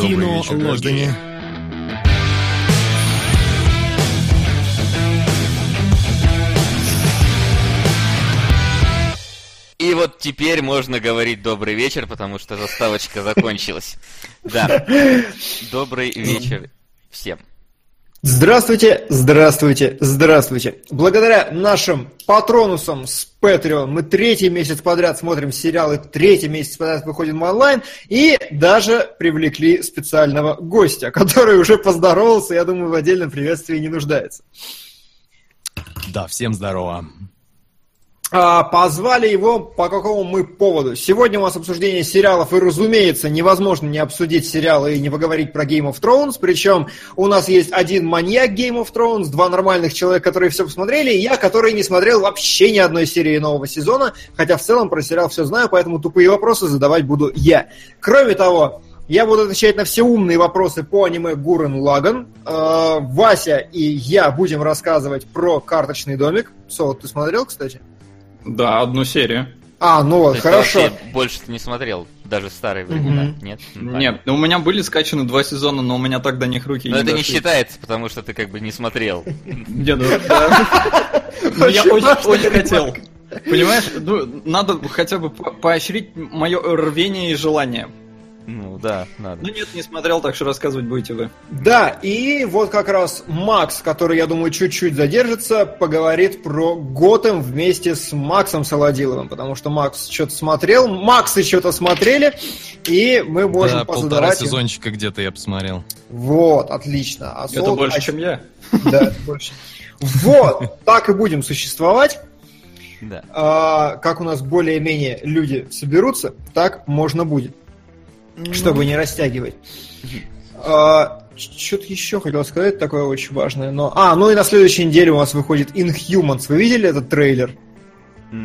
Добрый вечер, граждане. И вот теперь можно говорить добрый вечер, потому что заставочка закончилась. Да. Добрый вечер всем. Здравствуйте, здравствуйте, здравствуйте. Благодаря нашим патронусам с Patreon мы третий месяц подряд смотрим сериалы, третий месяц подряд выходим онлайн и даже привлекли специального гостя, который уже поздоровался, я думаю, в отдельном приветствии не нуждается. Да, всем здорово. А, позвали его по какому мы поводу. Сегодня у нас обсуждение сериалов, и, разумеется, невозможно не обсудить сериалы и не поговорить про Game of Thrones. Причем у нас есть один маньяк Game of Thrones, два нормальных человека, которые все посмотрели, и я, который не смотрел вообще ни одной серии нового сезона, хотя в целом про сериал все знаю, поэтому тупые вопросы задавать буду я. Кроме того, я буду отвечать на все умные вопросы по аниме Гурен Лаган. Э, Вася и я будем рассказывать про карточный домик. Со, ты смотрел, кстати? Да, одну серию. А, ну вот, хорошо. Больше ты не смотрел, даже старые времена, mm-hmm. нет? Нет, ну у меня были скачаны два сезона, но у меня так до них руки но не это дошли. не считается, потому что ты как бы не смотрел. Не, ну, Ну, Я очень хотел. Понимаешь, ну, надо хотя бы поощрить мое рвение и желание. Ну да, надо. Ну нет, не смотрел, так что рассказывать будете вы. Да, и вот как раз Макс, который, я думаю, чуть-чуть задержится, поговорит про Готэм вместе с Максом Солодиловым, потому что Макс что-то смотрел, Максы что-то смотрели, и мы можем да, полтора позадавать им- сезончика где-то я посмотрел. Вот, отлично. А Это Сол- больше, а- чем я. Да, это больше. Вот, так и будем существовать. Да. А, как у нас более-менее люди соберутся, так можно будет, чтобы не растягивать. что-то еще хотел сказать такое очень важное, но... А, ну и на следующей неделе у нас выходит Inhumans. Вы видели этот трейлер? Да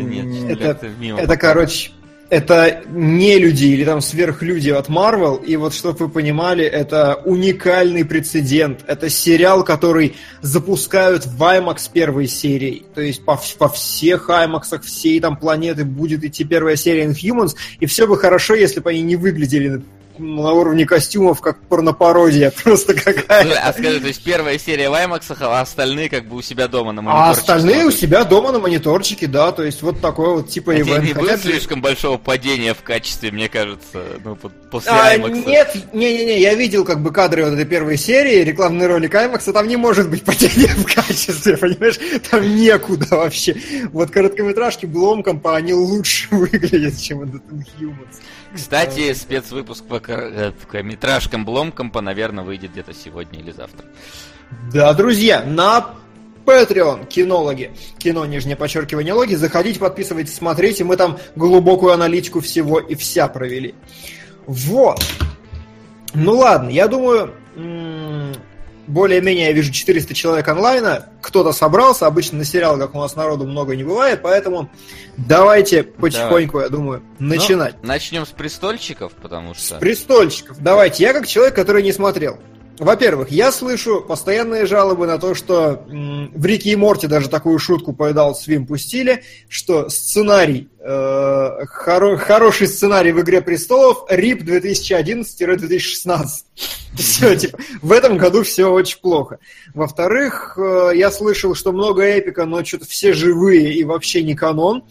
нет, Это, как-то мимо. это, короче, это не люди или там сверхлюди от Marvel, и вот чтобы вы понимали, это уникальный прецедент. Это сериал, который запускают в IMAX первой серии. То есть по, по всех IMAX всей там планеты будет идти первая серия Inhumans, и все бы хорошо, если бы они не выглядели на уровне костюмов, как порнопародия, просто Ну, какая. А скажи, то есть первая серия в IMAX, а остальные как бы у себя дома на А мониторчике остальные у себя дома на мониторчике, да, то есть вот такой вот типа А тебе ивент. не было Хотя- слишком большого падения в качестве, мне кажется, ну, по- после А, IMAX? нет, не-не-не, я видел как бы кадры вот этой первой серии, рекламный ролик IMAX, там не может быть падения в качестве, понимаешь? Там некуда вообще. Вот короткометражки Бломкомпа, они лучше выглядят, чем этот Inhumans. Кстати, спецвыпуск по э, по метражкам Бломкомпа, наверное, выйдет где-то сегодня или завтра. Да, друзья, на Patreon, кинологи, кино, нижнее подчеркивание логи, заходите, подписывайтесь, смотрите, мы там глубокую аналитику всего и вся провели. Вот. Ну ладно, я думаю, более-менее я вижу 400 человек онлайна, кто-то собрался, обычно на сериал, как у нас народу много не бывает, поэтому давайте потихоньку, я думаю, начинать. Ну, начнем с престольчиков, потому что... С престольщиков. Давайте, я как человек, который не смотрел. Во-первых, я слышу постоянные жалобы на то, что в Рике и Морте даже такую шутку по Adult Swim пустили, что сценарий, э, хоро- хороший сценарий в «Игре престолов» РИП 2011-2016. Все, типа, в этом году все очень плохо. Во-вторых, э, я слышал, что много эпика, но что-то все живые и вообще не канон.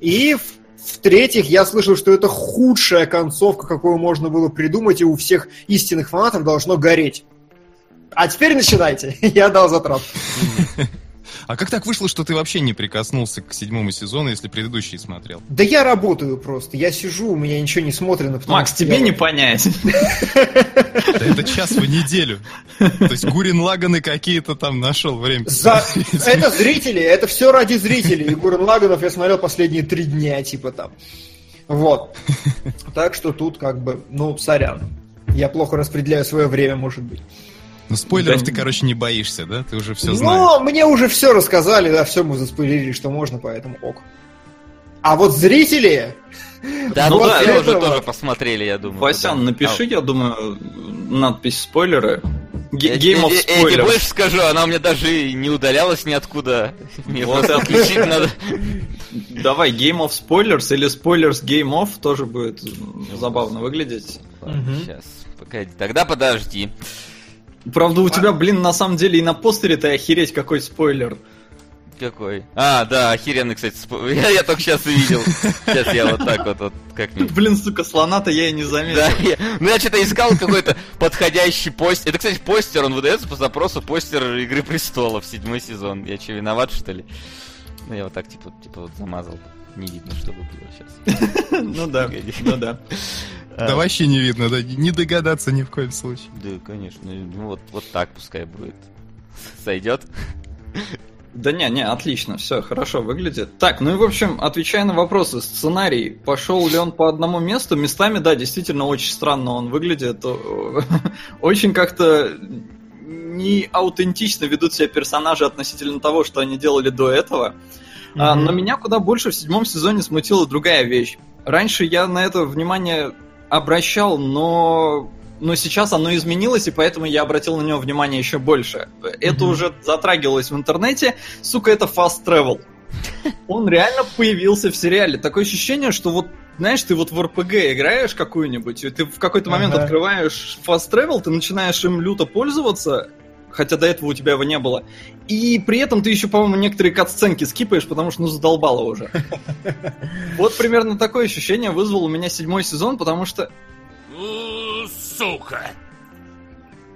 И в в-третьих, я слышал, что это худшая концовка, какую можно было придумать, и у всех истинных фанатов должно гореть. А теперь начинайте. Я дал затрат. А как так вышло, что ты вообще не прикоснулся к седьмому сезону, если предыдущий смотрел? Да я работаю просто. Я сижу, у меня ничего не смотрено. Макс, тебе я- не понять. Это час в неделю. То есть Гурин Лаганы какие-то там нашел время. За... Это зрители, это все ради зрителей. И Гурен Лаганов я смотрел последние три дня, типа там. Вот. Так что тут как бы, ну, сорян. Я плохо распределяю свое время, может быть. Ну спойлеров Да. ты, короче, не боишься, да? Ты уже все Но знаешь. мне уже все рассказали, да, все мы заспойлерили, что можно, поэтому ок. А вот зрители... Да, Ну да, все это уже тоже посмотрели, я думаю. Васян, напиши, я думаю, надпись спойлеры. А, Game of я- я тебе Spoilers. больше скажу, она у меня даже и не удалялась ниоткуда. Мне Вот отключить надо. Давай, Game of Spoilers или Spoilers Game of тоже будет забавно выглядеть. Сейчас, погоди. Тогда подожди. Правда, у тебя, блин, на самом деле и на постере-то охереть какой спойлер. Какой? А, да, охеренный, кстати, спо... я, я только сейчас увидел. Сейчас я вот так вот, вот как-нибудь. Блин, сука, слона-то я и не заметил. Да, я, ну я что-то искал какой-то подходящий постер. Это, кстати, постер, он выдается по запросу постер Игры Престолов, седьмой сезон. Я что, виноват, что ли? Ну я вот так, типа, типа вот замазал. Не видно, что было сейчас. Ну да, ну да. Да вообще не видно, да, не догадаться ни в коем случае. Да, конечно. Ну вот, вот так пускай будет. Сойдет? Да не, не, отлично, все хорошо выглядит. Так, ну и в общем, отвечая на вопросы, сценарий, пошел ли он по одному месту? Местами, да, действительно очень странно он выглядит. Очень как-то не аутентично ведут себя персонажи относительно того, что они делали до этого. Mm-hmm. Но меня куда больше в седьмом сезоне смутила другая вещь. Раньше я на это внимание обращал, но но сейчас оно изменилось, и поэтому я обратил на него внимание еще больше. Это mm-hmm. уже затрагивалось в интернете. Сука, это fast travel. Он реально появился в сериале. Такое ощущение, что вот знаешь, ты вот в РПГ играешь какую-нибудь, и ты в какой-то момент ага. открываешь fast travel, ты начинаешь им люто пользоваться, хотя до этого у тебя его не было. И при этом ты еще, по-моему, некоторые катсценки скипаешь, потому что ну задолбало уже. Вот примерно такое ощущение вызвал у меня седьмой сезон, потому что сука!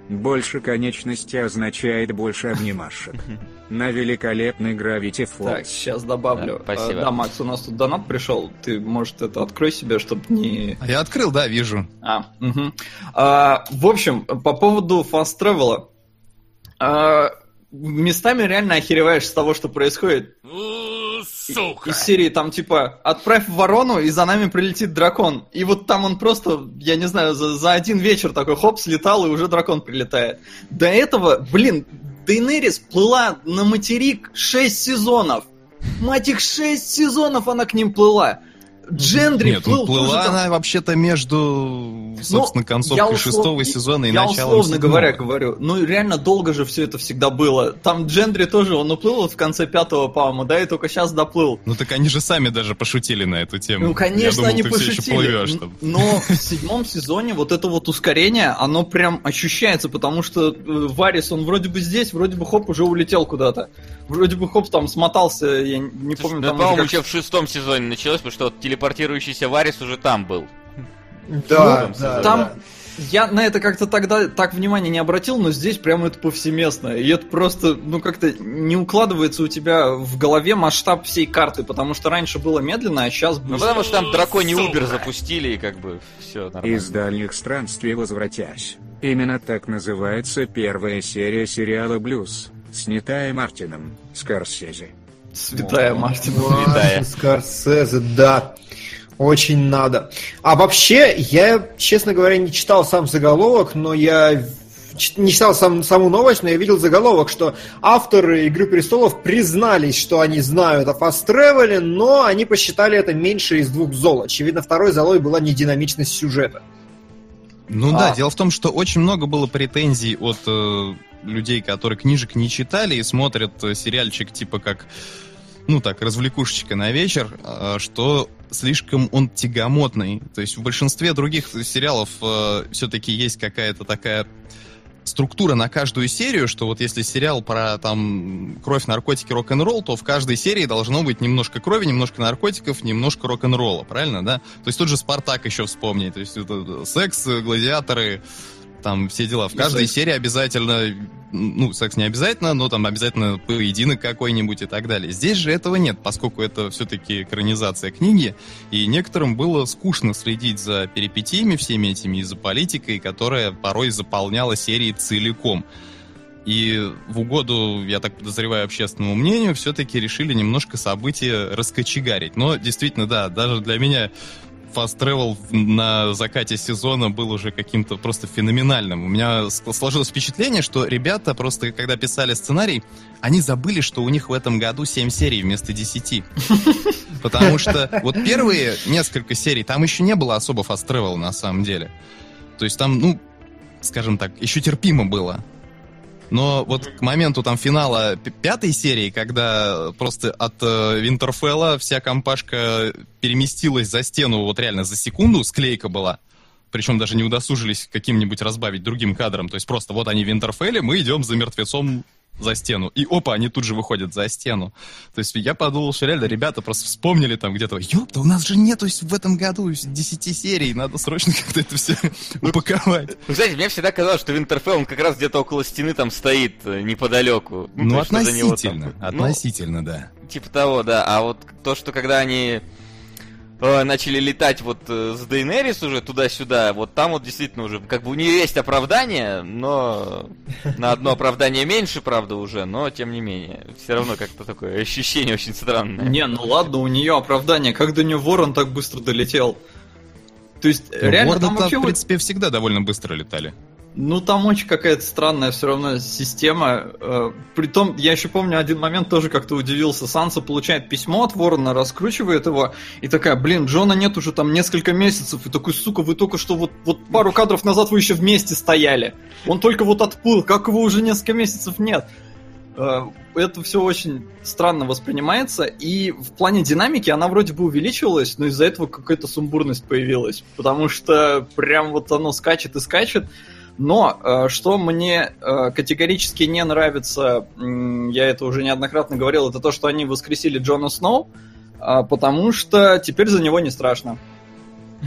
Больше конечности означает больше обнимашек. На великолепный Gravity Falls. Так, сейчас добавлю. Да, спасибо. А, да, Макс, у нас тут донат пришел. Ты, может, это открой себе, чтобы не... А я открыл, да, вижу. А, угу. а, в общем, по поводу Fast Travel. А, местами реально охереваешь с того, что происходит. Сука. Из серии там типа отправь ворону и за нами прилетит дракон. И вот там он просто, я не знаю, за, за один вечер такой хоп, слетал и уже дракон прилетает. До этого, блин, Дейнерис плыла на материк 6 сезонов. Мать их, 6 сезонов она к ним плыла. Джендри Нет, плыл, плыла она там... вообще-то между, собственно, ну, концовкой услов... шестого сезона и я началом условно седьмого. говоря говорю, ну реально долго же все это всегда было. Там Джендри тоже, он уплыл вот в конце пятого, по-моему, да, и только сейчас доплыл. Ну так они же сами даже пошутили на эту тему. Ну, конечно, думал, они ты пошутили. плывешь, там. Но в седьмом сезоне вот это вот ускорение, оно прям ощущается, потому что э, Варис, он вроде бы здесь, вроде бы хоп, уже улетел куда-то. Вроде бы хоп, там смотался, я не Слушай, помню, да, там по-моему, как... еще в шестом сезоне началось, потому что вот телепортирующийся Варис уже там был. Да, Ну, да, Там да. я на это как-то тогда так внимания не обратил, но здесь прямо это повсеместно. И это просто, ну, как-то не укладывается у тебя в голове масштаб всей карты, потому что раньше было медленно, а сейчас Ну, быстро. потому что там драконий Убер запустили, и как бы все нормально. Из дальних странствий возвратясь. Именно так называется первая серия сериала «Блюз», снятая Мартином Скорсезе. Святая Мартин. Святая. Скорсезе, да. Очень надо. А вообще, я, честно говоря, не читал сам заголовок, но я не читал сам, саму новость, но я видел заголовок, что авторы «Игры престолов» признались, что они знают о фаст-тревеле, но они посчитали это меньше из двух зол. Очевидно, второй золой была нединамичность сюжета. Ну А. да, дело в том, что очень много было претензий от э, людей, которые книжек не читали и смотрят э, сериальчик типа как, ну так, развлекушечка на вечер, э, что слишком он тягомотный. То есть в большинстве других сериалов э, все-таки есть какая-то такая структура на каждую серию, что вот если сериал про там кровь, наркотики, рок-н-ролл, то в каждой серии должно быть немножко крови, немножко наркотиков, немножко рок-н-ролла, правильно, да? То есть тот же Спартак еще вспомни, то есть это секс, гладиаторы, там все дела. В каждой секс. серии обязательно, ну, секс не обязательно, но там обязательно поединок какой-нибудь и так далее. Здесь же этого нет, поскольку это все-таки экранизация книги, и некоторым было скучно следить за перипетиями всеми этими и за политикой, которая порой заполняла серии целиком. И в угоду, я так подозреваю, общественному мнению, все-таки решили немножко события раскочегарить. Но действительно, да, даже для меня Fast Travel на закате сезона был уже каким-то просто феноменальным. У меня сложилось впечатление, что ребята просто, когда писали сценарий, они забыли, что у них в этом году 7 серий вместо 10. Потому что вот первые несколько серий, там еще не было особо Fast Travel на самом деле. То есть там, ну, скажем так, еще терпимо было. Но вот к моменту там финала пятой серии, когда просто от э, Винтерфелла вся компашка переместилась за стену, вот реально за секунду склейка была, причем даже не удосужились каким-нибудь разбавить другим кадром, то есть просто вот они в Винтерфелле, мы идем за мертвецом за стену. И опа, они тут же выходят за стену. То есть я подумал, что реально ребята просто вспомнили там где-то, ёпта, у нас же нету в этом году 10 серий, надо срочно как-то это все упаковать. Ну, знаете, мне всегда казалось, что Винтерфелл, он как раз где-то около стены там стоит, э, неподалеку. Ну, там- относительно, Ну, относительно, да. Типа того, да. А вот то, что когда они э, начали летать вот э, с Дейнерис уже туда-сюда, вот там вот действительно уже, как бы у нее есть оправдание, но на одно оправдание меньше, правда, уже, но тем не менее. Все равно как-то такое ощущение очень странное. Не, ну ладно, у нее оправдание. Как до нее ворон так быстро долетел? То есть, Ну, реально, там вообще... в принципе, всегда довольно быстро летали. Ну, там очень какая-то странная все равно система. Э, Притом, я еще помню один момент, тоже как-то удивился. Санса получает письмо от Ворона, раскручивает его, и такая, блин, Джона нет уже там несколько месяцев. И такой, сука, вы только что вот, вот пару кадров назад вы еще вместе стояли. Он только вот отплыл, как его уже несколько месяцев нет? Э, Это все очень странно воспринимается, и в плане динамики она вроде бы увеличивалась, но из-за этого какая-то сумбурность появилась, потому что прям вот оно скачет и скачет. Но э, что мне э, категорически не нравится, я это уже неоднократно говорил, это то, что они воскресили Джона Сноу, а, потому что теперь за него не страшно.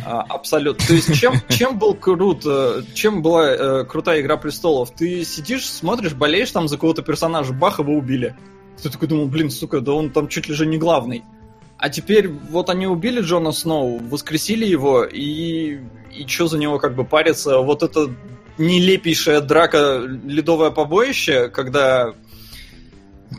А, абсолютно. То есть чем, чем был крут, э, чем была крутая Игра Престолов? Ты сидишь, смотришь, болеешь там за какого-то персонажа, бах, его убили. Ты такой думал, блин, сука, да он там чуть ли же не главный. А теперь вот они убили Джона Сноу, воскресили его, и, и что за него как бы париться? Вот это нелепейшая драка ледовое побоище, когда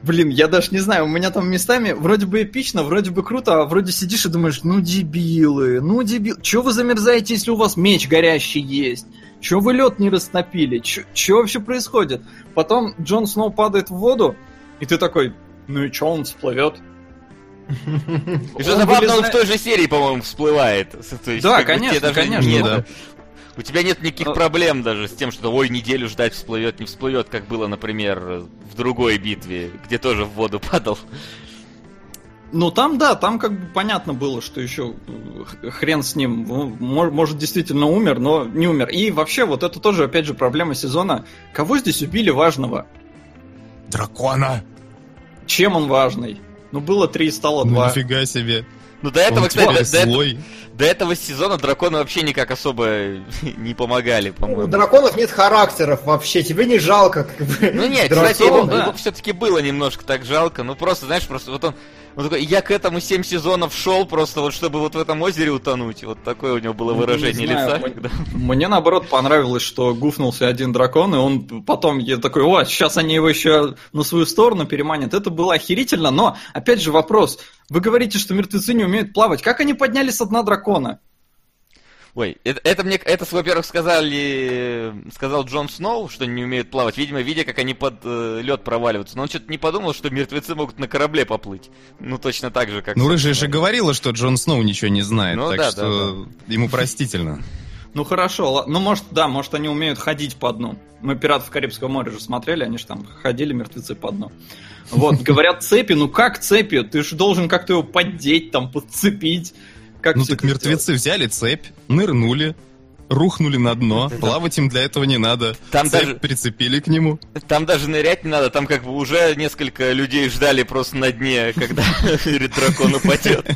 Блин, я даже не знаю, у меня там местами вроде бы эпично, вроде бы круто, а вроде сидишь и думаешь, ну дебилы, ну дебил, чё вы замерзаете, если у вас меч горящий есть? Чё вы лед не растопили? Чё, чё вообще происходит? Потом Джон Сноу падает в воду, и ты такой, ну и чё, он всплывет? И что Он забавно, он в той же серии, по-моему, всплывает. Да, конечно, конечно. Ну. У тебя нет никаких А- проблем даже с тем, что ой, неделю ждать всплывет, не всплывет, как было, например, в другой битве, где тоже в воду падал. Ну там да, там как бы понятно было, что еще э, хрен с ним, Ну, мо- может действительно умер, но не умер. И вообще вот это тоже опять же проблема сезона. Кого здесь убили важного? Дракона! Чем он важный? Ну было три, стало Ну два. нифига себе. Ну до этого, Он кстати, такой до, до этого. До этого сезона драконы вообще никак особо не помогали, У по-моему. драконов нет характеров вообще, тебе не жалко. Как бы, Ну нет, кстати, его, да. все-таки было немножко так жалко. Ну просто, знаешь, просто вот он, он такой, я к этому 7 сезонов шел, просто вот чтобы вот в этом озере утонуть. Вот такое у него было Ну, выражение не знаю, лица. когда- Мне наоборот понравилось, что гуфнулся один дракон, и он потом я такой, о, сейчас они его еще на свою сторону переманят. Это было охерительно, но опять же вопрос. Вы говорите, что мертвецы не умеют плавать. Как они подняли с дна дракона? Ой, это, это мне, это, во-первых, сказали, сказал Джон Сноу, что не умеют плавать, видимо, видя, как они под э, лед проваливаются. Но он что-то не подумал, что мертвецы могут на корабле поплыть. Ну, точно так же, как... Ну, Рыжая же говорила, что Джон Сноу ничего не знает, Ну так да, что ему простительно. Ну хорошо, ну может, да, может они умеют ходить по дну. Мы «Пиратов Карибского моря» же смотрели, они же там ходили, мертвецы по дну. Вот, говорят цепи, ну как цепи? Ты же должен как-то его поддеть, там, подцепить. Как Ну так мертвецы взяли цепь, нырнули, рухнули на дно. Плавать им для этого не надо. Там Цепь даже- прицепили к нему. Там даже нырять не надо, там как бы уже несколько людей ждали просто на дне, когда дракон упадет.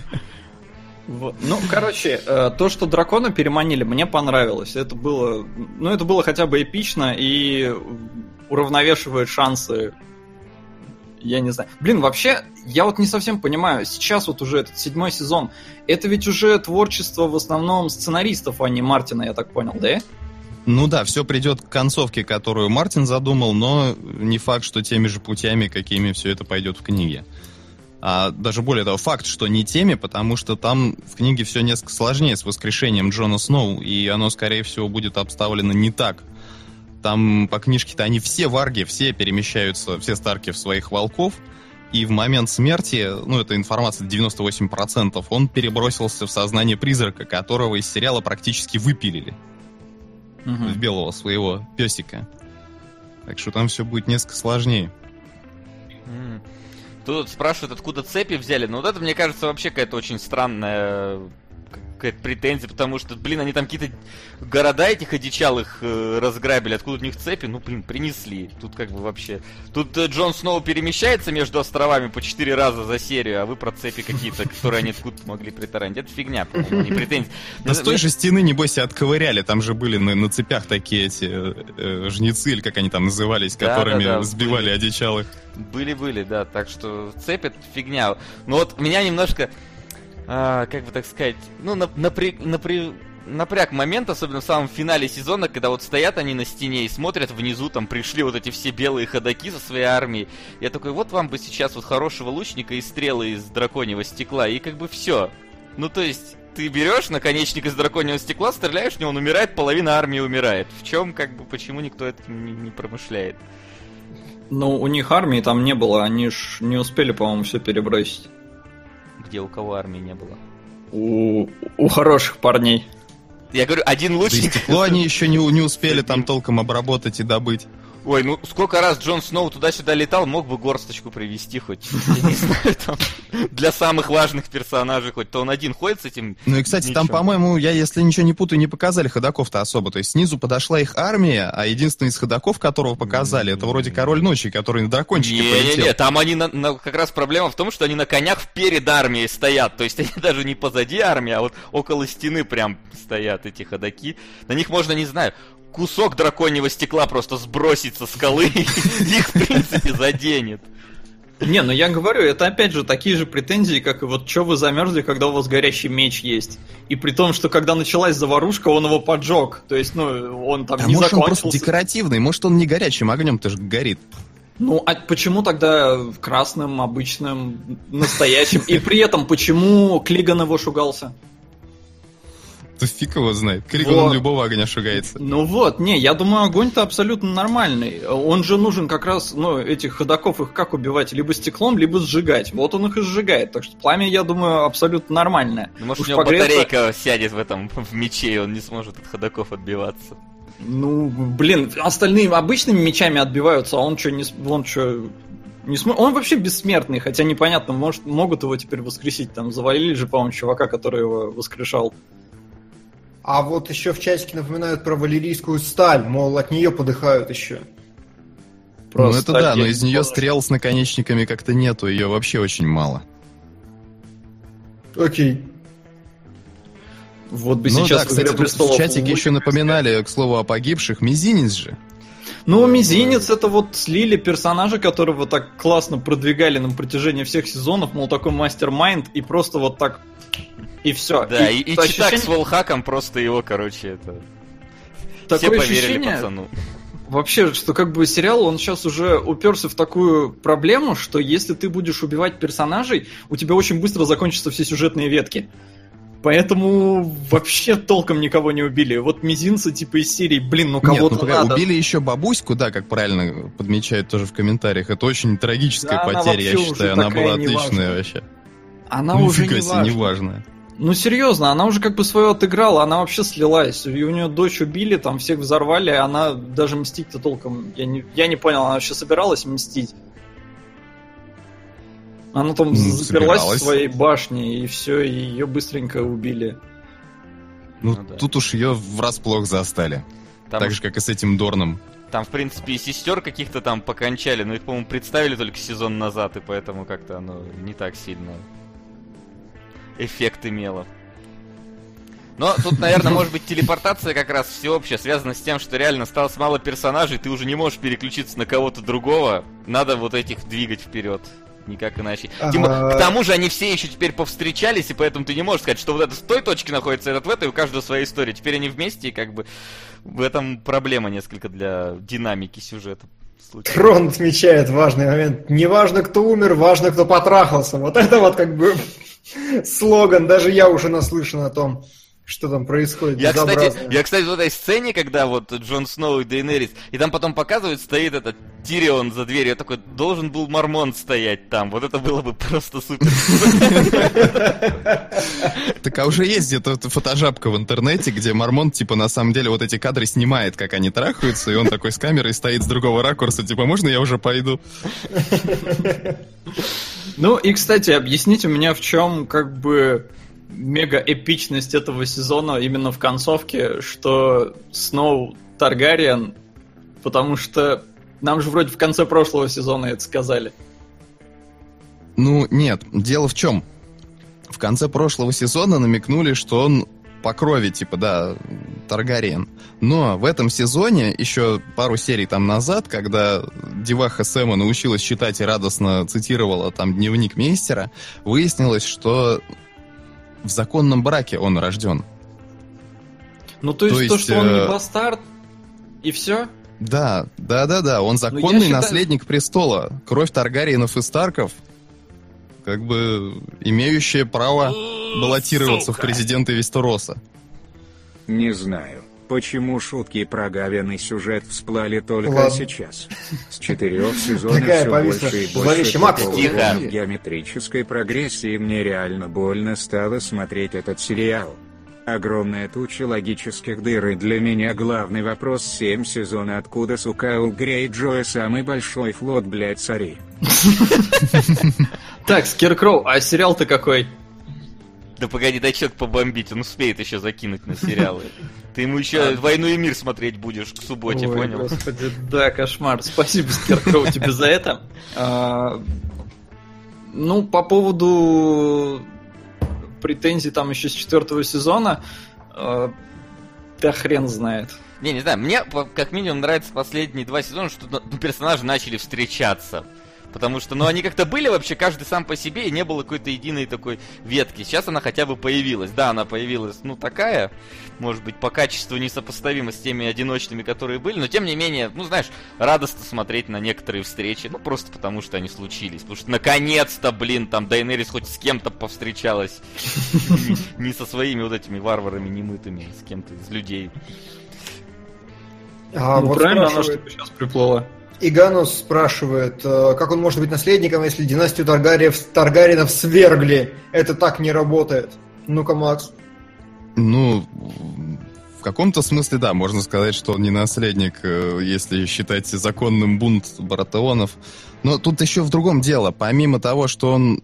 Ну, короче, э, то, что дракона переманили, мне понравилось. Это было, ну, это было хотя бы эпично и уравновешивает шансы. Я не знаю. Блин, вообще, я вот не совсем понимаю. Сейчас вот уже этот седьмой сезон. Это ведь уже творчество в основном сценаристов, а не Мартина, я так понял, да? Ну да, все придет к концовке, которую Мартин задумал, но не факт, что теми же путями, какими все это пойдет в книге. А даже более того, факт, что не теми, потому что там в книге все несколько сложнее с воскрешением Джона Сноу, и оно, скорее всего, будет обставлено не так. Там по книжке-то они все варги, все перемещаются, все старки в своих волков, и в момент смерти, ну, это информация 98%, он перебросился в сознание призрака, которого из сериала практически выпилили в белого своего песика. Так что там все будет несколько сложнее. Тут спрашивают, откуда цепи взяли. Ну, вот это, мне кажется, вообще какая-то очень странная какая-то претензия, потому что, блин, они там какие-то города этих одичалых э, разграбили, откуда у них цепи, ну, блин, принесли. Тут как бы вообще... Тут э, Джон Сноу перемещается между островами по четыре раза за серию, а вы про цепи какие-то, которые они откуда могли притаранить. Это фигня, по-моему, не претензия. Да с той же стены, небось, и отковыряли. Там же были на, цепях такие эти э, э, жнецы, или как они там назывались, которыми сбивали были. одичалых. Были-были, да, так что цепь это фигня. Но вот меня немножко, а, как бы так сказать, ну, нап- напря- напря- напряг момент, особенно в самом финале сезона, когда вот стоят они на стене и смотрят внизу, там пришли вот эти все белые ходаки со своей армией. Я такой, вот вам бы сейчас вот хорошего лучника и стрелы из драконьего стекла, и как бы все. Ну, то есть, ты берешь наконечник из драконьего стекла, стреляешь в него, он умирает, половина армии умирает. В чем, как бы, почему никто этим не, не промышляет? Ну, у них армии там не было, они ж не успели, по-моему, все перебросить. Где у кого армии не было? У, у хороших парней. Я говорю, один Да и стекло они еще не, не успели там толком обработать и добыть. Ой, ну сколько раз Джон Сноу туда-сюда летал, мог бы горсточку привести хоть, я не знаю, там, для самых важных персонажей хоть. То он один ходит с этим... Ну и, кстати, там, Ничего. по-моему, я, если ничего не путаю, не показали ходаков-то особо. То есть снизу подошла их армия, а единственный из ходаков, которого показали, это вроде Король Ночи, который на дракончике Не-не-не, полетел. там они на, на- как раз проблема в том, что они на конях перед армией стоят. То есть они даже не позади армии, а вот около стены прям стоят эти ходаки. На них можно, не знаю, кусок драконьего стекла просто сбросить со скалы, и их, в принципе, заденет. Не, ну я говорю, это опять же такие же претензии, как и вот что вы замерзли, когда у вас горящий меч есть. И при том, что когда началась заварушка, он его поджег. То есть, ну, он там А не может он закончился. просто декоративный, может он не горячим огнем-то же горит. Ну, а почему тогда красным, обычным, настоящим? И при этом, почему Клиган его шугался? Да фиг его знает. Криган Вот. он любого огня шугается. Ну вот, не, я думаю, огонь-то абсолютно нормальный. Он же нужен как раз, ну, этих ходаков их как убивать? Либо стеклом, либо сжигать. Вот он их и сжигает. Так что пламя, я думаю, абсолютно нормальное. Ну, может, Уж у него погреться- батарейка сядет в этом в мече, и он не сможет от ходаков отбиваться. Ну, блин, остальные обычными мечами отбиваются, а он что, не, он что, не см... Он вообще бессмертный, хотя непонятно, может, могут его теперь воскресить. Там завалили же, по-моему, чувака, который его воскрешал. А вот еще в чатике напоминают про валерийскую сталь, мол, от нее подыхают еще. ну это да, но из нее стрел с наконечниками как-то нету, ее вообще очень мало. Окей. Вот бы ну сейчас да, кстати, «Игра тут престолов» в чатике еще напоминали, к слову, о погибших. Мизинец же. Ну, Мизинец это вот слили персонажа, которого так классно продвигали на протяжении всех сезонов, мол, такой мастер-майнд, и просто вот так и все. Да, и, и читак с волхаком просто его, короче, это... Все такое поверили ощущение, пацану. Вообще, что как бы сериал, он сейчас уже уперся в такую проблему, что если ты будешь убивать персонажей, у тебя очень быстро закончатся все сюжетные ветки. Поэтому вообще толком никого не убили. Вот мизинца типа из серии, блин, ну Нет, ну кого-то надо. убили еще бабуську, да, как правильно подмечают тоже в комментариях. Это очень трагическая Да, потеря, я считаю. Она была отличная вообще. Она Ну, уже не себе, важна. неважная. Ну серьезно, она уже как бы свое отыграла, она вообще слилась. И у нее дочь убили, там всех взорвали, а она даже мстить-то толком. Я не, я не понял, она вообще собиралась мстить. Она там Ну, заперлась собиралась. в своей башне, и все, и ее быстренько убили. Ну, Ну да. тут уж ее врасплох застали. Там, Так же, как и с этим Дорном. там, в принципе, и сестер каких-то там покончали, но их, по-моему, представили только сезон назад, и поэтому как-то оно не так сильно эффект имело. Но тут, наверное, может быть, телепортация как раз всеобщая связана с тем, что реально осталось мало персонажей, ты уже не можешь переключиться на кого-то другого. Надо вот этих двигать вперед. Никак иначе. Тем. К тому же они все еще теперь повстречались, и поэтому ты не можешь сказать, что вот это с той точки находится, этот в этой, у каждого своя история. Теперь они вместе, и как бы в этом проблема несколько для динамики сюжета. случилась. Трон отмечает важный момент. Не важно, кто умер, важно, кто потрахался. Вот это вот как бы слоган. Даже я уже наслышан о том, что там происходит. Я, кстати, я, кстати, в этой сцене, когда вот Джон Сноу и Дейнерис, и там потом показывают, стоит этот Тирион за дверью, я такой, должен был Мармон стоять там, вот это было бы просто супер. Так а уже есть где-то вот фотожабка в интернете, где Мармон, типа, на самом деле вот эти кадры снимает, как они трахаются, и он такой с камерой стоит с другого ракурса, типа, можно я уже пойду? Ну и, кстати, объясните у меня, в чем как бы мега эпичность этого сезона именно в концовке, что Сноу Таргариен, потому что нам же вроде в конце прошлого сезона это сказали. Ну, нет, дело в чем? В конце прошлого сезона намекнули, что он по крови, типа, да, Таргариен. Но в этом сезоне, еще пару серий там назад, когда деваха Сэма научилась читать и радостно цитировала там дневник Мейстера, выяснилось, что в законном браке он рожден. Ну то есть То то, есть, что он не э, бастард, и все? Да, да, да, да, он я законный считаю- наследник престола. Кровь Таргариенов и Старков, как бы имеющая право баллотироваться в президенты Вестероса. Не знаю, почему шутки про говяный сюжет всплали только Ладно. сейчас. С четырех сезонов все повисла больше и больше такого геометрической прогрессии мне реально больно стало смотреть этот сериал. Огромная туча логических дыр и для меня главный вопрос 7 сезона откуда сука у Грейджоя самый большой флот, блять, цари. Так, Скиркроу, а сериал-то какой? Да погоди, дай человек побомбить, он успеет еще закинуть на сериалы. Ты ему еще «Войну и мир» смотреть будешь к субботе, Ой, понял? господи, да, кошмар. Спасибо, Скиркроу, тебе за это. А, Ну, по поводу претензий там еще с четвертого сезона, а, да хрен знает. Не, не знаю, мне как минимум нравятся последние два сезона, что ну, персонажи начали встречаться. Потому что, ну, они как-то были вообще, каждый сам по себе, и не было какой-то единой такой ветки. Сейчас она хотя бы появилась. Да, она появилась, ну, такая, может быть, по качеству несопоставима с теми одиночными, которые были, но, тем не менее, ну, знаешь, радостно смотреть на некоторые встречи, ну, просто потому что они случились. Потому что, наконец-то, блин, там Дайнерис хоть с кем-то повстречалась. Не со своими вот этими варварами немытыми, с кем-то из людей. А, ну, вот правильно, она что сейчас приплыла. Иганус спрашивает, э, как он может быть наследником, если династию Таргариев, Таргаринов свергли? Это так не работает. Ну-ка, Макс. Ну, в каком-то смысле, да, можно сказать, что он не наследник, э, если считать законным бунт Баратеонов. Но тут еще в другом дело. Помимо того, что он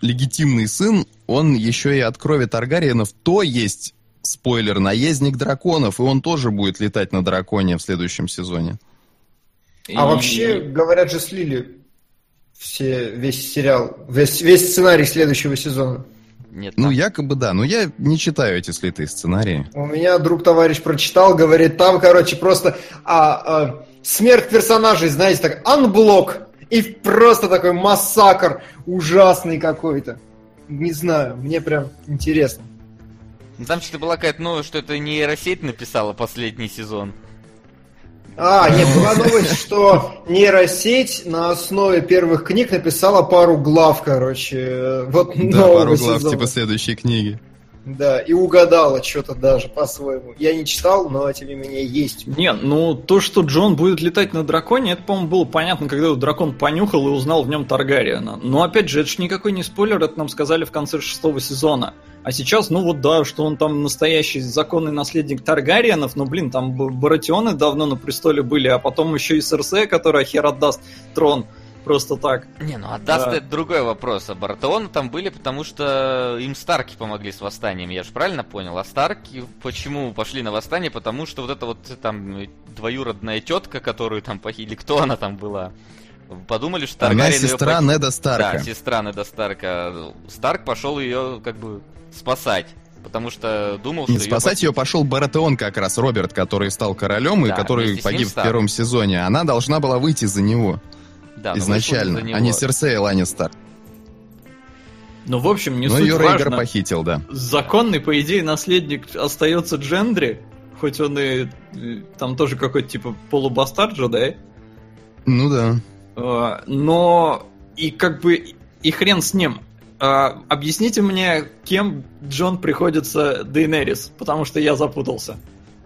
легитимный сын, он еще и от крови Таргариенов, то есть, спойлер, наездник драконов, и он тоже будет летать на драконе в следующем сезоне. А И- вообще, говорят же, слили все, весь сериал, весь, весь сценарий следующего сезона. Нет, Ну, там- якобы да, но я не читаю эти слитые сценарии. У меня друг товарищ прочитал, говорит, там, короче, просто а, а, смерть персонажей, знаете, так, анблок, и просто такой массакр ужасный какой-то. Не знаю, мне прям интересно. Ну, Там что-то была какая-то, ну, что это нейросеть написала последний сезон. А, нет, была новость, что нейросеть на основе первых книг написала пару глав, короче, вот Да, пару глав, сезона. типа следующей книги. Да, и угадала что-то даже по-своему. Я не читал, но тем не менее есть. Не, ну то, что Джон будет летать на драконе, это, по-моему, было понятно, когда дракон понюхал и узнал в нем Таргариена. Но опять же, это же никакой не спойлер, это нам сказали в конце шестого сезона. А сейчас, ну вот да, что он там настоящий законный наследник Таргариенов, но, блин, там Баратионы давно на престоле были, а потом еще и Серсея, которая хер отдаст трон просто так. Не, ну отдаст Да. это другой вопрос. А Бартеоны там были, потому что им Старки помогли с восстанием, я же правильно понял? А Старки почему пошли на восстание? Потому что вот эта вот там двоюродная тетка, которую там похитили, кто она там была? Подумали, что Она сестра пох- Неда Старка. Да, сестра Неда Старка. Старк пошел ее как бы спасать. Потому что думал, что спасать ее пошел Баратеон как раз, Роберт, который стал королем и Да, который с ним погиб в первом сезоне. Она должна была выйти за него Да, но изначально, а не. Серсея Ланнистер. Ну, в общем, не Но суть ее Рейгар важно. похитил, да. Законный, по идее, наследник остается Джендри, хоть он и э, там тоже какой-то типа полубастард же, да? Ну да. А, Но и как бы и хрен с ним. а, объясните мне, кем Джон приходится Дейнерис, потому что я запутался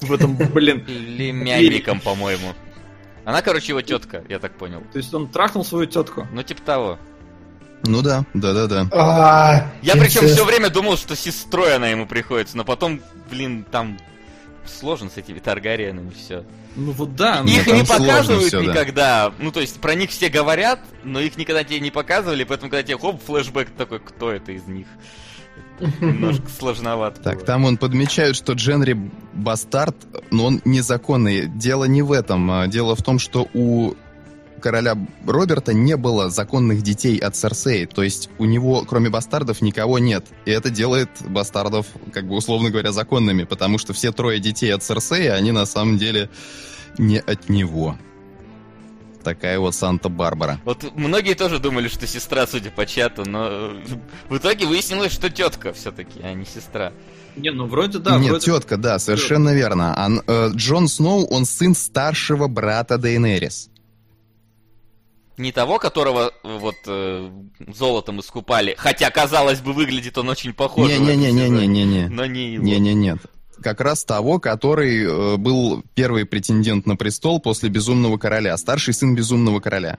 в этом, блин. Племянником, по-моему. Она, короче, его тетка, я так понял. То есть он трахнул свою тетку. Ну, типа того. Ну да, да-да-да. А, Я причем все время думал, что сестрой она ему приходится, но потом, блин, там сложно с этими Таргариенами все. Ну вот да. Нет, Их не показывают да. никогда. Ну, то есть про них все говорят, но их никогда тебе не показывали, поэтому когда тебе хоп, флешбэк такой, кто это из них? Немножко сложновато. Так, там он подмечает, что Дженри бастард, но он незаконный. Дело не в этом. а Дело в том, что у короля Роберта не было законных детей от Серсеи. То есть у него, кроме бастардов, никого нет. И это делает бастардов, как бы условно говоря, законными, потому что все трое детей от Серсеи, они на самом деле не от него. Такая вот Санта-Барбара. Вот многие тоже думали, что сестра, судя по чату, но в итоге выяснилось, что тетка все-таки, а не сестра. Не, ну вроде да. Нет, вроде... тетка, да, совершенно верно. Ан- э, Джон Сноу, он сын старшего брата Дейнерис. Не того, которого э, вот э, золотом искупали, хотя, казалось бы, выглядит он очень похож. Не-не-не-не-не-не. Но не его. Не-не-нет. Как раз того, который э, был первый претендент на престол после Безумного Короля, старший сын Безумного Короля.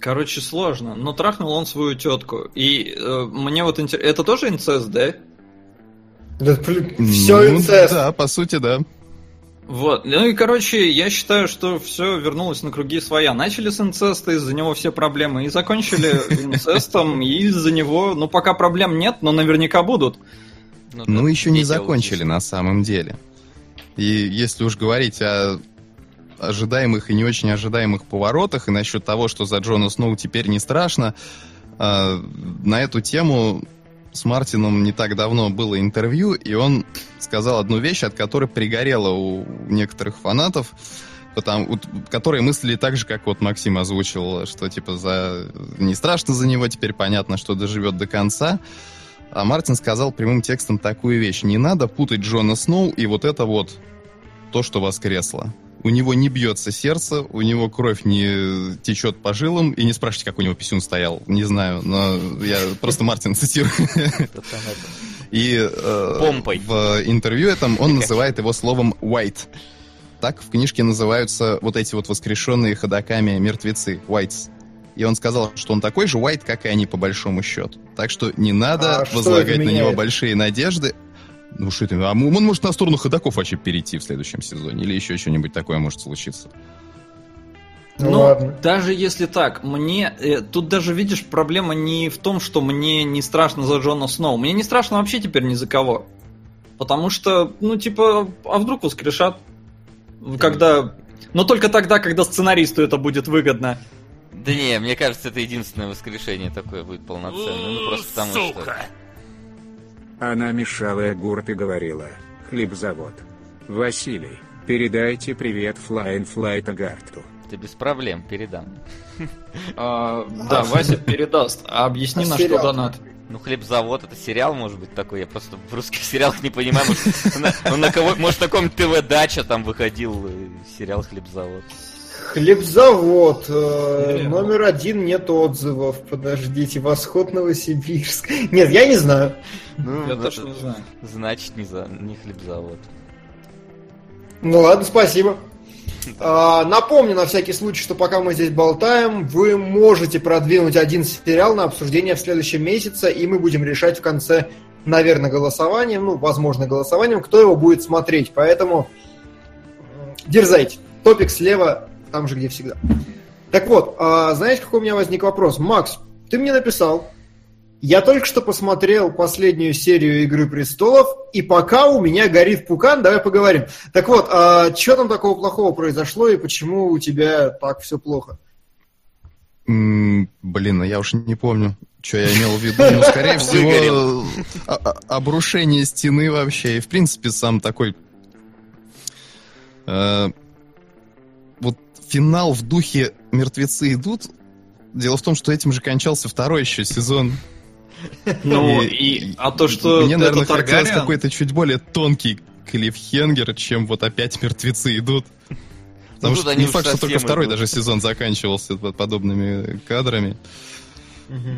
Короче, сложно. Но трахнул он свою тетку. И э, мне вот интересно, это тоже инцест, да? Все Ну, инцест. Да, по сути, да. Вот. Ну и, короче, я считаю, что все вернулось на круги своя. Начали с инцеста, из-за него все проблемы, и закончили инцестом, и из-за него, ну, пока проблем нет, но наверняка будут. Ну, да, еще не закончили на самом деле. И если уж говорить о ожидаемых и не очень ожидаемых поворотах, и насчет того, что за Джона Сноу теперь не страшно, э, на эту тему с Мартином не так давно было интервью, и он сказал одну вещь, от которой пригорело у некоторых фанатов, потому, которые мыслили так же, как вот Максим озвучил, что типа за не страшно за него, теперь понятно, что доживет до конца. А Мартин сказал прямым текстом такую вещь. Не надо путать Джона Сноу и вот это вот то, что воскресло. У него не бьется сердце, у него кровь не течет по жилам. И не спрашивайте, как у него писюн стоял. Не знаю, но я просто Мартин цитирую. И э, в интервью этом он называет его словом «white». Так в книжке называются вот эти вот воскрешенные ходоками мертвецы, whites. И он сказал, что он такой же white, как и они, по большому счету. Так что не надо А возлагать на него большие надежды. Ну что это, а он может на сторону ходоков вообще перейти в следующем сезоне. Или еще что-нибудь такое может случиться. Ну Но ладно. даже если так, мне э, тут даже видишь проблема не в том, что мне не страшно за Джона Сноу. Мне не страшно вообще теперь ни за кого. Потому что, ну, типа, а вдруг воскрешат? Когда. Но только тогда, когда сценаристу это будет выгодно. Да не, мне кажется, это единственное воскрешение такое будет полноценное. Ну просто потому что... Она мешала огурт и говорила, хлебзавод. Василий, передайте привет Flying Flight Агарту. Ты без проблем передам. А, да, Вася передаст. А объясни, А на что донат. Ну, хлебзавод, это сериал, может быть, такой. Я просто в русских сериалах не понимаю. Может, на, ну, на кого, может, на каком ТВ-дача там выходил э, сериал Хлебзавод. Хлебзавод. э, номер один нет отзывов. Подождите, Восход Новосибирск. Нет, я не знаю. Ну, Я точно не знаю. Значит, не, за, не Хлебзавод. Ну ладно, спасибо. А, напомню на всякий случай, что пока мы здесь болтаем, вы можете продвинуть один сериал на обсуждение в следующем месяце, и мы будем решать в конце, наверное, голосованием, ну, возможно, голосованием, кто его будет смотреть. Поэтому дерзайте. Топик слева, там же, где всегда. Так вот, а, знаете, какой у меня возник вопрос? Макс, ты мне написал, я только что посмотрел последнюю серию Игры престолов, и пока у меня горит пукан, давай поговорим. Так вот, а что там такого плохого произошло, и почему у тебя так все плохо? М, Блин, ну я уж не помню, что я имел в виду. Ну, скорее всего, а- а- обрушение стены вообще. И, в принципе, сам такой... э, Вот финал в духе «Мертвецы идут». Дело в том, что этим же кончался второй еще сезон. Ну, и, а то, что Мне, это наверное, хотелось Таргариен- какой-то чуть более тонкий клиффхенгер, чем вот опять «Мертвецы идут». Потому Ну, что не факт, что только второй идут. даже сезон заканчивался под подобными кадрами.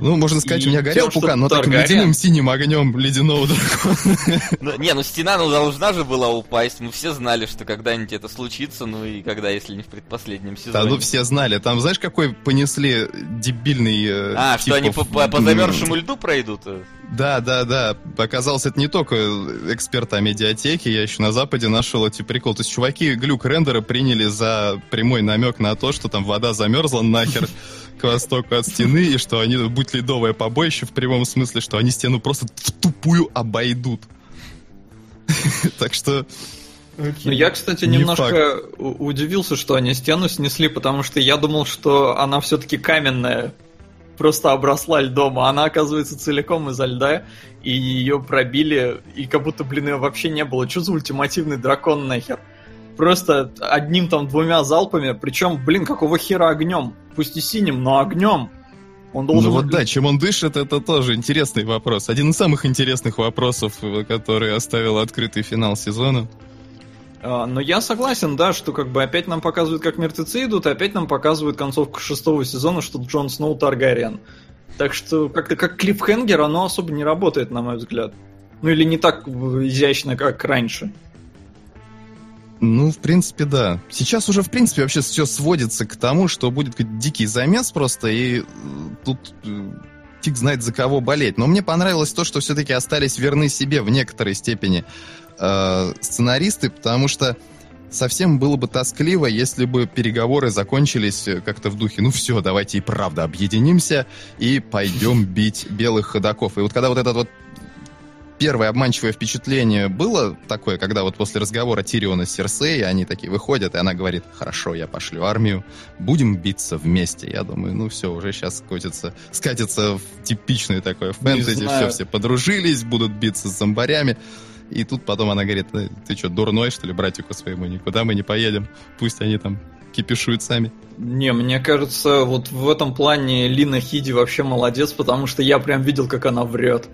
Ну, можно сказать, И у меня горел тем, пукан, но Таргариен- ледяным синим огнем ледяного дракона. Ну, не, ну стена ну, должна же была упасть. Мы все знали, что когда-нибудь это случится, ну и когда, если не в предпоследнем сезоне. Да, ну все знали. Там, знаешь, какой понесли дебильный... э, А, что они по, типов, по, по замерзшему льду пройдут? Да, да, да. Оказалось, это не только эксперт о медиатеке, я еще на Западе нашел эти приколы. То есть чуваки глюк рендера приняли за прямой намек на то, что там вода замерзла нахер к востоку от стены, и что они, будь ледовое побоище, в прямом смысле, что они стену просто в тупую обойдут. Так что... Ну, я, кстати, Не немножко удивился, что они стену снесли, потому что я думал, что она все-таки каменная, просто обросла льдом, а она, оказывается, целиком изо льда, и ее пробили, и как будто, блин, ее вообще не было. Что за ультимативный дракон нахер? Просто одним там двумя залпами, причем, блин, какого хера огнем? Пусть и синим, но огнем. Он должен Ну вот да, чем он дышит, это тоже интересный вопрос. Один из самых интересных вопросов, э, который оставил открытый финал сезона. А, Но я согласен, да, что как бы опять нам показывают, как мертвецы идут, и опять нам показывают концовку шестого сезона, что Джон Сноу Таргариен. Так что как-то как клипхенгер оно особо не работает, на мой взгляд. Ну или не так изящно, как раньше. Ну, в принципе, да. Сейчас уже, в принципе, вообще все сводится к тому, что будет дикий замес просто, и э, тут э, фиг знает за кого болеть. Но мне понравилось то, что все-таки остались верны себе в некоторой степени э, сценаристы, потому что совсем было бы тоскливо, если бы переговоры закончились э, как-то в духе, ну все, давайте и правда объединимся и пойдем бить белых ходаков. И вот когда вот этот вот первое обманчивое впечатление было такое, когда вот после разговора Тириона с Серсей, они такие выходят, и она говорит, хорошо, я пошлю армию, будем биться вместе. Я думаю, ну все, уже сейчас скатится, скатится в типичное такое фэнтези, все, все подружились, будут биться с зомбарями. И тут потом она говорит, «Э, ты что, дурной, что ли, братику своему? Никуда мы не поедем. Пусть они там кипишуют сами. Не, мне кажется, вот в этом плане Лина Хиди вообще молодец, потому что я прям видел, как она врет.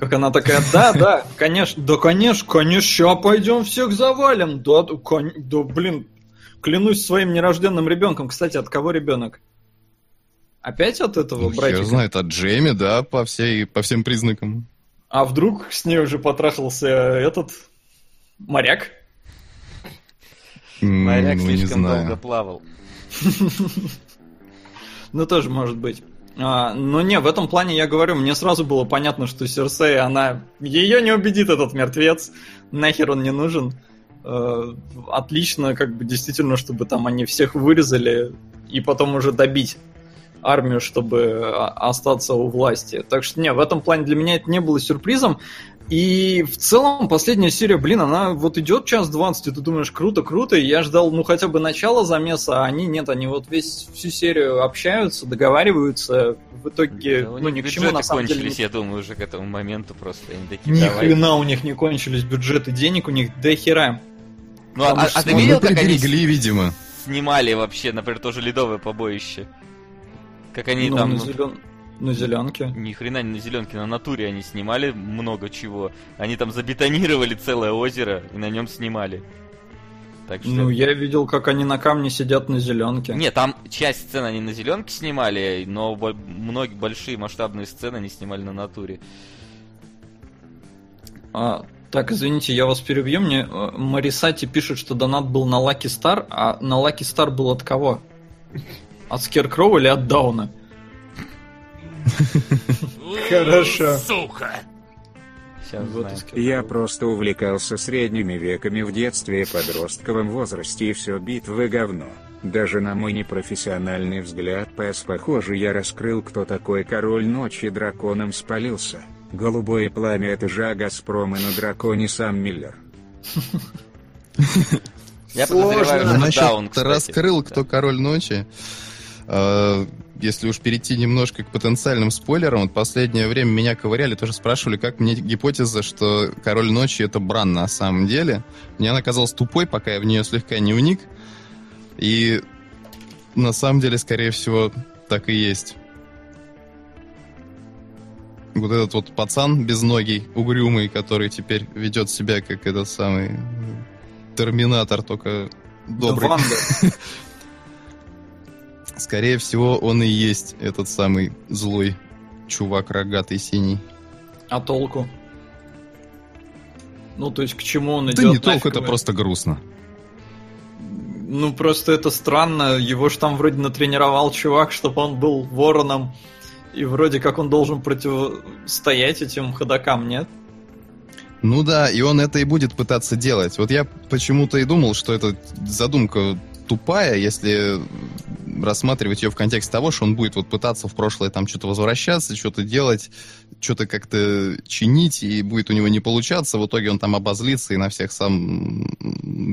Как она такая, да, да, конечно, да, конечно, конечно, ща пойдем всех завалим. Да, да, кон- да, блин, клянусь своим нерожденным ребенком. Кстати, от кого ребенок? Опять от этого Ну, братика? знает, от Джейми, да, по, всей, по всем признакам. А вдруг с ней уже потрахался этот моряк? Моряк ну, слишком знаю. долго плавал. Ну, тоже может быть. А, но не, в этом плане я говорю, мне сразу было понятно, что Серсей, она... Ее не убедит этот мертвец, нахер он не нужен. Э, отлично, как бы, действительно, чтобы там они всех вырезали и потом уже добить армию, чтобы а, остаться у власти. Так что, не, в этом плане для меня это не было сюрпризом. И в целом последняя серия, блин, она вот идет час двадцать, и ты думаешь, круто, круто, и я ждал, ну, хотя бы начала замеса, а они нет, они вот весь, всю серию общаются, договариваются, в итоге, Да ну, ни к чему, на самом деле, кончились, ни- я думаю, уже к этому моменту просто. Они такие, ни давай. хрена у них не кончились бюджеты, денег у них до хера. Ну, а, Потому а что ты Ну, видел, как они видимо. снимали вообще, например, тоже ледовое побоище? Как они ну, там... ну, зелен- на зеленке. Ни хрена не на зеленке, на натуре они снимали много чего. Они там забетонировали целое озеро и на нем снимали. Так что... Ну, я видел, как они на камне сидят на зеленке. Не, там часть сцен они на зеленке снимали, но многие большие масштабные сцены они снимали на натуре. А, так, извините, я вас перебью. Мне э, Марисати пишет, что донат был на Лаки Стар, а на Лаки Стар был от кого? От Скеркроу или от Дауна? Хорошо. Скеркроу. Я просто увлекался средними веками в детстве и подростковом возрасте и все битвы говно. Даже на мой непрофессиональный взгляд ПС похоже я раскрыл кто такой король ночи драконом спалился. Голубое пламя это же Газпром и на драконе сам Миллер. Я Сложно. подозреваю, что кстати. раскрыл, кто король ночи. Если уж перейти немножко к потенциальным спойлерам, вот последнее время меня ковыряли, тоже спрашивали, как мне гипотеза, что король ночи это Бран на самом деле. Мне она казалась тупой, пока я в нее слегка не уник. И на самом деле, скорее всего, так и есть. Вот этот вот пацан безногий, угрюмый, который теперь ведет себя как этот самый терминатор, только добрый. Скорее всего, он и есть этот самый злой чувак рогатый синий. А толку? Ну, то есть, к чему он идет? Да не толку, это просто грустно. Ну, просто это странно. Его ж там вроде натренировал чувак, чтобы он был вороном. И вроде как он должен противостоять этим ходокам, нет? Ну да, и он это и будет пытаться делать. Вот я почему-то и думал, что эта задумка тупая, если рассматривать ее в контексте того, что он будет вот пытаться в прошлое там что-то возвращаться, что-то делать, что-то как-то чинить, и будет у него не получаться, в итоге он там обозлится и на всех сам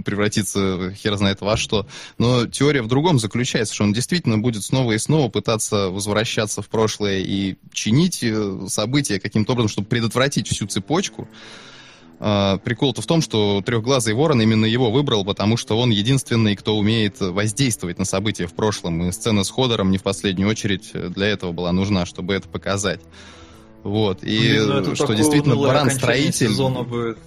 превратится хер знает во что. Но теория в другом заключается, что он действительно будет снова и снова пытаться возвращаться в прошлое и чинить э, события каким-то образом, чтобы предотвратить всю цепочку. А, Прикол-то в том, что трехглазый ворон именно его выбрал, потому что он единственный, кто умеет воздействовать на события в прошлом. И сцена с Ходором не в последнюю очередь для этого была нужна, чтобы это показать. Вот. И ну что действительно Баран-строитель... сезона будет.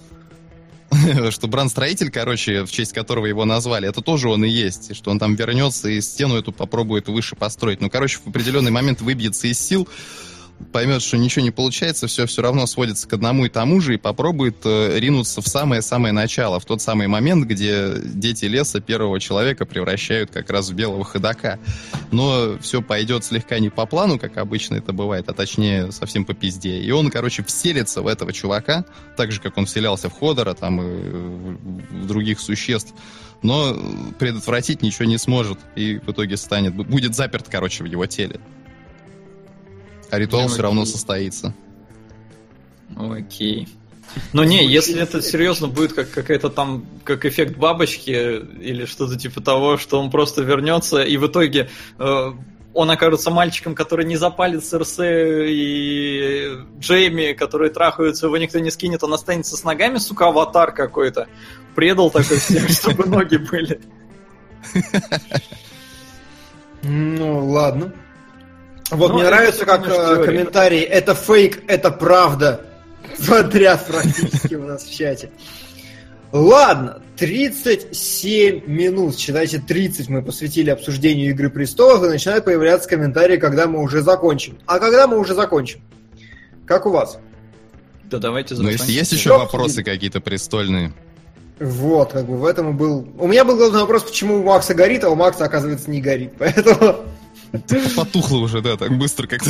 что Бран-строитель, короче, в честь которого его назвали, это тоже он и есть. Что он там вернется и стену эту попробует выше построить. Ну, короче, в определенный момент выбьется из сил, поймет, что ничего не получается, все все равно сводится к одному и тому же, и попробует э, ринуться в самое-самое начало, в тот самый момент, где дети леса первого человека превращают как раз в белого ходока. Но все пойдет слегка не по плану, как обычно это бывает, а точнее совсем по пизде. И он, короче, вселится в этого чувака, так же, как он вселялся в Ходора, там, и в других существ, но предотвратить ничего не сможет, и в итоге станет, будет заперт, короче, в его теле. А ритуал все равно состоится. Окей. Но не, если это серьезно будет как какая-то там, как эффект бабочки или что-то типа того, что он просто вернется и в итоге э, он окажется мальчиком, который не запалит Серсе и Джейми, которые трахаются, его никто не скинет, он останется с ногами, сука, аватар какой-то. Предал такой всем, чтобы ноги были. Ну, ладно. Вот Ну, мне нравится, как э, теория. комментарий «это фейк, это правда» подряд практически у нас в чате. Ладно, 37 минут, считайте 30 мы посвятили обсуждению Игры Престолов, и начинают появляться комментарии, когда мы уже закончим. А когда мы уже закончим? Как у вас? Да давайте Но если есть еще вопросы какие-то престольные, Вот, как бы в этом и был... У меня был главный вопрос, почему у Макса горит, а у Макса, оказывается, не горит. Поэтому, потухло уже, да, так быстро как-то.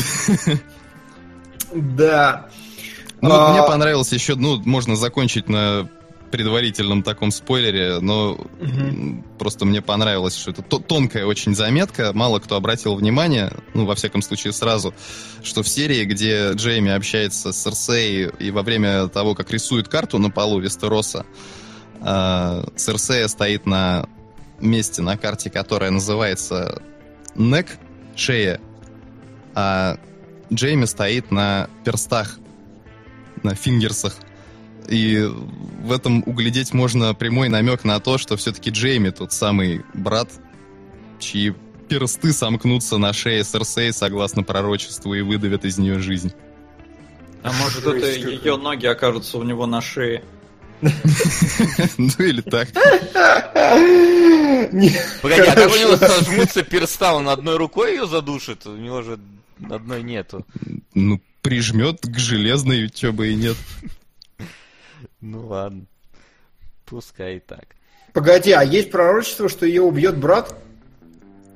да. Ну, вот А, мне понравилось еще, ну, можно закончить на предварительном таком спойлере, но м, просто мне понравилось, что это то- тонкая очень заметка, мало кто обратил внимание, ну, во всяком случае, сразу, что в серии, где Джейми общается с Серсей и во время того, как рисует карту на полу Вестероса, а, Серсея стоит на месте на карте, которая называется Нек, шея, а Джейми стоит на перстах, на фингерсах. И в этом углядеть можно прямой намек на то, что все-таки Джейми тот самый брат, чьи персты сомкнутся на шее Серсей согласно пророчеству и выдавят из нее жизнь. А может это ее ноги окажутся у него на шее? Ну или так. Погоди, а как у него сожмутся перста, он одной рукой ее задушит? У него же одной нету. Ну, прижмет к железной, чё бы и нет. Ну ладно. Пускай и так. Погоди, а есть пророчество, что ее убьет брат?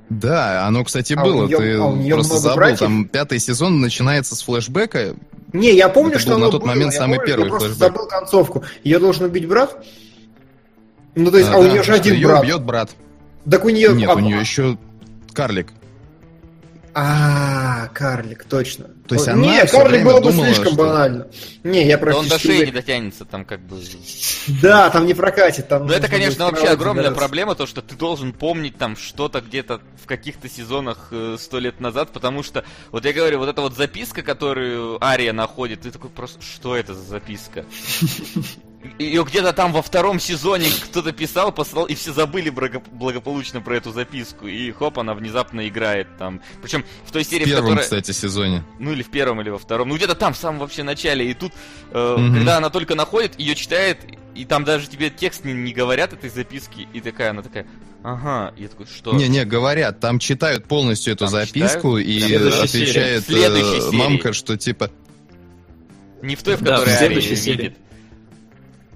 Да, оно, кстати, А у было. неё- Ты а у просто забыл. братьев? Там пятый сезон начинается с флешбека. Не, я помню, Это что был на оно тот было, момент я самый помню, первый Я просто флешбэк. забыл концовку. Ее должен убить брат? Ну, то есть, а, А, у да, нее же один её брат. убьет брат. Так у нее... Нет, а, у нее еще карлик. А, карлик, точно. То есть она Не, карлик было бы слишком что- банально. Не, я Да он до практически... шеи не дотянется, там как бы... Да, там не прокатит. Там Ну это, нужно конечно, вообще огромная проблема, то, что ты должен помнить там что-то где-то в каких-то сезонах э, сто лет назад, потому что, вот я говорю, вот эта вот записка, которую Ария находит, ты такой просто, что это за записка? ее где-то там во втором сезоне кто-то писал, послал, и все забыли благо- благополучно про эту записку. И хоп, она внезапно играет там. Причем в той серии, В первом, которой... кстати, сезоне. Ну или в первом, или во втором. Ну где-то там, в самом вообще начале. И тут, э, Мгм. когда она только находит, ее читает, и там даже тебе текст не, не говорят этой записки. И такая, она такая, ага. И я такой, что? Не-не, говорят, там читают полностью эту Там записку, и Следующей отвечает э, мамка, что типа... Не в той, в Да, в которой Ария следующей серии. видит.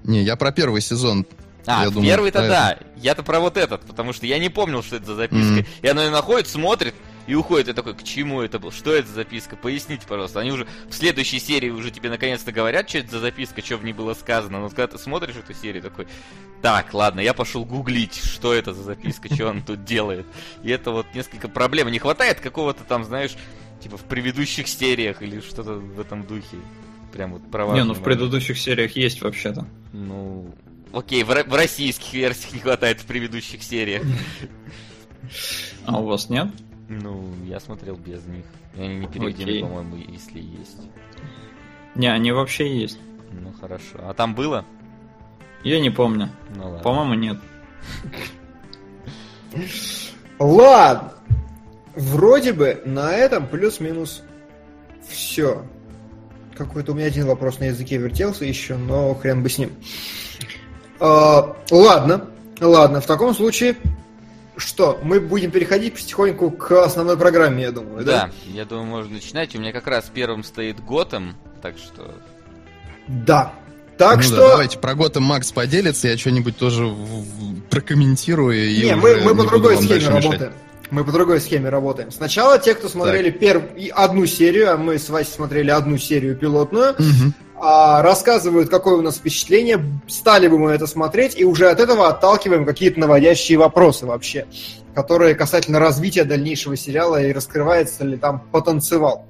Не, я про первый сезон. А, Я первый-то да. Я-то про вот этот, потому что я не помнил, что это за записка. Мгм. И она её находит, смотрит и уходит. Я такой, к чему это было? Что это за записка? Поясните, пожалуйста. Они уже в следующей серии уже тебе наконец-то говорят, что это за записка, что в ней было сказано. Но когда ты смотришь эту серию, такой, так, ладно, я пошел гуглить, что это за записка, что он тут делает. И это вот несколько проблем. Не хватает какого-то там, знаешь, типа в предыдущих сериях или что-то в этом духе. Прям вот про Не, ну в предыдущих сериях есть вообще-то. Ну, окей, в, в российских версиях не хватает в предыдущих сериях. А у вас нет? Ну, я смотрел без них. И они не переведены, Окей. по-моему, если есть. Не, они вообще есть. Ну, хорошо. А там было? Я не помню. Ну, ладно. По-моему, нет. Ладно. Вроде бы на этом плюс-минус все. Какой-то у меня один вопрос на языке вертелся еще, но хрен бы с ним. А, ладно, ладно, в таком случае, что, мы будем переходить потихоньку к основной программе, я думаю, да? Да, я думаю, можно начинать. У меня как раз первым стоит Готэм, так что... Да. Так ну что... да, давайте про Готэм Макс поделится, я что-нибудь тоже в- прокомментирую. и Не, мы, мы по другой схеме работаем. Мы по другой схеме работаем. Сначала те, кто смотрели перв... одну серию, а мы с Васей смотрели одну серию пилотную, Мгм. а, рассказывают, какое у нас впечатление, стали бы мы это смотреть, и уже от этого отталкиваем какие-то наводящие вопросы вообще, которые касательно развития дальнейшего сериала и раскрывается ли там потанцевал.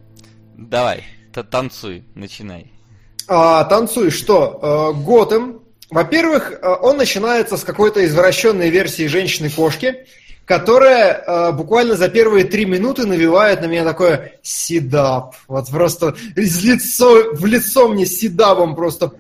Давай, та- танцуй, начинай. А, танцуй, что? А, Готэм. Во-первых, а, он начинается с какой-то извращенной версии женщины-кошки, которая а, буквально за первые три минуты навевает на меня такое седап. Вот просто из лицо, в лицо мне седабом просто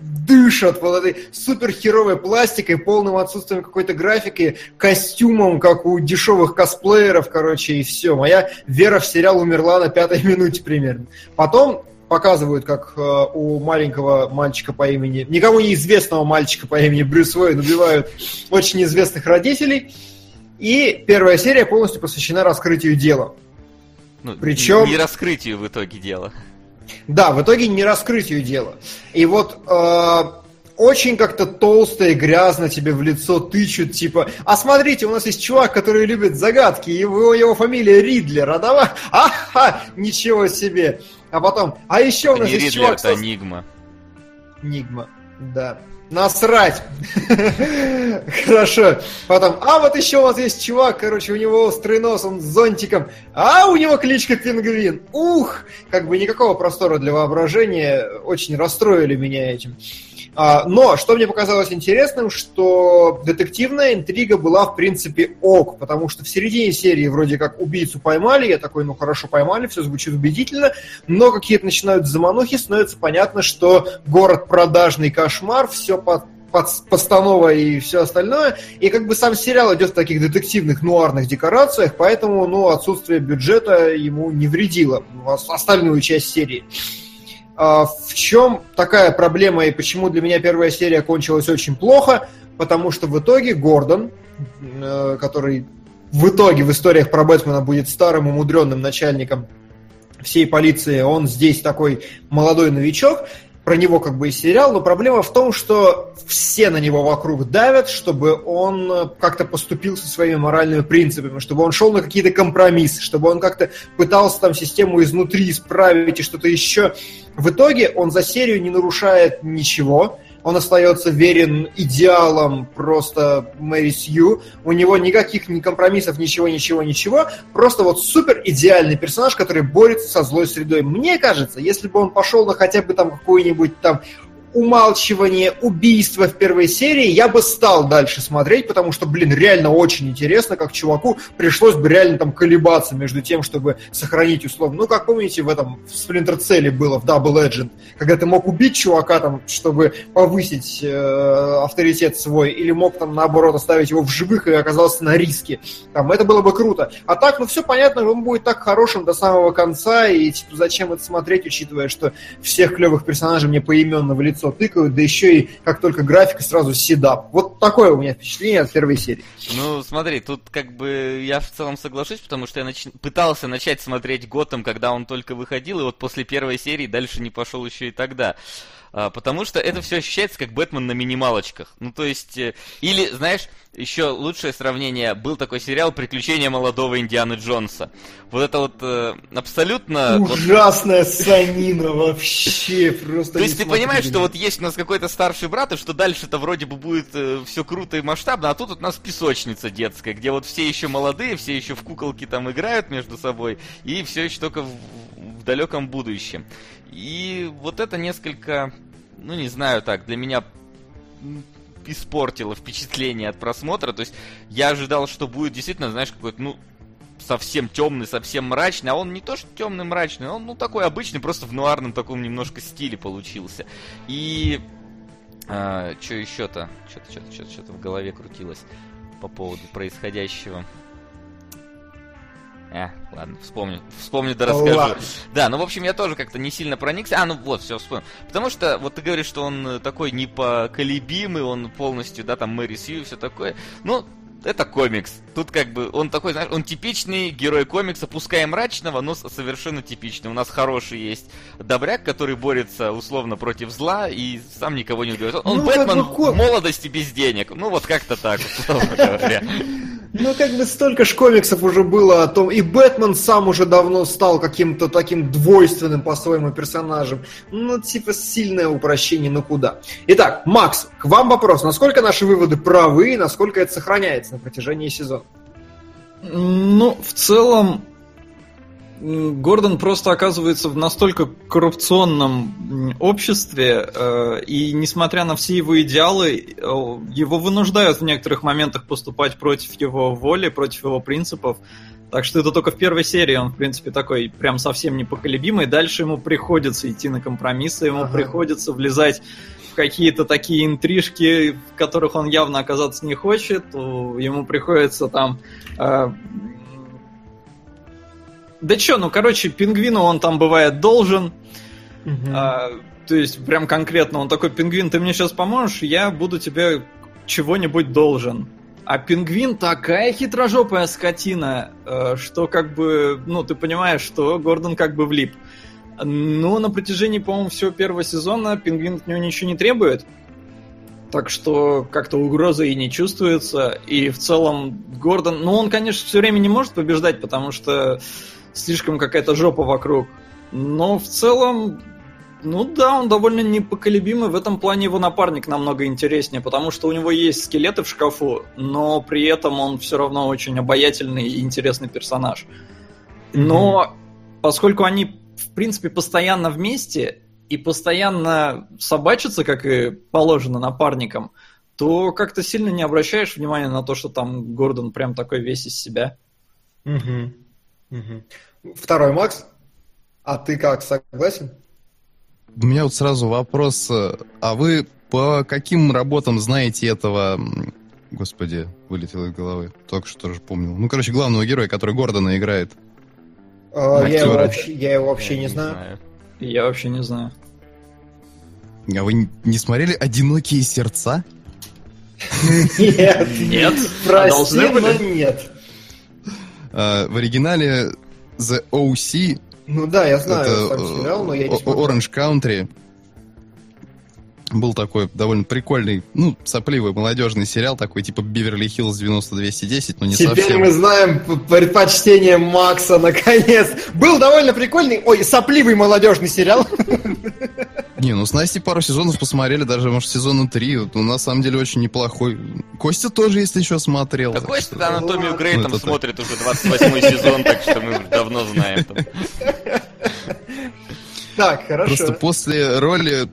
дышат вот этой супер херовой пластикой, полным отсутствием какой-то графики, костюмом, как у дешевых косплееров, короче, и все. Моя вера в сериал умерла на пятой минуте примерно. Потом показывают, как э, у маленького мальчика по имени, никому неизвестного мальчика по имени Брюс Уэйн убивают очень известных родителей. И первая серия полностью посвящена раскрытию дела. Ну, Причем- Не раскрытию в итоге дела. Да, в итоге не раскрытию дела. И вот э, очень как-то толсто и грязно тебе в лицо тычут, типа, а смотрите, у нас есть чувак, который любит загадки, его, его фамилия Ридлер, а давай, ага, ничего себе. А потом, а еще у нас не есть Ридлер, чувак... это Нигма. Нигма, да. Насрать. Хорошо. Потом, а вот еще у вас есть чувак, короче, у него острый нос, он с зонтиком, а у него кличка Пингвин. Ух, как бы никакого простора для воображения, очень расстроили меня этим. А, но, что мне показалось интересным, что детективная интрига была, в принципе, ок, потому что в середине серии вроде как убийцу поймали, я такой, ну хорошо, поймали, все звучит убедительно, но какие-то начинают заманухи, становится понятно, что город продажный кошмар, все под постанова и все остальное. И как бы сам сериал идет в таких детективных нуарных декорациях, поэтому ну, отсутствие бюджета ему не вредило в ос- остальную часть серии. А, В чем такая проблема и почему для меня первая серия кончилась очень плохо? Потому что в итоге Гордон, э, который в итоге в историях про Бэтмена будет старым умудренным начальником всей полиции, он здесь такой молодой новичок, про него как бы и сериал, но проблема в том, что все на него вокруг давят, чтобы он как-то поступил со своими моральными принципами, чтобы он шел на какие-то компромиссы, чтобы он как-то пытался там систему изнутри исправить и что-то еще. В итоге он за серию не нарушает ничего, он остается верен идеалам просто Мэри Сью, у него никаких ни компромиссов, ничего, ничего, ничего, просто вот супер идеальный персонаж, который борется со злой средой. Мне кажется, если бы он пошел на хотя бы там какую-нибудь там умалчивание, убийство в первой серии, я бы стал дальше смотреть, потому что, блин, реально очень интересно, как чуваку пришлось бы реально там колебаться между тем, чтобы сохранить условно. Ну, как помните, в этом в Splinter Cell было в Double Legend, когда ты мог убить чувака там, чтобы повысить э, авторитет свой, или мог там наоборот оставить его в живых и оказался на риске. Там, это было бы круто. А так, ну все понятно, он будет так хорошим до самого конца, и типа, зачем это смотреть, учитывая, что всех клевых персонажей мне поименно в лицо тыкают, да еще и как только графика сразу седап. Вот такое у меня впечатление от первой серии. Ну, смотри, тут как бы я в целом соглашусь, потому что я нач... пытался начать смотреть Готэм, когда он только выходил, и вот после первой серии дальше не пошел еще и тогда. А, потому что это все ощущается как Бэтмен на минималочках. Ну, то есть, э, или, знаешь, еще лучшее сравнение, был такой сериал «Приключения молодого Индианы Джонса». Вот это вот э, абсолютно... Ужасная вот... санина вообще, просто То есть ты понимаешь, что вот есть у нас какой-то старший брат, и что дальше-то вроде бы будет э, все круто и масштабно, а тут вот у нас песочница детская, где вот все еще молодые, все еще в куколки там играют между собой, и все еще только в, в далеком будущем. И вот это несколько, ну не знаю так, для меня испортило впечатление от просмотра. То есть я ожидал, что будет действительно, знаешь, какой-то, ну, совсем темный, совсем мрачный, а он не то что темный, мрачный, он ну такой обычный, просто в нуарном таком немножко стиле получился. И а, что еще-то? Что-то, что-то, что-то, что-то в голове крутилось по поводу происходящего. Э, ладно, вспомню. Вспомню, да расскажу. Ладно. Да, ну, в общем, я тоже как-то не сильно проникся. А, ну вот, все, вспомнил. Потому что, вот ты говоришь, что он такой непоколебимый, он полностью, да, там, Мэри Сью и все такое. Ну, это комикс. Тут как бы он такой, знаешь, он типичный герой комикса, пускай мрачного, но совершенно типичный. У нас хороший есть добряк, который борется условно против зла и сам никого не убивает. Он ну, Бэтмен в молодости без денег. Ну вот как-то так, условно говоря. Ну, как бы столько ж комиксов уже было о том, и Бэтмен сам уже давно стал каким-то таким двойственным по-своему персонажем. Ну, типа, сильное упрощение, ну куда. Итак, Макс, к вам вопрос. Насколько наши выводы правы, и насколько это сохраняется на протяжении сезона? Ну, в целом, Гордон просто оказывается в настолько коррупционном обществе, э, и несмотря на все его идеалы, э, его вынуждают в некоторых моментах поступать против его воли, против его принципов. Так что это только в первой серии он, в принципе, такой прям совсем непоколебимый. Дальше ему приходится идти на компромиссы, ему ага. приходится влезать в какие-то такие интрижки, в которых он явно оказаться не хочет. Ему приходится там э, да чё, ну, короче, пингвину он там бывает должен. Угу. А, то есть, прям конкретно он такой, пингвин, ты мне сейчас поможешь, я буду тебе чего-нибудь должен. А пингвин такая хитрожопая скотина, э, что как бы, ну, ты понимаешь, что Гордон как бы влип. Но на протяжении, по-моему, всего первого сезона пингвин от него ничего не требует. Так что как-то угрозы и не чувствуется. И в целом Гордон... Ну, он, конечно, все время не может побеждать, потому что слишком какая-то жопа вокруг. Но в целом, ну да, он довольно непоколебимый. В этом плане его напарник намного интереснее, потому что у него есть скелеты в шкафу, но при этом он все равно очень обаятельный и интересный персонаж. Но mm-hmm. поскольку они, в принципе, постоянно вместе и постоянно собачатся, как и положено напарникам, то как-то сильно не обращаешь внимания на то, что там Гордон прям такой весь из себя. Угу. Угу. Второй Макс, а ты как, согласен? У меня вот сразу вопрос. А вы по каким работам знаете этого... Господи, вылетел из головы. Только что тоже помнил. Ну, короче, главного героя, который Гордона играет. А, я, его вообще, я его вообще я не, не знаю. знаю. Я вообще не знаю. А вы не смотрели «Одинокие сердца»? Нет. Нет. Прости, но нет. А, в оригинале The OC. Ну да, я знаю это сериал, но я не. Orange Country. Был такой довольно прикольный, ну, сопливый молодежный сериал, такой типа Биверли Хиллз 9210, но не Теперь совсем. Теперь мы знаем предпочтение Макса, наконец. Был довольно прикольный, ой, сопливый молодежный сериал. Не, ну с Настей пару сезонов посмотрели, даже, может, сезона три. Ну, на самом деле, очень неплохой. Костя тоже, если еще смотрел. Да Костя что... Анатомию Грей ну, там смотрит так. уже 28 сезон, так что мы давно знаем. Так, хорошо. Просто после роли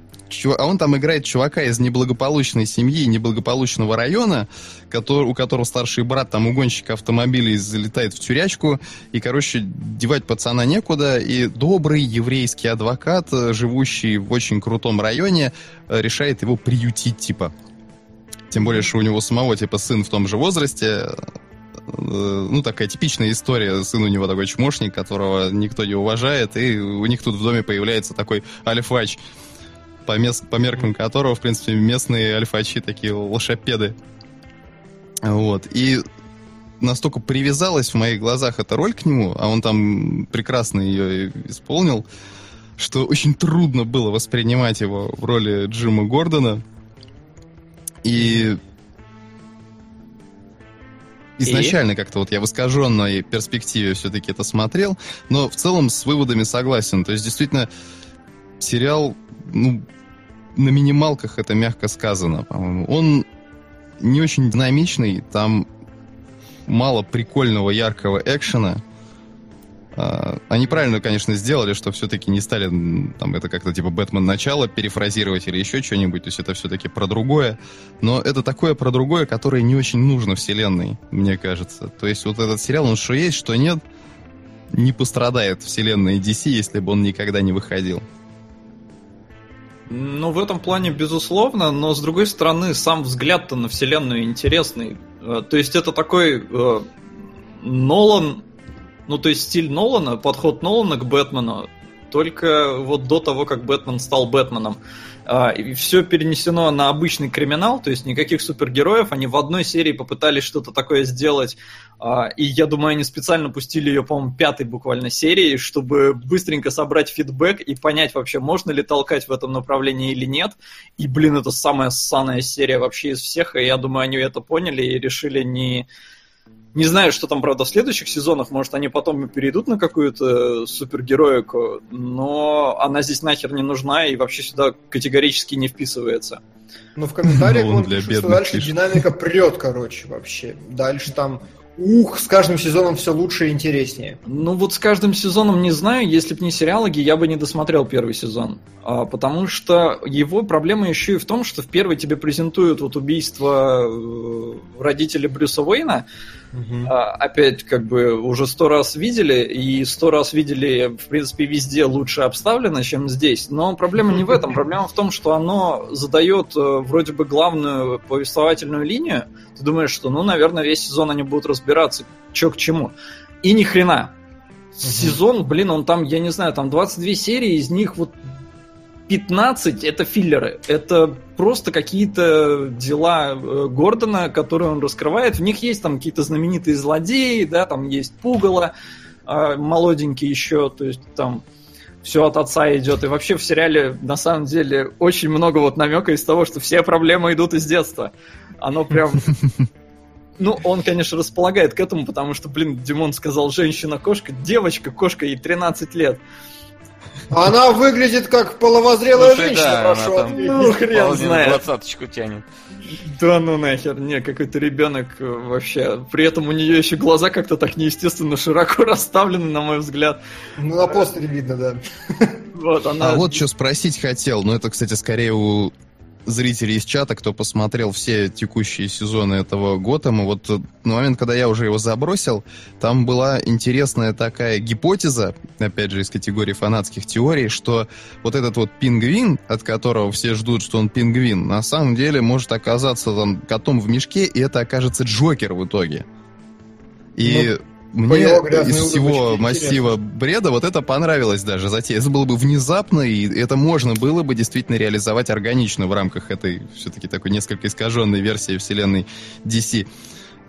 а он там играет чувака из неблагополучной семьи, неблагополучного района, который, у которого старший брат там угонщик автомобилей залетает в тюрячку, и, короче, девать пацана некуда, и добрый еврейский адвокат, живущий в очень крутом районе, э, решает его приютить, типа. Тем более, что у него самого, типа, сын в том же возрасте, Э, ну, такая типичная история. Сын у него такой чмошник, которого никто не уважает, и у них тут в доме появляется такой альфач, по, мест, по меркам которого, в принципе, местные альфачи такие лошапеды. Вот. И настолько привязалась в моих глазах эта роль к нему, а он там прекрасно ее исполнил, что очень трудно было воспринимать его в роли Джима Гордона. И изначально и? как-то вот я в искаженной перспективе все-таки это смотрел, но в целом с выводами согласен. То есть действительно сериал, ну, на минималках это мягко сказано, по-моему. Он не очень динамичный, там мало прикольного, яркого экшена. А, они правильно, конечно, сделали, что все-таки не стали там это как-то типа Бэтмен начало перефразировать или еще что-нибудь, то есть это все-таки про другое. Но это такое про другое, которое не очень нужно вселенной, мне кажется. То есть вот этот сериал, он что есть, что нет, не пострадает вселенная DC, если бы он никогда не выходил. Ну, в этом плане, безусловно, но с другой стороны, сам взгляд-то на вселенную интересный. Э, то есть это такой э, Нолан ну, то есть стиль Нолана, подход Нолана к Бэтмену, только вот до того, как Бэтмен стал Бэтменом. А, и все перенесено на обычный криминал, то есть никаких супергероев. Они в одной серии попытались что-то такое сделать. А, и я думаю, они специально пустили ее, по-моему, пятой буквально серии, чтобы быстренько собрать фидбэк и понять вообще, можно ли толкать в этом направлении или нет. И, блин, это самая ссаная серия вообще из всех. И я думаю, они это поняли и решили не не знаю, что там, правда, в следующих сезонах. Может, они потом перейдут на какую-то супергероику, но она здесь нахер не нужна и вообще сюда категорически не вписывается. Ну, в комментариях он пишет, что дальше динамика прет, короче, вообще. Дальше там Ух, с каждым сезоном все лучше и интереснее. Ну вот с каждым сезоном не знаю, если бы не сериалоги, я бы не досмотрел первый сезон. А, потому что его проблема еще и в том, что в первый тебе презентуют вот убийство э, родителей Брюса Уэйна. Угу. А, опять как бы уже сто раз видели, и сто раз видели, в принципе, везде лучше обставлено, чем здесь. Но проблема не в этом. Проблема в том, что оно задает э, вроде бы главную повествовательную линию. Ты думаешь, что, ну, наверное, весь сезон они будут разбираться, что к чему. И ни хрена. Сезон, блин, он там, я не знаю, там 22 серии, из них вот 15 это филлеры. Это просто какие-то дела э, Гордона, которые он раскрывает. В них есть там какие-то знаменитые злодеи, да, там есть пугало, э, молоденький еще, то есть там все от отца идет. И вообще в сериале на самом деле очень много вот намека из того, что все проблемы идут из детства. Оно прям ну, он, конечно, располагает к этому, потому что, блин, Димон сказал женщина-кошка, девочка-кошка, ей 13 лет. Она выглядит как половозрелая Слушай, женщина, да, прошу там, Ну, хрен знает. Двадцаточку тянет. Да ну нахер, не, какой-то ребенок э, вообще. При этом у нее еще глаза как-то так неестественно широко расставлены, на мой взгляд. Ну, на постере видно, да. Вот, она... А вот что спросить хотел, но это, кстати, скорее у зрителей из чата, кто посмотрел все текущие сезоны этого Готэма, вот на момент, когда я уже его забросил, там была интересная такая гипотеза, опять же, из категории фанатских теорий, что вот этот вот пингвин, от которого все ждут, что он пингвин, на самом деле может оказаться там котом в мешке, и это окажется Джокер в итоге. И... Ну мне из всего массива интересно. бреда вот это понравилось даже затея. Это было бы внезапно, и это можно было бы действительно реализовать органично в рамках этой все-таки такой несколько искаженной версии вселенной DC.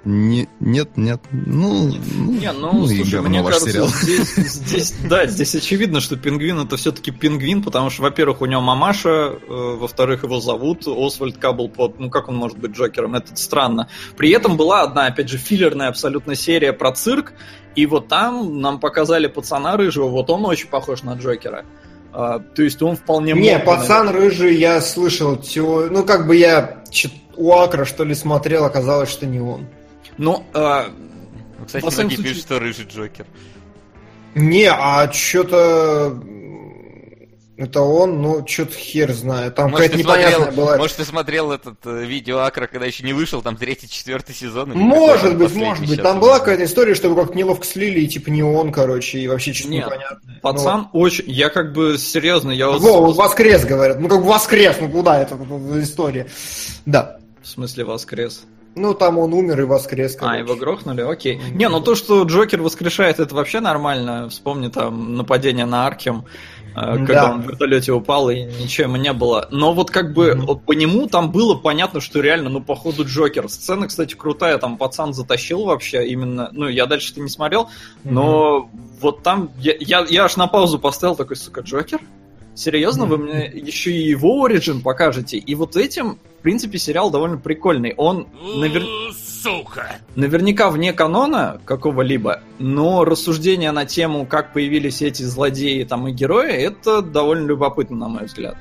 Не, нет, нет, ну... ну не, ну, ну слушай, мне кажется, сериал. Здесь, здесь, да, здесь очевидно, что пингвин это все-таки пингвин, потому что, во-первых, у него мамаша, э, во-вторых, его зовут Освальд Каблпот, ну как он может быть Джокером, это странно. При этом была одна, опять же, филлерная абсолютно серия про цирк, и вот там нам показали пацана рыжего, вот он очень похож на Джокера. А, то есть он вполне... Не, пацан наверное. рыжий, я слышал, теорию, ну как бы я у Акра что ли смотрел, оказалось, что не он. Ну, э, кстати, многие случае... пишут, что рыжий Джокер. Не, а что-то... Это он, ну, что-то хер знает. Там Может, какая-то непонятная смотрел, была. может, ты смотрел этот э, видео Акра, когда еще не вышел, там третий, четвертый сезон? или Может быть, может быть. Там была какая-то история, что его как-то неловко слили, и типа не он, короче, и вообще что-то Нет, непонятное. Пацан очень... Я как бы серьезно, я Ну, вот... Во, воскрес, говорят. Ну, как бы воскрес, ну куда это э, история? Да. В смысле воскрес? Ну, там он умер и воскрес. А, короче. его грохнули? Окей. Не, ну то, что Джокер воскрешает, это вообще нормально. Вспомни там нападение на Аркем, э, когда Да. он в вертолете упал и ничего ему не было. Но вот как бы вот по нему там было понятно, что реально, ну, походу, Джокер. Сцена, кстати, крутая, там пацан затащил вообще именно. Ну, я дальше-то не смотрел, но вот там я, я, я аж на паузу поставил такой, сука, Джокер? Серьезно, вы мне еще и его Origin покажете? И вот этим, в принципе, сериал довольно прикольный. Он навер- наверняка вне канона какого-либо, но рассуждения на тему, как появились эти злодеи там и герои, это довольно любопытно, на мой взгляд.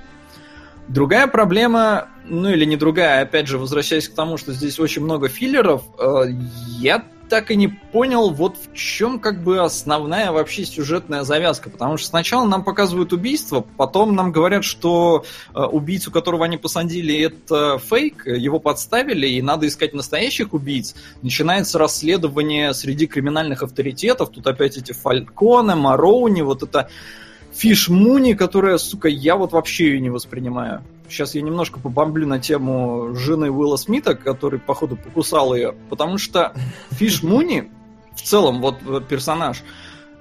Другая проблема, ну или не другая, опять же, возвращаясь к тому, что здесь очень много филлеров, э, я так и не понял, вот в чем как бы основная вообще сюжетная завязка. Потому что сначала нам показывают убийство, потом нам говорят, что э, убийцу, которого они посадили, это фейк, его подставили, и надо искать настоящих убийц. Начинается расследование среди криминальных авторитетов. Тут опять эти Фальконы, Мароуни, вот это Фиш Муни, которая, сука, я вот вообще ее не воспринимаю. Сейчас я немножко побомблю на тему жены Уилла Смита, который, походу, покусал ее. Потому что Фиш Муни, в целом, вот персонаж,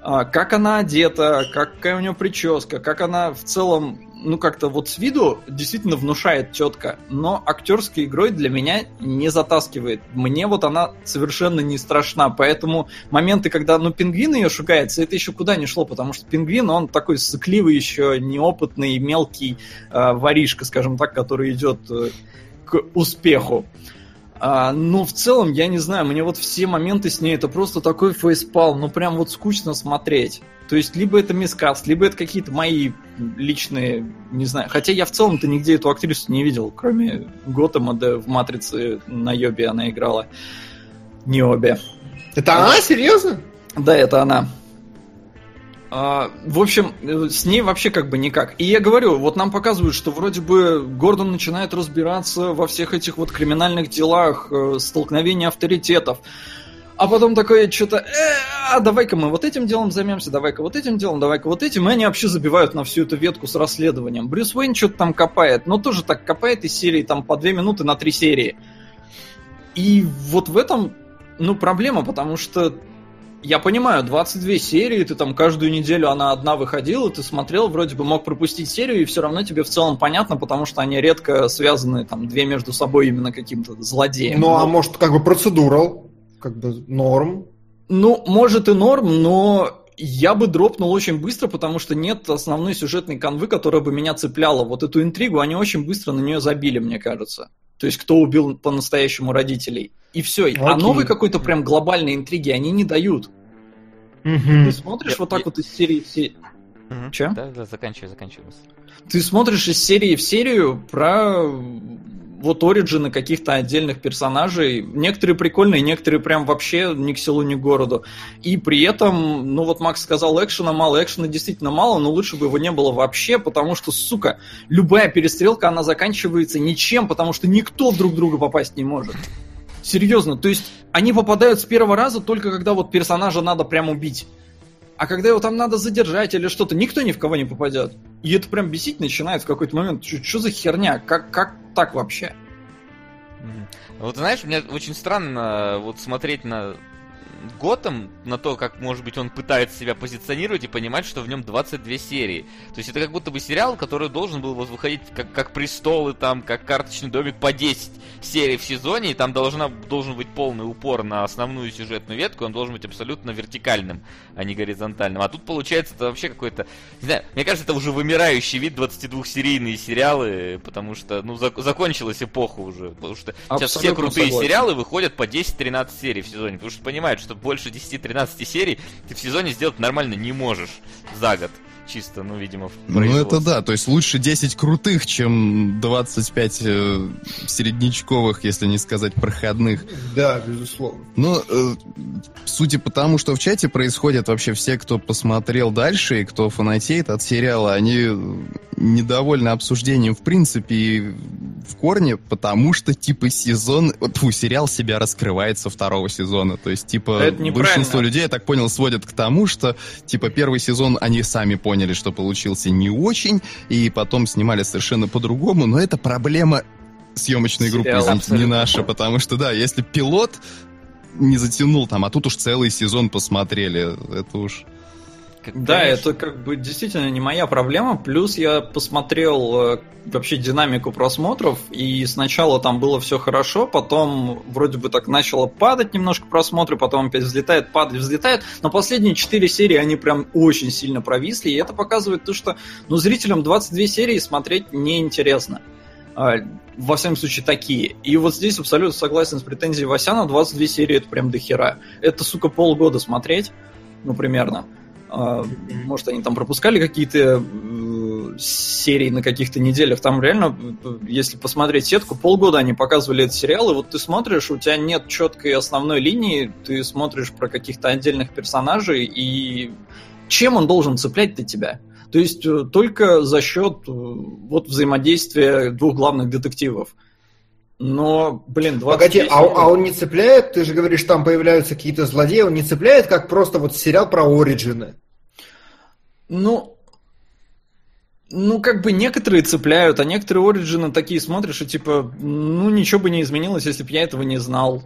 как она одета, как- какая у нее прическа, как она в целом, ну как-то вот с виду действительно внушает тетка, но актерской игрой для меня не затаскивает. Мне вот она совершенно не страшна, поэтому моменты, когда, ну, пингвин ее шугается, это еще куда не шло, потому что пингвин, он такой сыкливый еще, неопытный, мелкий э, воришка, скажем так, который идет э, к успеху. А, ну, в целом, я не знаю, мне вот все моменты с ней, это просто такой фейспал, ну, прям вот скучно смотреть. То есть, либо это мискаст, либо это какие-то мои личные, не знаю. Хотя я в целом-то нигде эту актрису не видел, кроме Готэма, да в «Матрице» на Йобе она играла. Не обе. Это она? Серьезно? Да, это она. А, в общем, э, с ней вообще как бы никак. И я говорю, вот нам показывают, что вроде бы Гордон начинает разбираться во всех этих вот криминальных делах, э, столкновения авторитетов. А потом такое что-то, э, а давай-ка мы вот этим делом займемся, давай-ка вот этим делом, давай-ка вот этим. И они вообще забивают на всю эту ветку с расследованием. Брюс Уэйн что-то там копает, но тоже так копает из серии там по две минуты на три серии. И вот в этом, ну, проблема, потому что я понимаю, 22 серии, ты там каждую неделю она одна выходила, ты смотрел, вроде бы мог пропустить серию, и все равно тебе в целом понятно, потому что они редко связаны, там, две между собой именно каким-то злодеем. Ну, а Но- может, как бы процедурал, как бы норм. Ну, может и норм, но я бы дропнул очень быстро, потому что нет основной сюжетной канвы, которая бы меня цепляла. Вот эту интригу они очень быстро на нее забили, мне кажется. То есть, кто убил по-настоящему родителей. И все. А Окей. новой какой-то прям глобальной интриги они не дают. Мгм. Ты смотришь Я- вот так я- вот из серии в се- Мгм. Чё? Да, да, заканчивай, заканчивай. Ты смотришь из серии в серию про вот оригины каких-то отдельных персонажей. Некоторые прикольные, некоторые прям вообще ни к селу, ни к городу. И при этом, ну вот Макс сказал, экшена мало. Экшена действительно мало, но лучше бы его не было вообще, потому что, сука, любая перестрелка, она заканчивается ничем, потому что никто в друг друга попасть не может. Серьезно, то есть они попадают с первого раза только когда вот персонажа надо прям убить. А когда его там надо задержать или что-то, никто ни в кого не попадет. И это прям бесить начинает в какой-то момент. Что за херня? Как, как так вообще? Вот знаешь, мне очень странно вот смотреть на Готэм, на то, как, может быть, он пытается себя позиционировать и понимать, что в нем 22 серии. То есть это как будто бы сериал, который должен был вот выходить как, как престолы, там, как карточный домик по 10 серий в сезоне, и там должна, должен быть полный упор на основную сюжетную ветку, он должен быть абсолютно вертикальным, а не горизонтальным. А тут получается это вообще какой-то, не знаю, мне кажется, это уже вымирающий вид 22-серийные сериалы, потому что, ну, зак- закончилась эпоха уже, потому что сейчас все Абсолютно крутые согласен. сериалы выходят по 10-13 серий в сезоне, потому что понимают, что больше 10-13 серий ты в сезоне сделать нормально не можешь за год. Чисто, ну, видимо, в Ну это да, то есть лучше 10 крутых, чем 25 э, середнячковых, если не сказать проходных. Да, безусловно. Но э, судя по тому, что в чате происходит, вообще все, кто посмотрел дальше и кто фанатеет от сериала, они недовольны обсуждением в принципе и в корне, потому что типа сезон, фу, сериал себя раскрывает со второго сезона. То есть типа Это большинство людей, я так понял, сводят к тому, что типа первый сезон они сами поняли, что получился не очень, и потом снимали совершенно по-другому, но это проблема съемочной группы, извините, не наша, потому что да, если пилот не затянул там, а тут уж целый сезон посмотрели. Это уж... Как- Да, это как бы действительно не моя проблема. Плюс я посмотрел э, вообще динамику просмотров, и сначала там было все хорошо, потом вроде бы так начало падать немножко просмотры, потом опять взлетает, падает, взлетает. Но последние 4 серии, они прям очень сильно провисли, и это показывает то, что ну, зрителям 22 серии смотреть неинтересно. А, Во всяком случае, такие. И вот здесь абсолютно согласен с претензией Васяна, 22 серии это прям дохера. Это, сука, полгода смотреть, ну, примерно. А, Может, они там пропускали какие-то э, серии на каких-то неделях. Там реально, если посмотреть сетку, полгода они показывали этот сериал, и вот ты смотришь, у тебя нет четкой основной линии, ты смотришь про каких-то отдельных персонажей, и чем он должен цеплять для тебя? То есть э, только за счет э, вот взаимодействия двух главных детективов. Но, блин, 20 Погоди, а, а он не цепляет? Ты же говоришь, там появляются какие-то злодеи, он не цепляет, как просто вот сериал про Ориджины. Ну, ну, как бы некоторые цепляют, а некоторые Ориджины такие смотришь, и типа, ну, ничего бы не изменилось, если бы я этого не знал.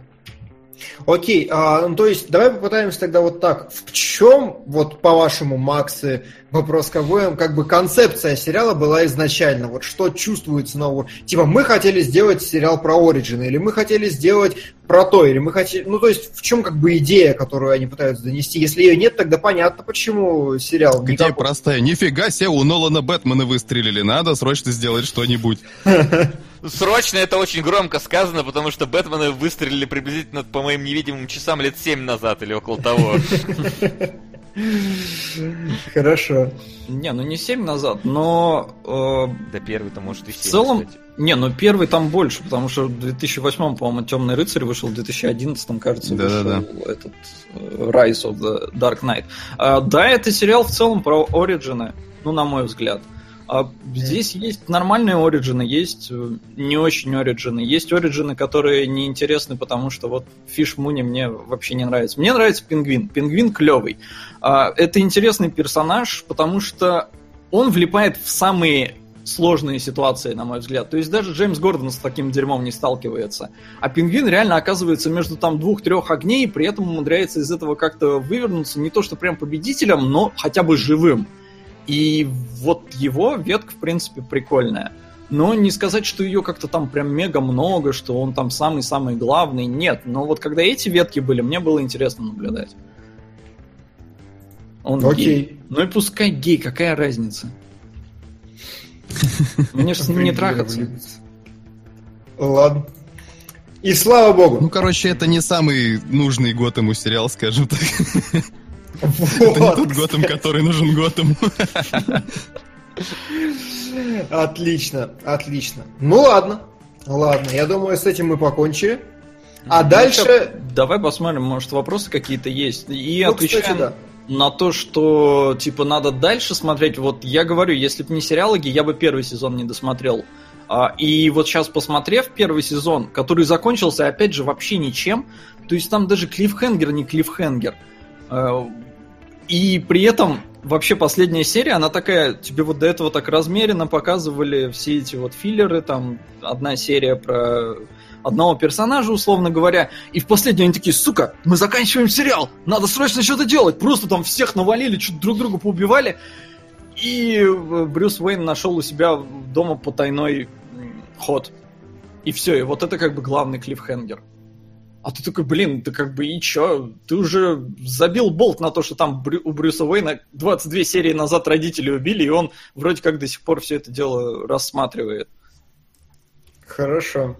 Окей, а, ну, то есть давай попытаемся тогда вот так. В чем, вот по-вашему, Максы, вопрос к обоим, как бы концепция сериала была изначально? Вот что чувствуется нового? Типа, мы хотели сделать сериал про Ориджины, или мы хотели сделать про то, или мы хотели... Ну, то есть, в чем как бы идея, которую они пытаются донести? Если ее нет, тогда понятно, почему сериал Идея никакой. простая. Нифига себе, у Нолана Бэтмена выстрелили. Надо срочно сделать что-нибудь. Срочно это очень громко сказано, потому что Бэтмены выстрелили приблизительно по моим невидимым часам лет 7 назад или около того. Хорошо. Не, ну не 7 назад, но... э, Да первый-то может и 7, в целом... кстати. Не, ну первый там больше, потому что в 2008, по-моему, Темный рыцарь вышел, в 2011, кажется, Да-да-да. вышел этот э, Rise of the Dark Knight. А, да, это сериал в целом про Ориджины, ну, на мой взгляд. А здесь есть нормальные Ориджины, есть э, не очень Ориджины. Есть Ориджины, которые неинтересны, потому что вот Фиш Муни мне вообще не нравится. Мне нравится Пингвин. Пингвин клевый. А, это интересный персонаж, потому что он влипает в самые сложные ситуации, на мой взгляд. То есть даже Джеймс Гордон с таким дерьмом не сталкивается. А пингвин реально оказывается между там двух-трех огней, и при этом умудряется из этого как-то вывернуться не то что прям победителем, но хотя бы живым. И вот его ветка, в принципе, прикольная. Но не сказать, что ее как-то там прям мега много, что он там самый-самый главный. Нет, но вот когда эти ветки были, мне было интересно наблюдать. Он Окей. гей. Ну и пускай гей, какая разница? Мне же с ним не трахаться. Ладно. И слава богу. Ну, короче, это не самый нужный год ему сериал, скажем так. Вот. Это не тот Готэм, который нужен Готэму. Отлично, отлично. Ну ладно, ладно, я думаю, с этим мы покончили. А дальше... Давай посмотрим, может, вопросы какие-то есть. И Ну, отвечаем кстати, да. на то, что, типа, надо дальше смотреть. Вот я говорю, если бы не сериалоги, я бы первый сезон не досмотрел. А, И вот сейчас, посмотрев первый сезон, который закончился, опять же, вообще ничем, то есть там даже клиффхенгер не клиффхенгер. И при этом вообще последняя серия, она такая, тебе вот до этого так размеренно показывали все эти вот филлеры, там одна серия про одного персонажа, условно говоря, и в последней они такие, сука, мы заканчиваем сериал, надо срочно что-то делать, просто там всех навалили, что-то друг друга поубивали, и э, Брюс Уэйн нашел у себя дома потайной ход. И все, и вот это как бы главный клиффхенгер. А ты такой, блин, ты как бы и чё? Ты уже забил болт на то, что там Брю- у Брюса Уэйна 22 серии назад родители убили, и он вроде как до сих пор все это дело рассматривает. Хорошо.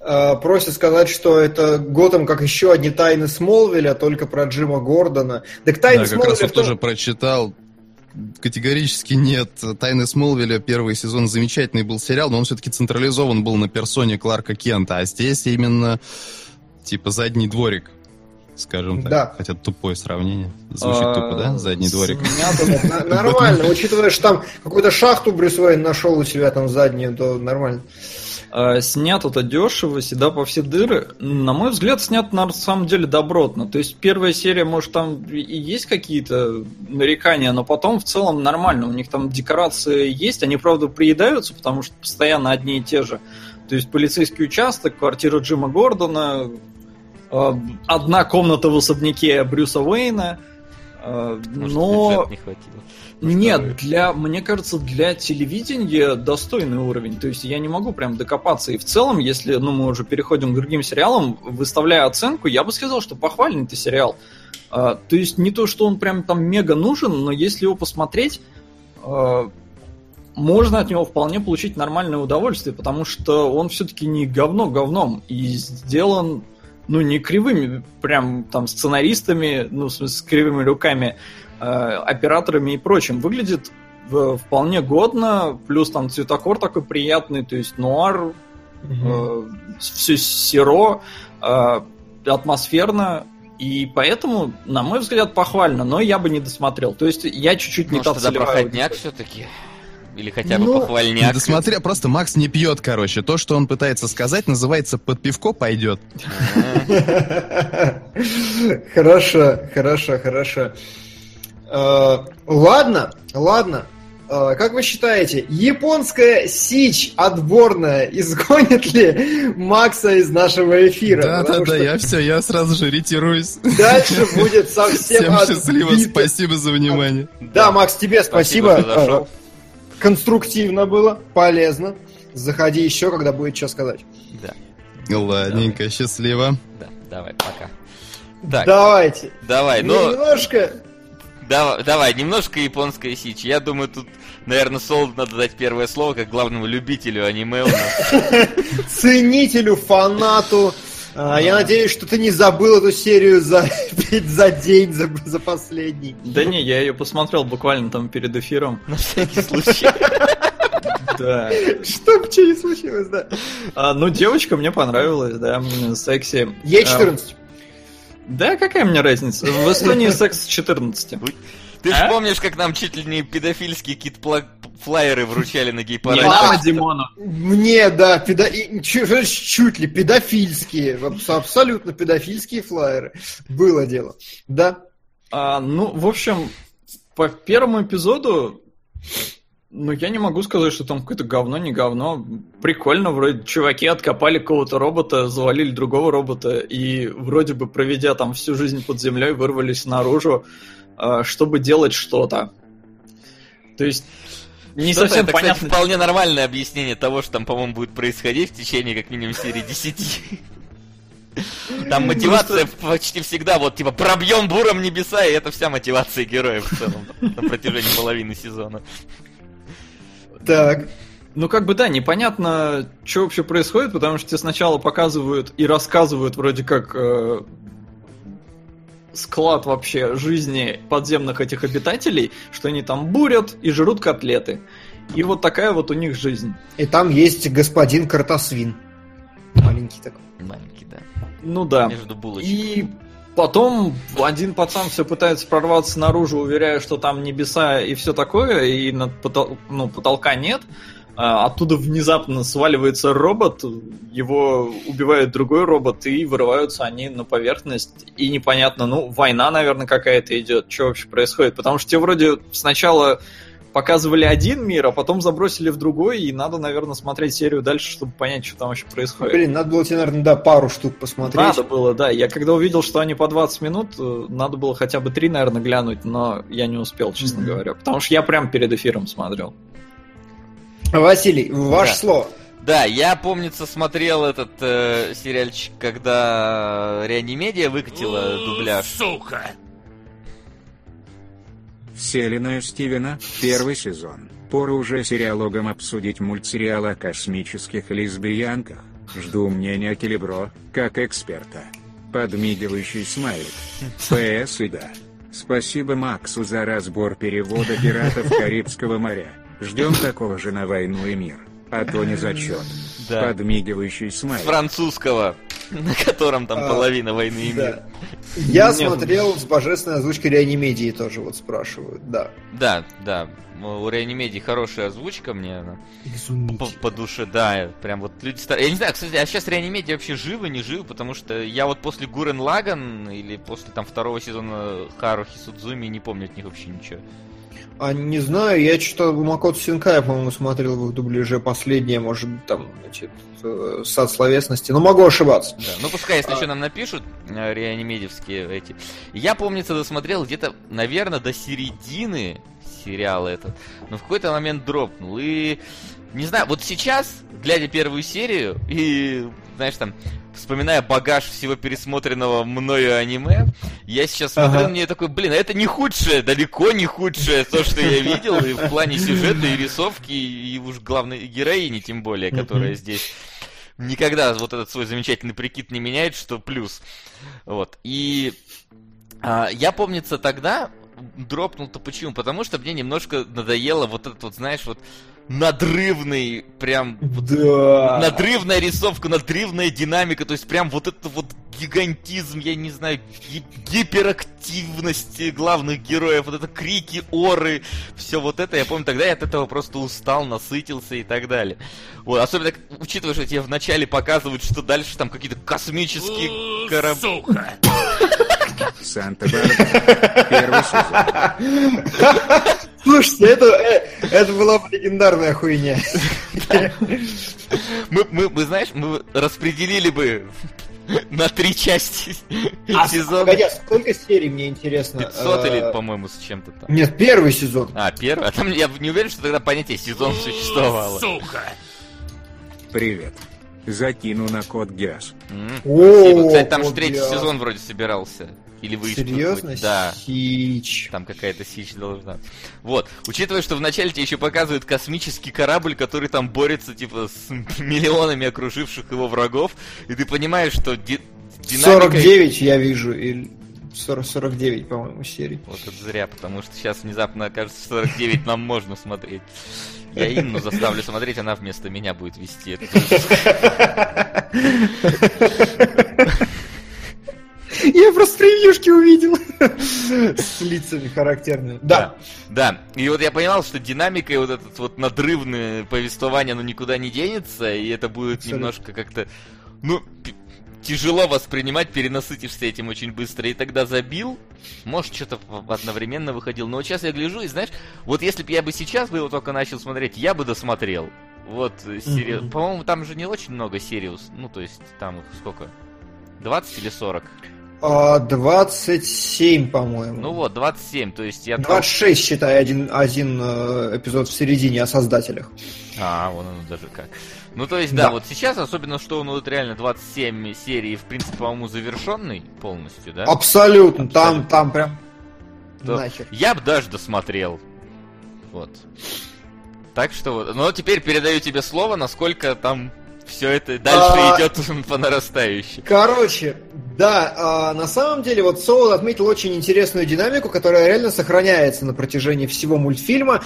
А, Просят сказать, что это Готэм как еще одни тайны Смолвиля, только про Джима Гордона. Так тайны Да, как раз Смолвиля вот в том- тоже прочитал. категорически нет. «Тайны Смолвиля» первый сезон замечательный был сериал, но он все-таки централизован был на персоне Кларка Кента, а здесь именно типа задний дворик скажем так. Да. Хотя тупое сравнение. Звучит А, тупо, да? Задний дворик. Нормально, учитывая, что там какую-то шахту Брюс Уэйн нашел у себя там заднюю, то нормально. А, Снят это дешево, седа по все дыры. На мой взгляд, снят на самом деле добротно. То есть первая серия, может, там и есть какие-то нарекания, но потом в целом нормально. У них там декорации есть, они, правда, приедаются, потому что постоянно одни и те же. То есть полицейский участок, квартира Джима Гордона, э, одна комната в особняке Брюса Уэйна. э, Может, Но не хватило. нет, для, мне кажется, для телевидения достойный уровень. То есть я не могу прям докопаться. И в целом, если ну, мы уже переходим к другим сериалам, выставляя оценку, я бы сказал, что похвальный ты сериал. А, то есть не то, что он прям там мега нужен, но если его посмотреть, а, можно от него вполне получить нормальное удовольствие, потому что он все-таки не говно говном и сделан ну, не кривыми, прям там сценаристами, ну, в смысле, с кривыми руками, э, операторами и прочим. Выглядит в- вполне годно, плюс там цветокор такой приятный, то есть нуар, все серо, э, атмосферно, и поэтому, на мой взгляд, похвально, но я бы не досмотрел. То есть я чуть-чуть не Может, та тогда целевая проходняк все-таки? Или хотя бы Ну, похвальняк? Да смотря, просто Макс не пьет, короче. То, что он пытается сказать, называется «под пивко пойдет». Хорошо, хорошо, хорошо. Э, Ладно, ладно. Э, Как вы считаете, японская сич отборная изгонит ли Макса из нашего эфира? Потому Да-да-да, что я все, я сразу же ретируюсь. Дальше будет совсем Всем счастливо, спасибо за внимание. Да, Макс, тебе спасибо. Э, Конструктивно было, полезно. Заходи еще, когда будет что сказать. Да, Ладненько, счастливо. да, давай, пока. Так, Давайте. давай, ну, Немножко. давай, давай, немножко японская сич. Я думаю, тут, наверное, Солоду надо дать первое слово, как главному любителю аниме у нас. ценителю, фанату. А, Я надеюсь, что ты не забыл эту серию за, за день, за, за последний. Да не, я ее посмотрел буквально там перед эфиром. На всякий случай. Да. Чтоб что не случилось, да. А, ну, девочка мне понравилась, да, секси. Ей А, 14. да, какая мне разница? В Эстонии секс с 14. Ты ж А? помнишь, как нам чуть ли не педофильские кит-флайеры вручали на Не гей-параде? Мама Димона. Мне, да, педо... чуть ли педофильские, абс- абсолютно педофильские флайеры. Было дело. Да. А, ну, в общем, по первому эпизоду, ну, я не могу сказать, что там какое-то говно, не говно. Прикольно, вроде чуваки откопали какого-то робота, завалили другого робота, и вроде бы, проведя там всю жизнь под землей, вырвались наружу, чтобы делать что-то. То есть, не Что-то совсем это, кстати, понятно. вполне нормальное объяснение того, что там, по-моему, будет происходить в течение как минимум серии 10. Там мотивация почти всегда вот типа пробьем буром небеса, и это вся мотивация героев в целом на протяжении половины сезона. Так. Ну, как бы да, непонятно, что вообще происходит, потому что тебе сначала показывают и рассказывают вроде как э, склад вообще жизни подземных этих обитателей, что они там бурят и жрут котлеты. И вот такая вот у них жизнь. И там есть господин Картасвин. Маленький такой. Маленький, да. Ну да. Между булочек. И потом один пацан все пытается прорваться наружу, уверяя, что там небеса и все такое, и над потол- ну, потолка нет. А Оттуда внезапно сваливается робот, его убивает другой робот, и вырываются они на поверхность. И непонятно, ну, война, наверное, какая-то идет. Что вообще происходит? Потому что тебе вроде сначала показывали один мир, а потом забросили в другой, и надо, наверное, смотреть серию дальше, чтобы понять, что там вообще происходит. Блин, надо было тебе, наверное, да, пару штук посмотреть. Надо было, да. Я когда увидел, что они по 20 минут, э, надо было хотя бы 3, наверное, глянуть, но я не успел, честно Мгм. говоря. Потому что я прям перед эфиром смотрел. Василий, ваше Да. слово. Да, я, помнится, смотрел этот э, сериальчик, когда Реанимедия выкатила дубляж. Сука! Вселенная Стивена, первый сезон. Пора уже сериалогом обсудить мультсериал о космических лесбиянках. Жду мнения Келебро, как эксперта. Подмигивающий смайлик. ПС и да. Спасибо Максу за разбор перевода «Пиратов Карибского моря». Ждем такого же на «Войну и мир». А то не зачет. Да. Подмигивающий С смайл. французского, на котором там А, половина войны и Да. мира. Я Нет. смотрел с божественной озвучкой реанимедии тоже вот спрашивают, да. Да, да. У Реанимедии хорошая озвучка мне она по, по душе, да, прям вот люди стараются. Я не знаю, кстати, а сейчас Реанимедия вообще живы, не живы, потому что я вот после Гурен Лаган или после там второго сезона Харухи Судзуми не помню от них вообще ничего. А не знаю, я что-то Макото Синкая, по-моему, смотрел в их дубляже последнее, может быть, там, значит, э, сад словесности, но могу ошибаться. Да, ну пускай, если А. что нам напишут, э, реанимедевские эти. Я, помнится, досмотрел где-то, наверное, до середины сериала этот, но в какой-то момент дропнул. И, не знаю, вот сейчас, глядя первую серию, и, знаешь, там, вспоминая багаж всего пересмотренного мною аниме, я сейчас смотрю Ага. на нее такой, блин, а это не худшее, далеко не худшее то, что я видел, и в плане сюжета, и рисовки, и уж главной героини, тем более, которая здесь никогда вот этот свой замечательный прикид не меняет, что плюс. Вот. И а, я, помнится, тогда дропнул-то почему? Потому что мне немножко надоело вот этот вот, знаешь, вот надрывный, прям Да. надрывная рисовка, надрывная динамика, то есть прям вот это вот гигантизм, я не знаю, ги- гиперактивность главных героев, вот это крики, оры, все вот это, я помню, тогда я от этого просто устал, насытился и так далее. Вот, особенно, как- учитывая, что тебе вначале показывают, что дальше там какие-то космические корабли. Санта-Барбара. Первый сезон. Слушайте, это, э, это была бы легендарная хуйня. Мы, мы, мы, знаешь, мы распределили бы на три части А, сезона. погоди, а сколько серий, мне интересно? 500 или, Э, по-моему, с чем-то там. Нет, первый сезон. А, первый? А там я не уверен, что тогда понятие сезон существовало. Привет. Закину на код Гиас. Спасибо. Кстати, там же третий сезон вроде собирался. Или вышел. Серьезно? Да. Сич. Там какая-то сич должна. Вот. Учитывая, что вначале тебе еще показывают космический корабль, который там борется, типа, с миллионами окруживших его врагов, и ты понимаешь, что ди- динамика... 49 я вижу, или 40, 49, по-моему, серий. Вот это зря, потому что сейчас внезапно окажется, что 49 нам можно смотреть. Я Инну заставлю смотреть, она вместо меня будет вести этот. Я просто превьюшки увидел. С лицами характерными. Да. Да, и вот я понимал, что динамика и вот этот вот надрывное повествование, оно никуда не денется, и это будет Абсолютно. немножко как-то, ну, тяжело воспринимать, перенасытишься этим очень быстро, и тогда забил, может, что-то одновременно выходил, но вот сейчас я гляжу, и знаешь, вот если бы я бы сейчас бы его только начал смотреть, я бы досмотрел. Вот, э, сери- Мгм. по-моему, там же не очень много Сириус, ну, то есть, там сколько? 20 или 40? А, 27, по-моему. Ну вот, 27, то есть я... 26, считай, один, один э, эпизод в середине о создателях. А, вон оно даже как. Ну, то есть, да, Да. вот сейчас, особенно, что он вот реально 27 серий, в принципе, по-моему, завершенный полностью, да? Абсолютно. Там, Абсолютно. там прям То нахер. Я бы даже досмотрел. Вот. Так что вот. Но теперь передаю тебе слово, насколько там все это дальше А. идет по нарастающей. Короче, да, а, на самом деле вот Соул отметил очень интересную динамику, которая реально сохраняется на протяжении всего мультфильма.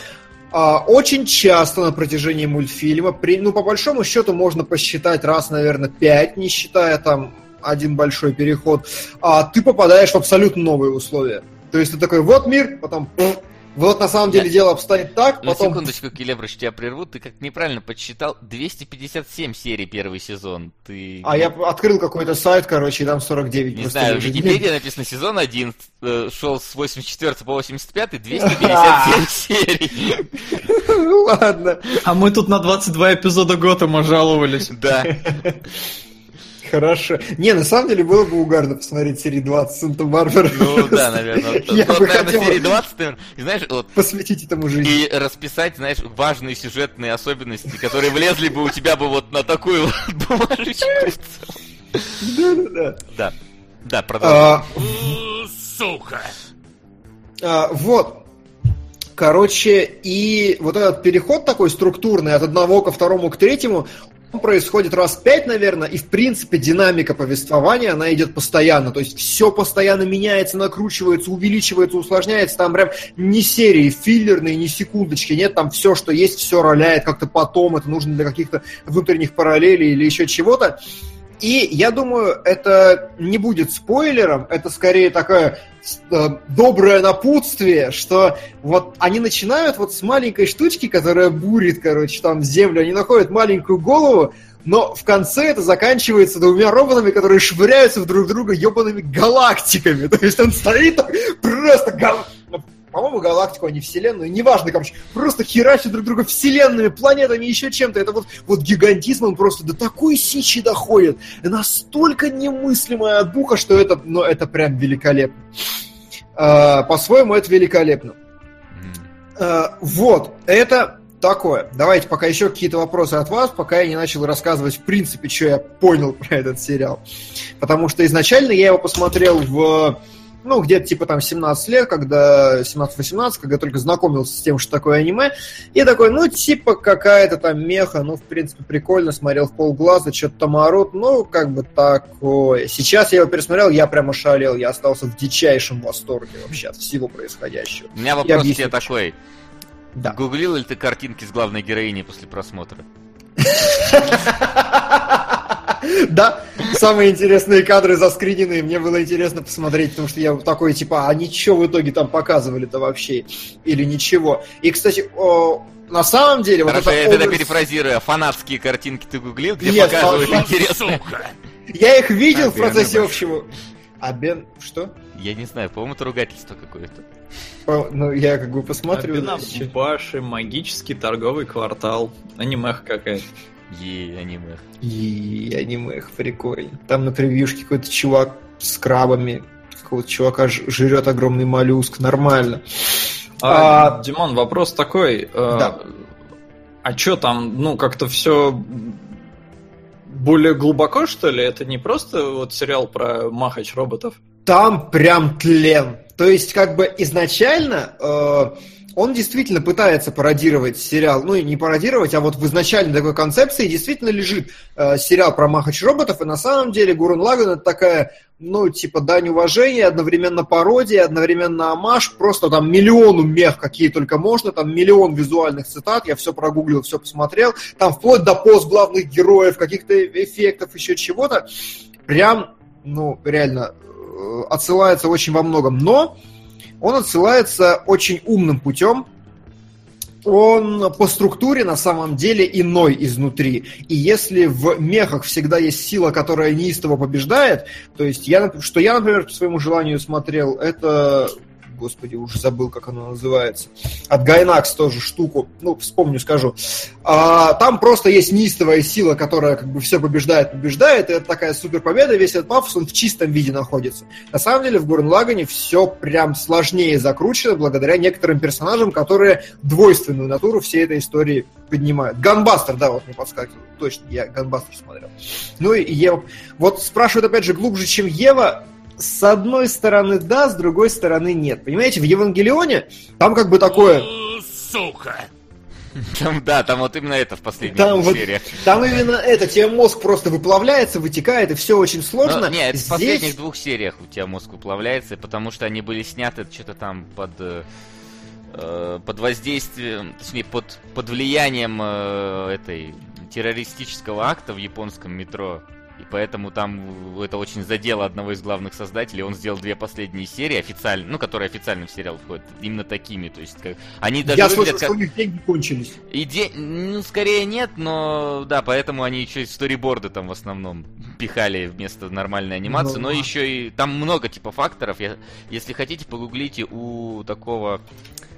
А, очень часто на протяжении мультфильма, при, ну, по большому счету, можно посчитать раз, наверное, пять, не считая там один большой переход, а ты попадаешь в абсолютно новые условия. То есть ты такой, вот мир, потом пф, вот на самом деле Я- дело обстоит так, На потом... секундочку, Келебрыч, тебя прерву. Ты как неправильно подсчитал 257 серий первый сезон. Ты... А я открыл какой-то сайт, короче, и там 49 Не знаю, в. Википедии написано сезон 1 э, шел с 84 по 85, 257 серий. Ну ладно. А мы тут на 22 эпизода Готэма жаловались. Да. Хорошо. Не, на самом деле было бы угарно посмотреть серии 20 Санта-Барбара. Ну да, наверное. Вот, Я вот, бы наверное, хотел серии 20, наверное. И знаешь, вот посвятить этому жизнь. и расписать, знаешь, важные сюжетные особенности, которые влезли бы у тебя бы вот на такую вот бумажечку. Да-да-да. Да. Да, продолжай. А, а, Вот. Короче, и вот этот переход такой структурный от одного ко второму к третьему, происходит раз пять, наверное, и, в принципе, динамика повествования, она идет постоянно. То есть все постоянно меняется, накручивается, увеличивается, усложняется. Там прям не серии филлерные, не секундочки. Нет, там все, что есть, все роляет как-то потом. Это нужно для каких-то внутренних параллелей или еще чего-то. И я думаю, это не будет спойлером, это скорее такое э, доброе напутствие, что вот они начинают вот с маленькой штучки, которая бурит, короче, там землю, они находят маленькую голову, но в конце это заканчивается двумя роботами, которые швыряются в друг друга ебаными галактиками. То есть он стоит просто по-моему, галактику, а не вселенную, неважно, короче, просто херачат друг друга вселенными, планетами, еще чем-то. Это вот, вот гигантизм, он просто до такой сичи доходит. Настолько немыслимая отбуха, что это, ну, это прям великолепно. А, по-своему, это великолепно. А, вот, это такое. Давайте пока еще какие-то вопросы от вас, пока я не начал рассказывать, в принципе, что я понял про этот сериал. Потому что изначально я его посмотрел в ну, где-то типа там 17 лет, когда 17-18, когда только знакомился с тем, что такое аниме, и такой, ну, типа какая-то там меха, ну, в принципе, прикольно, смотрел в полглаза, что-то там орут, ну, как бы такое. Сейчас я его пересмотрел, я прямо шалел, я остался в дичайшем восторге вообще от всего происходящего. У меня вопрос тебе такой. Да. Гуглил ли ты картинки с главной героиней после просмотра? Да, самые интересные кадры заскриненные, мне было интересно посмотреть, потому что я такой, типа, а ничего в итоге там показывали-то вообще? Или ничего? И, кстати, на самом деле... Хорошо, вот я это тогда образ- перефразирую. Фанатские картинки ты гуглил, где Нет, показывают фан- интересно? Я их видел А в процессе общего... А Бен... Что? Я не знаю, по-моему, это ругательство какое-то. О, Ну, я как бы посмотрю. Баши, магический торговый квартал. Анимеха какая-то. Е, аниме. И аниме их прикольно. Там на превьюшке какой-то чувак с крабами, какого-то чувака жрет огромный моллюск. Нормально. А, А- Димон, вопрос такой. э, Да. А что там, ну, как-то все более глубоко, что ли? Это не просто вот сериал про махач роботов? Там прям тлен. То есть, как бы изначально э, он действительно пытается пародировать сериал, ну и не пародировать, а вот в изначальной такой концепции действительно лежит э, сериал про махач роботов, и на самом деле Гурен Лаган это такая, ну, типа, дань уважения, одновременно пародия, одновременно амаш, просто там миллиону мех, какие только можно, там миллион визуальных цитат, я все прогуглил, все посмотрел, там вплоть до пост главных героев, каких-то эффектов, еще чего-то, прям, ну, реально, э, отсылается очень во многом, но он отсылается очень умным путем. Он по структуре на самом деле иной изнутри. И если в мехах всегда есть сила, которая неистово побеждает, то есть я, что я, например, по своему желанию смотрел, это господи, уже забыл, как оно называется. От Гайнакс тоже штуку, ну, вспомню, скажу. А, там просто есть неистовая сила, которая как бы все побеждает, побеждает, и это такая супер победа, весь этот пафос, он в чистом виде находится. На самом деле в Гурен Лагане все прям сложнее закручено благодаря некоторым персонажам, которые двойственную натуру всей этой истории поднимают. Ганбастер, да, вот мне подсказывает. Точно, я Ганбастер смотрел. Ну и Ева. Вот спрашивают опять же глубже, чем Ева. С одной стороны да, с другой стороны нет. Понимаете, в Евангелионе там как бы такое... Там, да, там вот именно это в последних Там двух вот, сериях. там именно это, тебе мозг просто выплавляется, вытекает, и все очень сложно. Но, нет, это в Здесь- последних двух сериях у тебя мозг уплавляется, потому что они были сняты что-то там под э, э, под воздействием, точнее под под влиянием э, этой террористического акта в японском метро. И поэтому там это очень задело одного из главных создателей. Он сделал две последние серии официально, ну, которые официально в сериал входят, именно такими. То есть, как, они даже Я выглядят слышал, как... что у них деньги кончились. Иде... Ну, скорее нет, но да, поэтому они еще и сториборды там в основном пихали вместо нормальной анимации. Ну, но ладно. еще и там много типа факторов. Я... Если хотите, погуглите у такого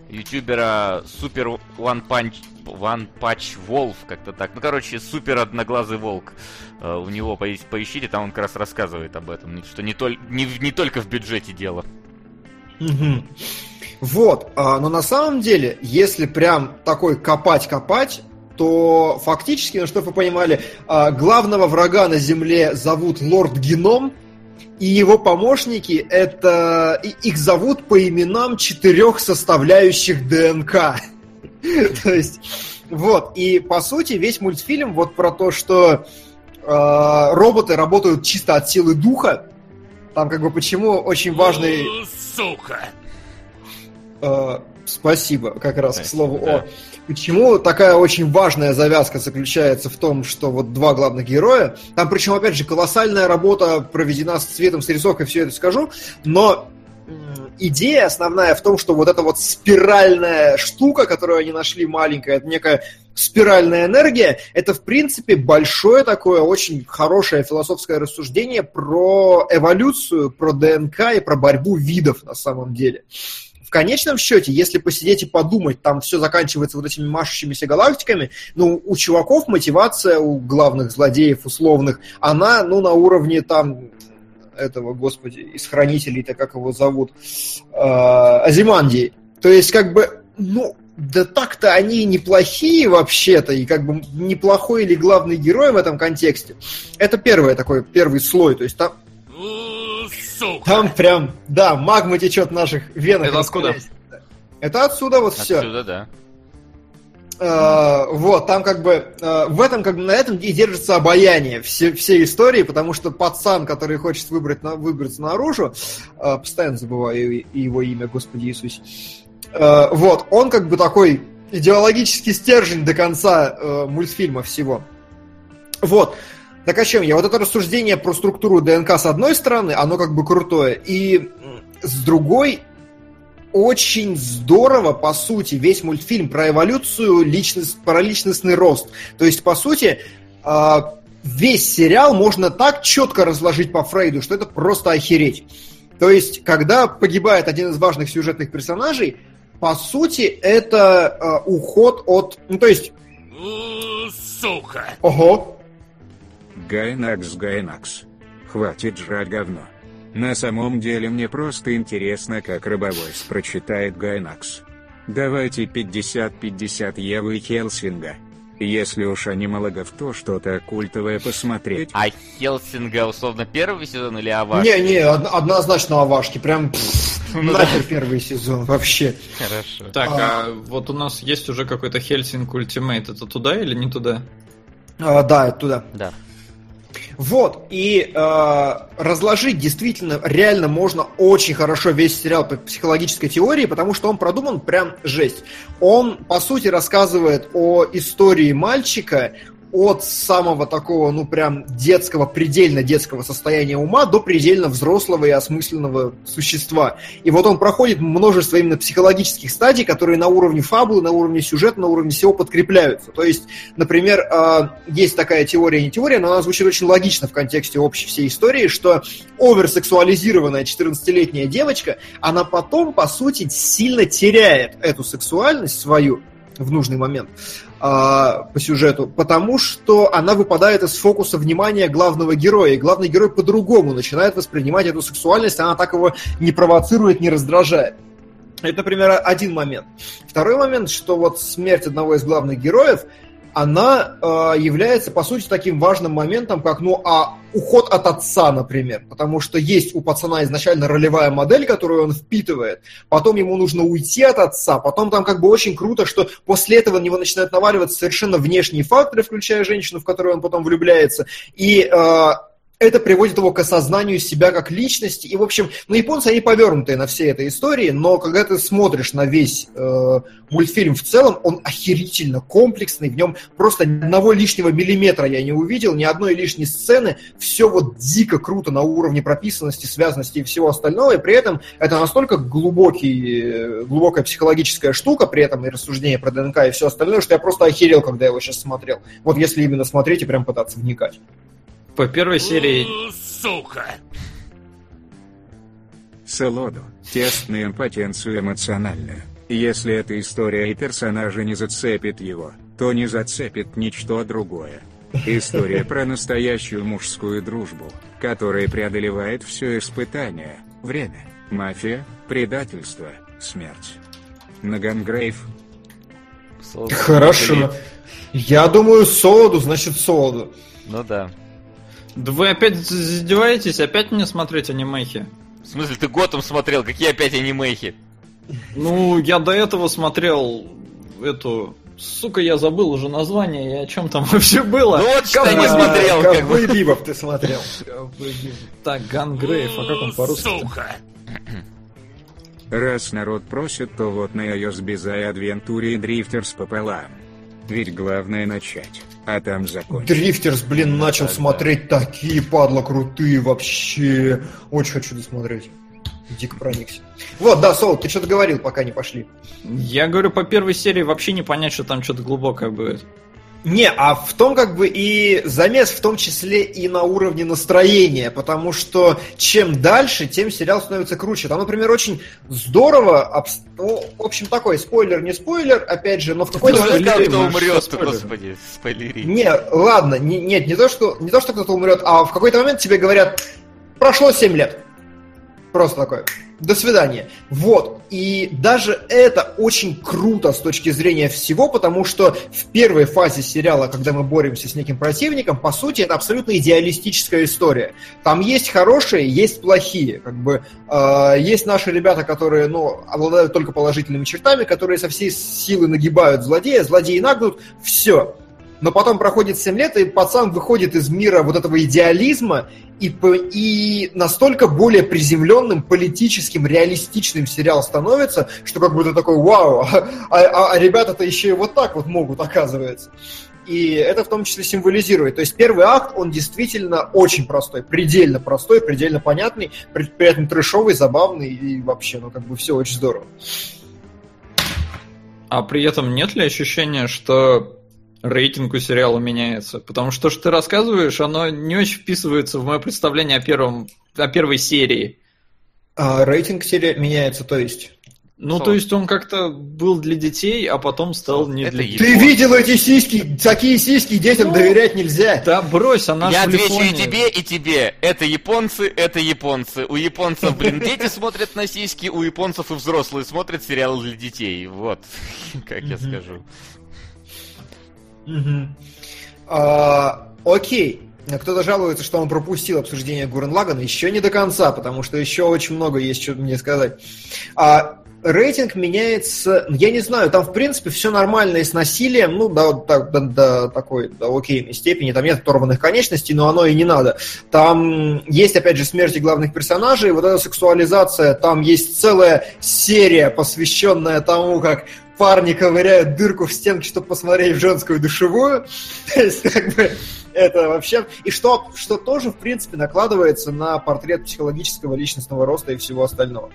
ютубера Супер One Punch One Punch Wolf, как-то так. Ну, короче, супер одноглазый волк. Э, У него по- поищите, там он как раз рассказывает об этом. Что не, толь... не, не только в бюджете дело. Вот, а, но на самом деле, если прям такой копать-копать, то фактически, ну, чтобы вы понимали, а, главного врага на Земле зовут Лорд Геном, и его помощники это их зовут по именам четырех составляющих ДНК. То есть Вот, и по сути весь мультфильм вот про то, что э, роботы работают чисто от силы духа. Там как бы почему очень важный... Сука! Э, спасибо, как раз к слову Да. о. Почему такая очень важная завязка заключается в том, что вот два главных героя, там причем, опять же, колоссальная работа проведена с цветом, с рисовкой, все это скажу, но идея основная в том, что вот эта вот спиральная штука, которую они нашли маленькая, это некая спиральная энергия, это, в принципе, большое такое, очень хорошее философское рассуждение про эволюцию, про ДНК и про борьбу видов на самом деле. В конечном счете, если посидеть и подумать, там все заканчивается вот этими машущимися галактиками, ну, у чуваков мотивация, у главных злодеев условных, она, ну, на уровне там этого, господи, из хранителей-то как его зовут, э, Азимандии. То есть, как бы, ну, да так-то они неплохие вообще-то, и как бы неплохой или главный герой в этом контексте. Это первый такой, первый слой, то есть там, Сука! там прям, да, магма течет в наших венах. Это откуда? Это отсюда вот все. Отсюда, да. Э, вот, там как бы э, в этом, как бы на этом и держится обаяние все, всей истории, потому что пацан, который хочет выбрать на, выбраться наружу, э, постоянно забываю его имя, Господи Иисусе, Э, вот, он как бы такой идеологический стержень до конца э, мультфильма всего. Вот. Так о чем я? Вот это рассуждение про структуру ДНК с одной стороны, оно как бы крутое, и с другой очень здорово, по сути, весь мультфильм про эволюцию, личность, про личностный рост. То есть, по сути, а, весь сериал можно так четко разложить по Фрейду, что это просто охереть. То есть, когда погибает один из важных сюжетных персонажей, по сути, это а, уход от... Ну, то есть, Сука! ого, Gainax, Gainax. Хватит жрать говно. На самом деле мне просто интересно, как рыбовойс прочитает Gainax. Давайте 50-50 Евы и Хелсинга. Если уж анималогов, то что-то культовое посмотреть. А Хелсинга, условно, первый сезон или ОВАш? не-не, од- однозначно ОВАшки, прям пф, Ну да. нахер первый сезон, вообще. Хорошо. Так, а вот у нас есть уже какой-то Hellsing Ultimate. Это туда или не туда? А, да, туда. Да. Вот, и э, разложить действительно реально можно очень хорошо весь сериал по психологической теории, потому что он продуман прям жесть. Он, по сути, рассказывает о истории мальчика от самого такого, ну, прям детского, предельно детского состояния ума до предельно взрослого и осмысленного существа. И вот он проходит множество именно психологических стадий, которые на уровне фабулы, на уровне сюжета, на уровне всего подкрепляются. То есть, например, э, есть такая теория, не теория, но она звучит очень логично в контексте общей всей истории, что оверсексуализированная 14-летняя девочка, она потом, по сути, сильно теряет эту сексуальность свою в нужный момент а, по сюжету, потому что она выпадает из фокуса внимания главного героя, и главный герой по-другому начинает воспринимать эту сексуальность, она так его не провоцирует, не раздражает. Это, например, один момент. Второй момент, что вот смерть одного из главных героев, она э, является, по сути, таким важным моментом, как, ну, а уход от отца, например. Потому что есть у пацана изначально ролевая модель, которую он впитывает, потом ему нужно уйти от отца, потом там как бы очень круто, что после этого на него начинают наваливаться совершенно внешние факторы, включая женщину, в которую он потом влюбляется, и э, это приводит его к осознанию себя как личности. И, в общем, ну, японцы, они повернутые на все этой истории, но когда ты смотришь на весь э, мультфильм в целом, он охерительно комплексный, в нем просто ни одного лишнего миллиметра я не увидел, ни одной лишней сцены, все вот дико круто на уровне прописанности, связанности и всего остального, и при этом это настолько глубокий, э, глубокая психологическая штука, при этом и рассуждение про ДНК и все остальное, что я просто охерел, когда я его сейчас смотрел. Вот если именно смотреть и прям пытаться вникать. По первой серии Сука! Солоду. Тест на импотенцию эмоциональную. Если эта история и персонажи не зацепит его, то не зацепит ничто другое. История про настоящую мужскую дружбу, которая преодолевает все испытания, время, мафия, предательство, смерть. Нагангрейв. Слово Хорошо. Я думаю, солоду, значит солоду. Ну да. Да вы опять издеваетесь? Опять мне смотреть анимехи? В смысле, ты Готэм смотрел? Какие опять анимехи? Ну, я до этого смотрел эту сука, я забыл уже название и о чем там вообще было. Ну вот что не смотрел, как бы. Бибоп ты смотрел. Так, Гангрейв, а как он по-русски? Раз народ просит, то вот на iOS Bizarre Adventure и Drifters пополам. Ведь главное начать, а там закончить. Дрифтерс, блин, начал смотреть такие падла крутые вообще. Очень хочу досмотреть. Дико проникся. Вот, да, Сол, ты что-то говорил, пока не пошли. Я говорю, по первой серии вообще не понять, что там что-то глубокое будет. Не, а в том как бы и замес в том числе и на уровне настроения, потому что чем дальше, тем сериал становится круче. Там, например, очень здорово, обс- ну, в общем, такой спойлер, не спойлер, опять же, но в какой-то момент... кто умрет, что господи, спойлери. Не, ладно, не- нет, не то, что, не то, что кто-то умрет, а в какой-то момент тебе говорят, прошло 7 лет. Просто такое. До свидания. Вот. И даже это очень круто с точки зрения всего, потому что в первой фазе сериала, когда мы боремся с неким противником, по сути, это абсолютно идеалистическая история. Там есть хорошие, есть плохие. Как бы э, есть наши ребята, которые, ну, обладают только положительными чертами, которые со всей силы нагибают злодея, злодеи нагнут, все. Но потом проходит 7 лет, и пацан выходит из мира вот этого идеализма и, и настолько более приземленным, политическим, реалистичным сериал становится, что как ты такой, вау, а, а- а ребята-то еще и вот так вот могут, оказывается. И это в том числе символизирует. То есть первый акт, он действительно очень простой, предельно простой, предельно понятный, при этом трешовый, забавный и вообще, ну как бы все очень здорово. А при этом нет ли ощущения, что рейтинг у сериала меняется? Потому что то, что ты рассказываешь, оно не очень вписывается в мое представление о, первом, о первой серии. А рейтинг серии меняется, то есть. Ну, Сол. то есть он как-то был для детей, а потом стал не Это для Япон- Ты видел эти сиськи? Такие сиськи детям Ну, доверять нельзя. Да брось, она Я отвечу и Японии. тебе, и тебе. Это японцы, это японцы. У японцев, блин, дети смотрят на сиськи, у японцев и взрослые смотрят сериалы для детей. Вот, как я скажу. А, окей. Кто-то жалуется, что он пропустил обсуждение Гурен Лагана. Еще не до конца, потому что еще очень много есть что мне сказать. А, рейтинг меняется, я не знаю, там в принципе все нормально и с насилием, ну до, до, до- до такой до окейной степени, там нет оторванных конечностей, но оно и не надо. Там есть опять же смерти главных персонажей, вот эта сексуализация, там есть целая серия, посвященная тому, как парни ковыряют дырку в стенке, чтобы посмотреть в женскую душевую. То есть, как бы, это вообще... И что, что тоже, в принципе, накладывается на портрет психологического личностного роста и всего остального.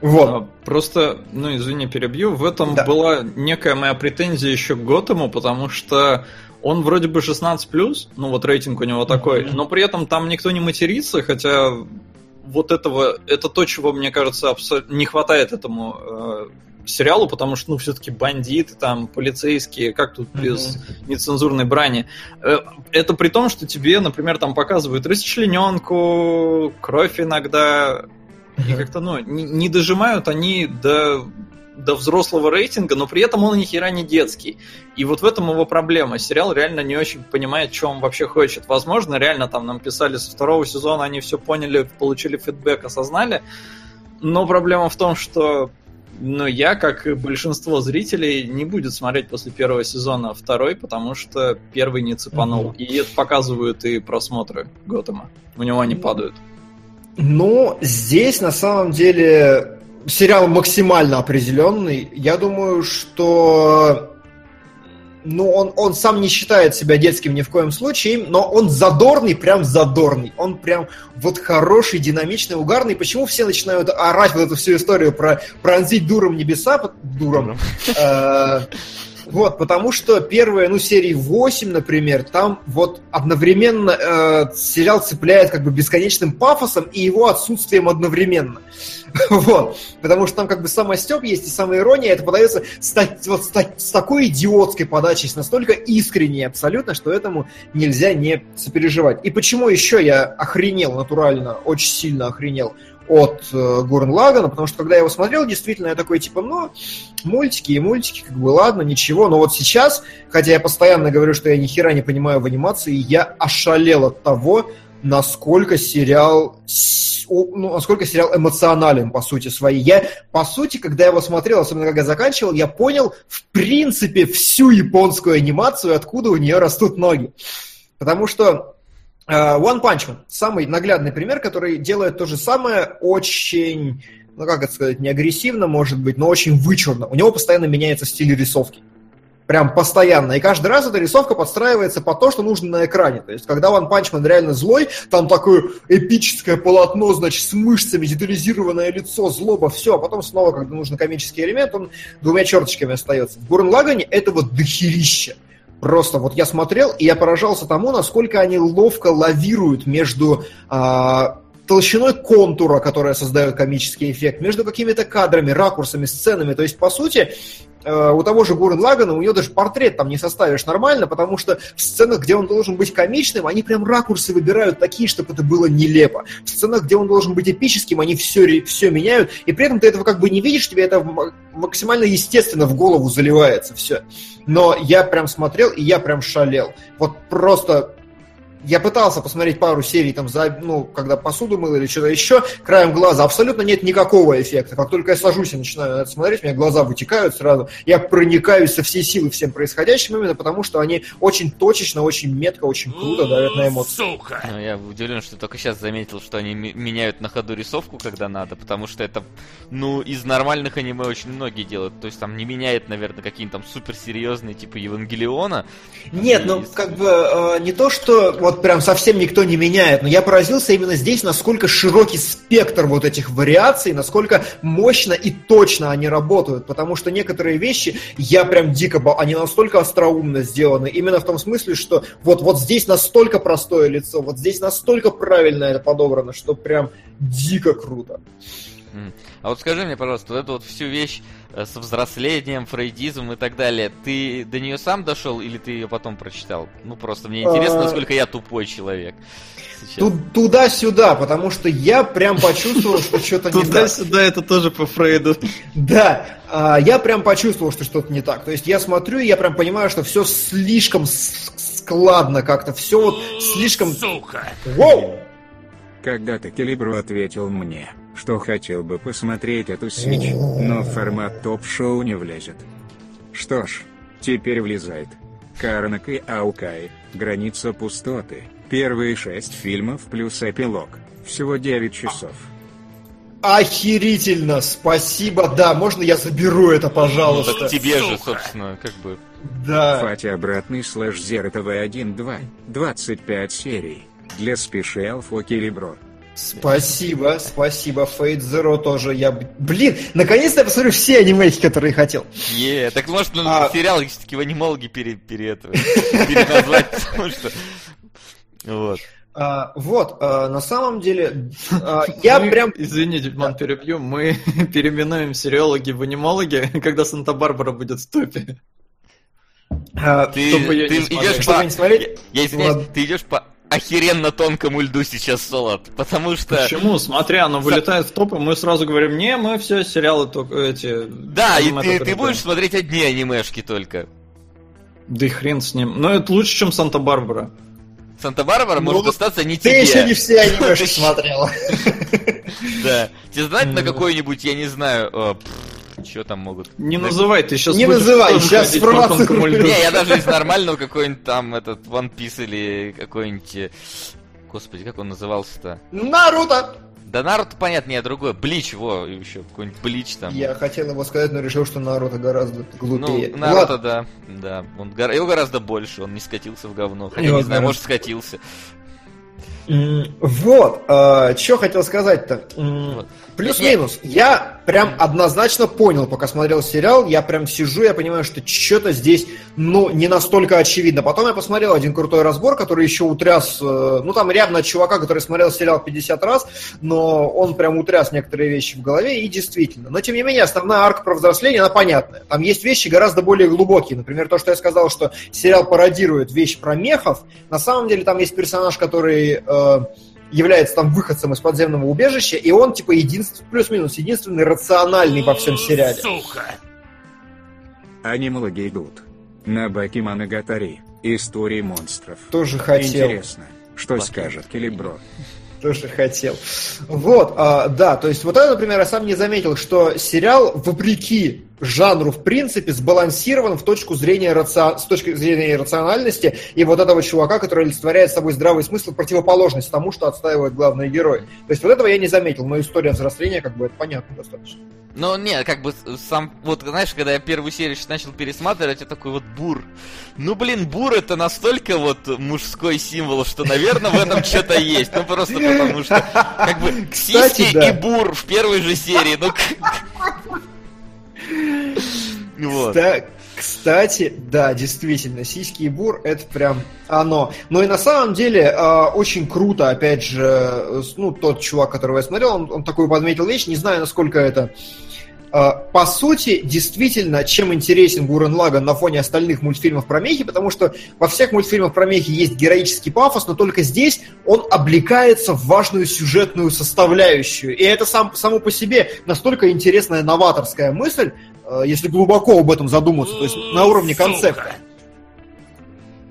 Вот. А, Просто, ну извини, перебью. В этом Да. была некая моя претензия еще к Готэму, потому что он вроде бы 16+, ну вот рейтинг у него такой, но при этом там никто не матерится, хотя вот этого, это то, чего, мне кажется, абсо- не хватает этому э, сериалу, потому что, ну, все-таки бандиты, там, полицейские, как тут без нецензурной брани. Э, Это при том, что тебе, например, там показывают расчлененку, кровь иногда, и как-то, ну, не, не дожимают они до, до взрослого рейтинга, но при этом он ни хера не детский. И вот в этом его проблема. Сериал реально не очень понимает, что он вообще хочет. Возможно, реально там нам писали со второго сезона, они все поняли, получили фидбэк, осознали. Но проблема в том, что ну, я, как и большинство зрителей, не будет смотреть после первого сезона второй, потому что первый не цепанул. Мгм. И это показывают и просмотры Готэма. У него они падают. Ну, здесь на самом деле сериал максимально определенный. Я думаю, что ну, он, он сам не считает себя детским ни в коем случае, но он задорный, прям задорный. Он прям вот хороший, динамичный, угарный. Почему все начинают орать вот эту всю историю про пронзить дуром небеса? Дуром. Вот, потому что первые, ну, серии 8, например, там вот одновременно э, сериал цепляет как бы бесконечным пафосом и его отсутствием одновременно. Вот. Потому что там как бы самый степ есть и самая ирония, это подается с, вот с с такой идиотской подачей, с настолько искренней абсолютно, что этому нельзя не сопереживать. И почему еще я охренел натурально, очень сильно охренел от э, Лагана, потому что когда я его смотрел, действительно, я такой, типа, ну, мультики и мультики, как бы, ладно, ничего, но вот сейчас, хотя я постоянно говорю, что я ни хера не понимаю в анимации, я ошалел от того, насколько сериал ну, насколько сериал эмоционален по сути своей. Я, по сути, когда я его смотрел, особенно когда заканчивал, я понял, в принципе, всю японскую анимацию, откуда у нее растут ноги. Потому что One Punch Man самый наглядный пример, который делает то же самое очень, ну как это сказать, не агрессивно, может быть, но очень вычурно. У него постоянно меняется стиль рисовки. Прям постоянно. И каждый раз эта рисовка подстраивается под то, что нужно на экране. То есть, когда One Punch Man реально злой, там такое эпическое полотно, значит, с мышцами, детализированное лицо, злоба, все. А потом снова, когда нужен комический элемент, он двумя черточками остается. В Гурен Лагане этого дохерища. Просто вот я смотрел, и я поражался тому, насколько они ловко лавируют между а, толщиной контура, которая создает комический эффект, между какими-то кадрами, ракурсами, сценами. То есть, по сути, у того же Гурен Лагана, у него даже портрет там не составишь нормально, потому что в сценах, где он должен быть комичным, они прям ракурсы выбирают такие, чтобы это было нелепо. В сценах, где он должен быть эпическим, они все, все меняют, и при этом ты этого как бы не видишь, тебе это максимально естественно в голову заливается все. Но я прям смотрел, и я прям шалел. Вот просто я пытался посмотреть пару серий, там, за, ну, когда посуду мыл или что-то еще, краем глаза. Абсолютно нет никакого эффекта. Как только я сажусь и начинаю на это смотреть, у меня глаза вытекают сразу. Я проникаюсь со всей силы всем происходящим именно потому, что они очень точечно, очень метко, очень круто давят на эмоции. Ну, я удивлен, что только сейчас заметил, что они меняют на ходу рисовку, когда надо, потому что это, ну, из нормальных аниме очень многие делают. То есть там не меняет, наверное, какие-нибудь там суперсерьезные, типа Евангелиона. Нет, ну как бы э, не то, что вот прям совсем никто не меняет, но я поразился именно здесь, насколько широкий спектр вот этих вариаций, насколько мощно и точно они работают, потому что некоторые вещи я прям дико, ба- они настолько остроумно сделаны, именно в том смысле, что вот, вот здесь настолько простое лицо, вот здесь настолько правильно это подобрано, что прям дико круто. А вот скажи мне, пожалуйста, вот эту вот всю вещь э, со взрослением, фрейдизмом и так далее, ты до нее сам дошел или ты ее потом прочитал? Ну, просто мне интересно, А. насколько я тупой человек. Туда-сюда, потому что я прям почувствовал, что что-то не так. Туда-сюда это тоже по Фрейду. Да, а, я прям почувствовал, что что-то не так. То есть я смотрю, и я прям понимаю, что все слишком с- складно как-то, все вот слишком... Сука! Воу! Когда-то Келебро ответил мне, что хотел бы посмотреть эту свич, но в формат топ-шоу не влезет. Что ж, теперь влезает. Карнак и Аукай, Граница пустоты, первые шесть фильмов плюс эпилог. Всего 9 часов. Охерительно, спасибо, да, можно я заберу это, Ну, пожалуйста? так тебе же, собственно, как бы. Да. Фати обратный слэш Зера ТВ 1.2, 25 серий. Для спешиал фо Келебро. Спасибо, спасибо, Fate Zero тоже. Я, блин, наконец-то я посмотрю все анимейки, которые хотел. Е, так может ну, А- сериал все-таки в анимологи пере, пере, этого, переназвать, потому что... Вот. А, вот, а, на самом деле, а, я Мы- прям... Извините, Диман, перебью. Мы переименуем сериологи в анимологи, когда Санта-Барбара будет в топе. а, Ты, Чтобы я ты не идешь Чтобы по... не смотреть? Я извиняюсь, Ладно. ты идешь по охеренно тонкому льду сейчас, Солод, потому что... Почему? Смотря, оно вылетает в топ, и мы сразу говорим, не, мы все сериалы только эти... Да, и ты, ты любим». будешь смотреть одни анимешки только. Да и хрен с ним. Но это лучше, чем Санта-Барбара. Санта-Барбара может Ну, достаться не Ты тебе. еще не все анимешки смотрел. Да. Тебе знать на какой-нибудь, я не знаю, что там могут... Не На- называй, ты сейчас Не называй, по спровоцирую. Не, я даже из нормального какой-нибудь там этот One Piece или какой-нибудь... э, Господи, как он назывался-то? Наруто! Да Наруто, понятно, не, другой. Блич, во, еще какой-нибудь Блич там. Я хотел его сказать, но решил, что Наруто гораздо глупее. Ну, Наруто, Ладно. да, да. Он, его гораздо больше, он не скатился в говно. Хотя, Его не знаю, гораздо- может, скатился. Вот, что хотел сказать-то. Вот. Плюс-минус. Я прям однозначно понял, пока смотрел сериал, я прям сижу, я понимаю, что что-то здесь, ну, не настолько очевидно. Потом я посмотрел один крутой разбор, который еще утряс, э, ну, там от чувака, который смотрел сериал 50 раз, но он прям утряс некоторые вещи в голове, и действительно. Но, тем не менее, основная арка про взросление, она понятная. Там есть вещи гораздо более глубокие. Например, то, что я сказал, что сериал пародирует вещь про мехов. На самом деле, там есть персонаж, который... э, является там выходцем из подземного убежища, и он, типа, единственный, плюс-минус, единственный рациональный во всем сериале. Анимологи идут. На Бакиманагатари. Истории монстров. Тоже хотел. Интересно, Что Ладно. скажет Келебро? Тоже хотел. Вот, а, да, то есть вот это, например, я сам не заметил, что сериал, вопреки жанру, в принципе, сбалансирован в точку зрения раци- с точки зрения рациональности и вот этого чувака, который олицетворяет собой здравый смысл, противоположность тому, что отстаивает главный герой. То есть вот этого я не заметил, но история взросления, как бы, это понятно достаточно. Ну, не, как бы сам, вот, знаешь, когда я первую серию начал пересматривать, я такой вот бур. Ну, блин, бур это настолько вот мужской символ, что, наверное, в этом что-то есть. Ну, просто потому что, как бы, Кстати, сиськи да. и бур в первой же серии, ну, Вот. Кста- Кстати, да, действительно, сиськи и бур это прям оно. Но и на самом деле э, очень круто, опять же, э, ну, тот чувак, которого я смотрел, он, он такую подметил вещь, не знаю, насколько это по сути, действительно, чем интересен Гурен Лаган на фоне остальных мультфильмов про мехи, потому что во всех мультфильмах про мехи есть героический пафос, но только здесь он облекается в важную сюжетную составляющую. И это сам, само по себе настолько интересная новаторская мысль, э, если глубоко об этом задуматься, то есть на уровне концепта.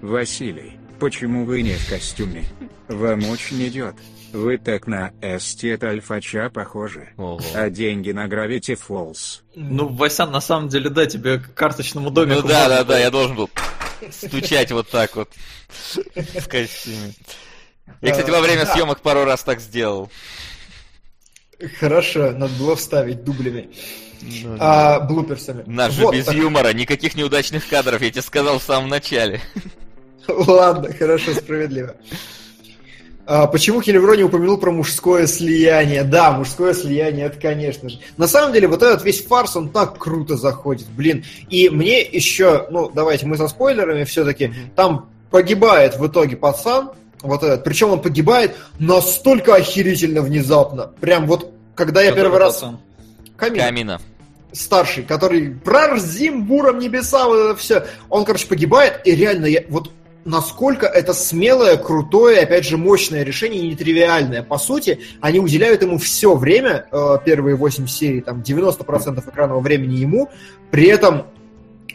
Василий, почему вы не в костюме? Вам очень идет. Вы так на эстет альфача похожи. Ого. А деньги на Gravity Falls. Ну, Васян, на самом деле, да, тебе к карточному домику. Ну да, да, да, я должен был стучать вот так вот в костюме. Я, кстати, во время съемок пару раз так сделал. Хорошо, надо было вставить дублями, а, блуперсами. Наш же без так- юмора, никаких неудачных кадров, я тебе сказал в самом начале. Ладно, хорошо, справедливо. А, почему Хелевро не упомянул про мужское слияние? Да, мужское слияние, это конечно же. На самом деле, вот этот весь фарс, он так круто заходит, блин. И мне еще, ну, давайте мы со спойлерами все-таки, там погибает в итоге пацан, вот этот, причем он погибает настолько охерительно внезапно. Прям вот, когда я Который первый раз... пацан? Камин Камина. старший, который прорзим буром небеса, вот это все. Он, короче, погибает, и реально, я, вот насколько это смелое, крутое, опять же, мощное решение, и нетривиальное. По сути, они уделяют ему все время, э, первые 8 серий, там, 90% экранного времени ему, при этом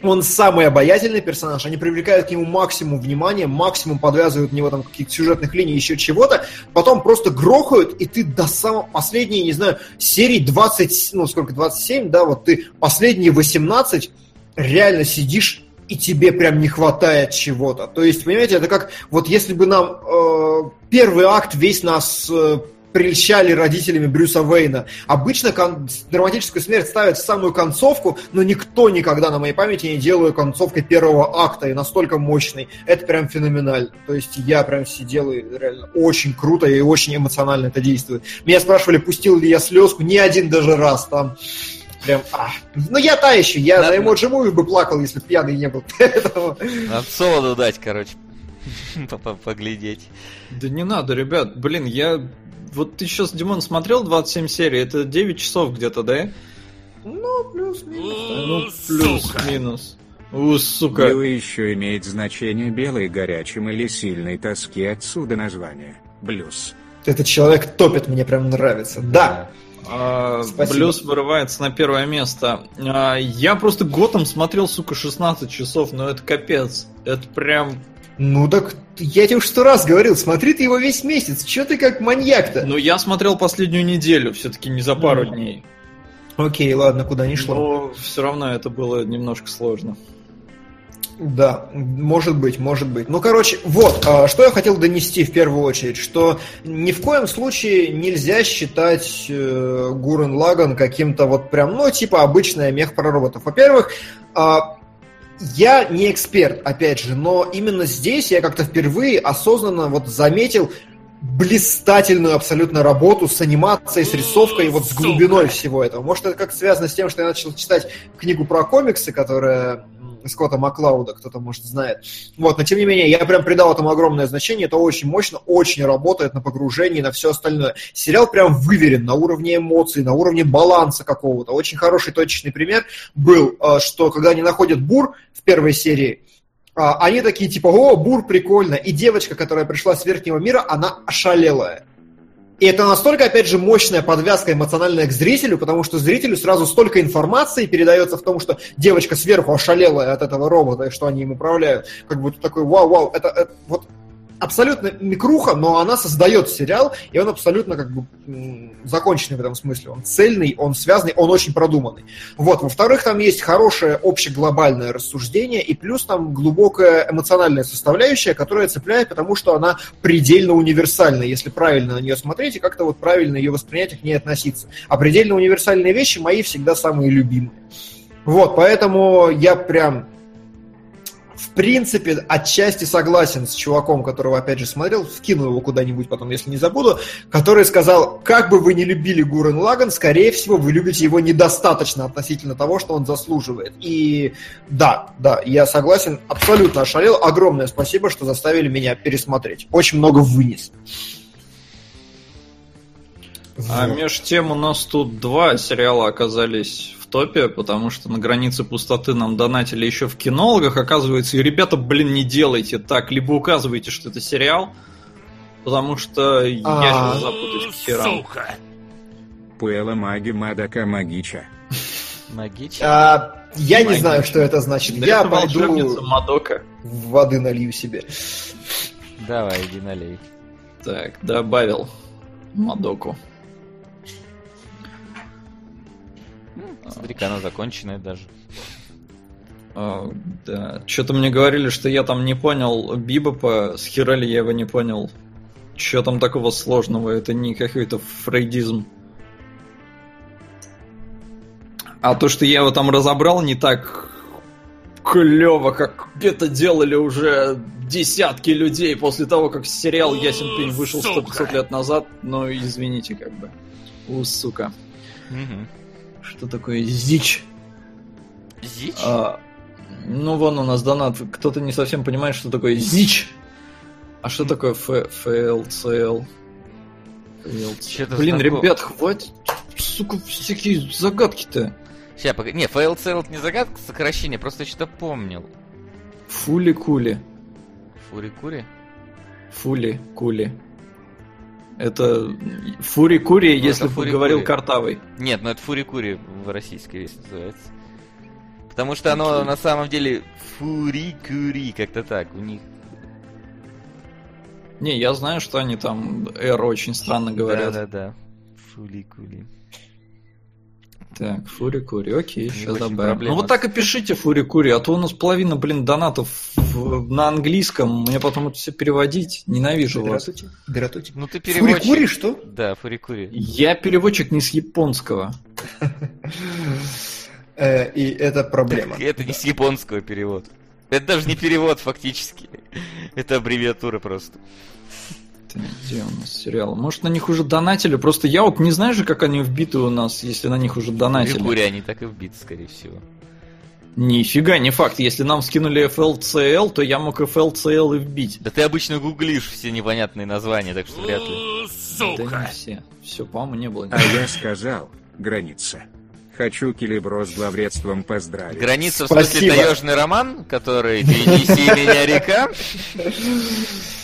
он самый обаятельный персонаж, они привлекают к нему максимум внимания, максимум подвязывают в него там каких-то сюжетных линий, еще чего-то, потом просто грохают, и ты до самого последней, не знаю, серии 20, ну сколько, 27, да, вот ты последние 18 реально сидишь и тебе прям не хватает чего-то. То есть, понимаете, это как вот если бы нам э, первый акт весь нас э, прельщали родителями Брюса Уэйна. Обычно кон- драматическую смерть ставят в самую концовку, но никто никогда на моей памяти не делает концовкой первого акта и настолько мощный. Это прям феноменально. То есть я прям сидел и реально очень круто и очень эмоционально это действует. Меня спрашивали, пустил ли я слезку, ни один даже раз там. Прям, а. Ну я та еще, я Да, на эмоджи Movie бы плакал, если бы пьяный не был. Надо солоду дать, короче. По- Поглядеть. Да не надо, ребят. Блин, я... Вот ты сейчас, Димон, смотрел 27 серий? Это 9 часов где-то, да? Ну, плюс-минус. Ну, плюс-минус. У, сука. Белый еще имеет значение белый горячим или сильной тоски отсюда название. Блюз. Этот человек топит, мне прям нравится. Да. А, Спасибо. Блюз вырывается на первое место. А, Я просто Готэм смотрел, сука, 16 часов, но это капец. Это прям... Ну так я тебе уж сто раз говорил, смотри ты его весь месяц, че ты как маньяк-то? Ну, я смотрел последнюю неделю, все-таки не за пару Ну, дней. Окей, ладно, куда ни шло. Но все равно это было немножко сложно. Да, может быть, может быть. Ну, короче, вот, а, что я хотел донести в первую очередь, что ни в коем случае нельзя считать э, Гурен Лаган каким-то вот прям, ну, типа обычная мех про роботов. Во-первых, а, я не эксперт, опять же, но именно здесь я как-то впервые осознанно вот заметил блистательную абсолютно работу с анимацией, с рисовкой и вот с глубиной всего этого. Может, это как связано с тем, что я начал читать книгу про комиксы, которая Скотта Маклауда, кто-то, может, знает. Вот, но тем не менее, я прям придал этому огромное значение, это очень мощно, очень работает на погружении, на все остальное. Сериал прям выверен на уровне эмоций, на уровне баланса какого-то. Очень хороший точечный пример был, э, что когда они находят бур в первой серии, а, они такие типа, о, бур, прикольно. И девочка, которая пришла с верхнего мира, она ошалелая. И это настолько, опять же, мощная подвязка эмоциональная к зрителю, потому что зрителю сразу столько информации передается в том, что девочка сверху ошалелая от этого робота, и что они им управляют. Как ты такой, вау-вау, это, это вот абсолютно микруха, но она создает сериал, и он абсолютно как бы законченный в этом смысле. Он цельный, он связанный, он очень продуманный. Вот. Во-вторых, там есть хорошее общеглобальное рассуждение, и плюс там глубокая эмоциональная составляющая, которая цепляет, потому что она предельно универсальна, если правильно на нее смотреть и как-то вот правильно ее воспринять и к ней относиться. А предельно универсальные вещи мои всегда самые любимые. Вот, поэтому я прям принципе, отчасти согласен с чуваком, которого, опять же, смотрел, вкину его куда-нибудь потом, если не забуду, который сказал, как бы вы не любили Гурен Лаган, скорее всего, вы любите его недостаточно относительно того, что он заслуживает. И да, да, я согласен, абсолютно ошалел. Огромное спасибо, что заставили меня пересмотреть. Очень много вынес. А Вот. меж тем у нас тут два сериала оказались топе, потому что на границе пустоты нам донатили еще в кинологах, оказывается, и ребята, блин, не делайте так, либо указывайте, что это сериал, потому что я А. сейчас запутаюсь к херам. Пуэла маги мадака магича. Магич. А, я не знаю, что это значит. Я пойду Мадока. воды налью себе. Давай, иди налей. Так, добавил Мадоку. Смотри-ка, она законченная даже. А, да. Что-то мне говорили, что я там не понял Бибопа, с хера ли я его не понял. Что там такого сложного? Это не какой-то фрейдизм. А то, что я его там разобрал, не так клево, как это делали уже десятки людей после того, как сериал Ясен Пень вышел 100-500 лет назад. Ну, извините, как бы. У, сука. Мгм. Что такое зич? Зич? А, ну, вон у нас донат. Кто-то не совсем понимает, что такое ЗИЧ. А что такое ФЛЦЛ? Блин, ребят, хватит, сука, всякие загадки-то. Сейчас, погоди. Не, FLCL это не загадка, сокращение, просто я что-то помнил. Фули-кули. Фури-кури? Фули-кули. Это фури-кури, Ну, если бы говорил картавый. Нет, ну это фури-кури в российской версии называется. Потому что оно на самом деле фури-кури, как-то так. У них Не, я знаю, что они там R очень странно говорят. Да-да-да. Фули-кули. Так, фури-кури, окей, очень добавим. Ну вот так и пишите фури-кури, а то у нас половина, блин, донатов на английском. Мне потом это все переводить. Ненавижу вас. Дратути? Дратути? Ну ты переводчик. Фурикури, что? Да, фури-кури. Я переводчик не с японского. Э, и это проблема. Это не с японского перевод. Это даже не перевод фактически. Это аббревиатура просто. Так, Где у нас сериалы? Может, на них уже донатили? Просто я вот не знаю же, как они вбиты у нас, если на них уже донатили. Фури они так и вбиты, скорее всего. Нифига, не факт. Если нам скинули FLCL, то я мог FLCL и вбить. Да ты обычно гуглишь все непонятные названия, так что вряд ли. Да не все. Все, по-моему, не было. А я сказал, граница. Хочу Келебро с главредством поздравить. Граница, в смысле, Спасибо. таежный роман, который «Ты неси меня река».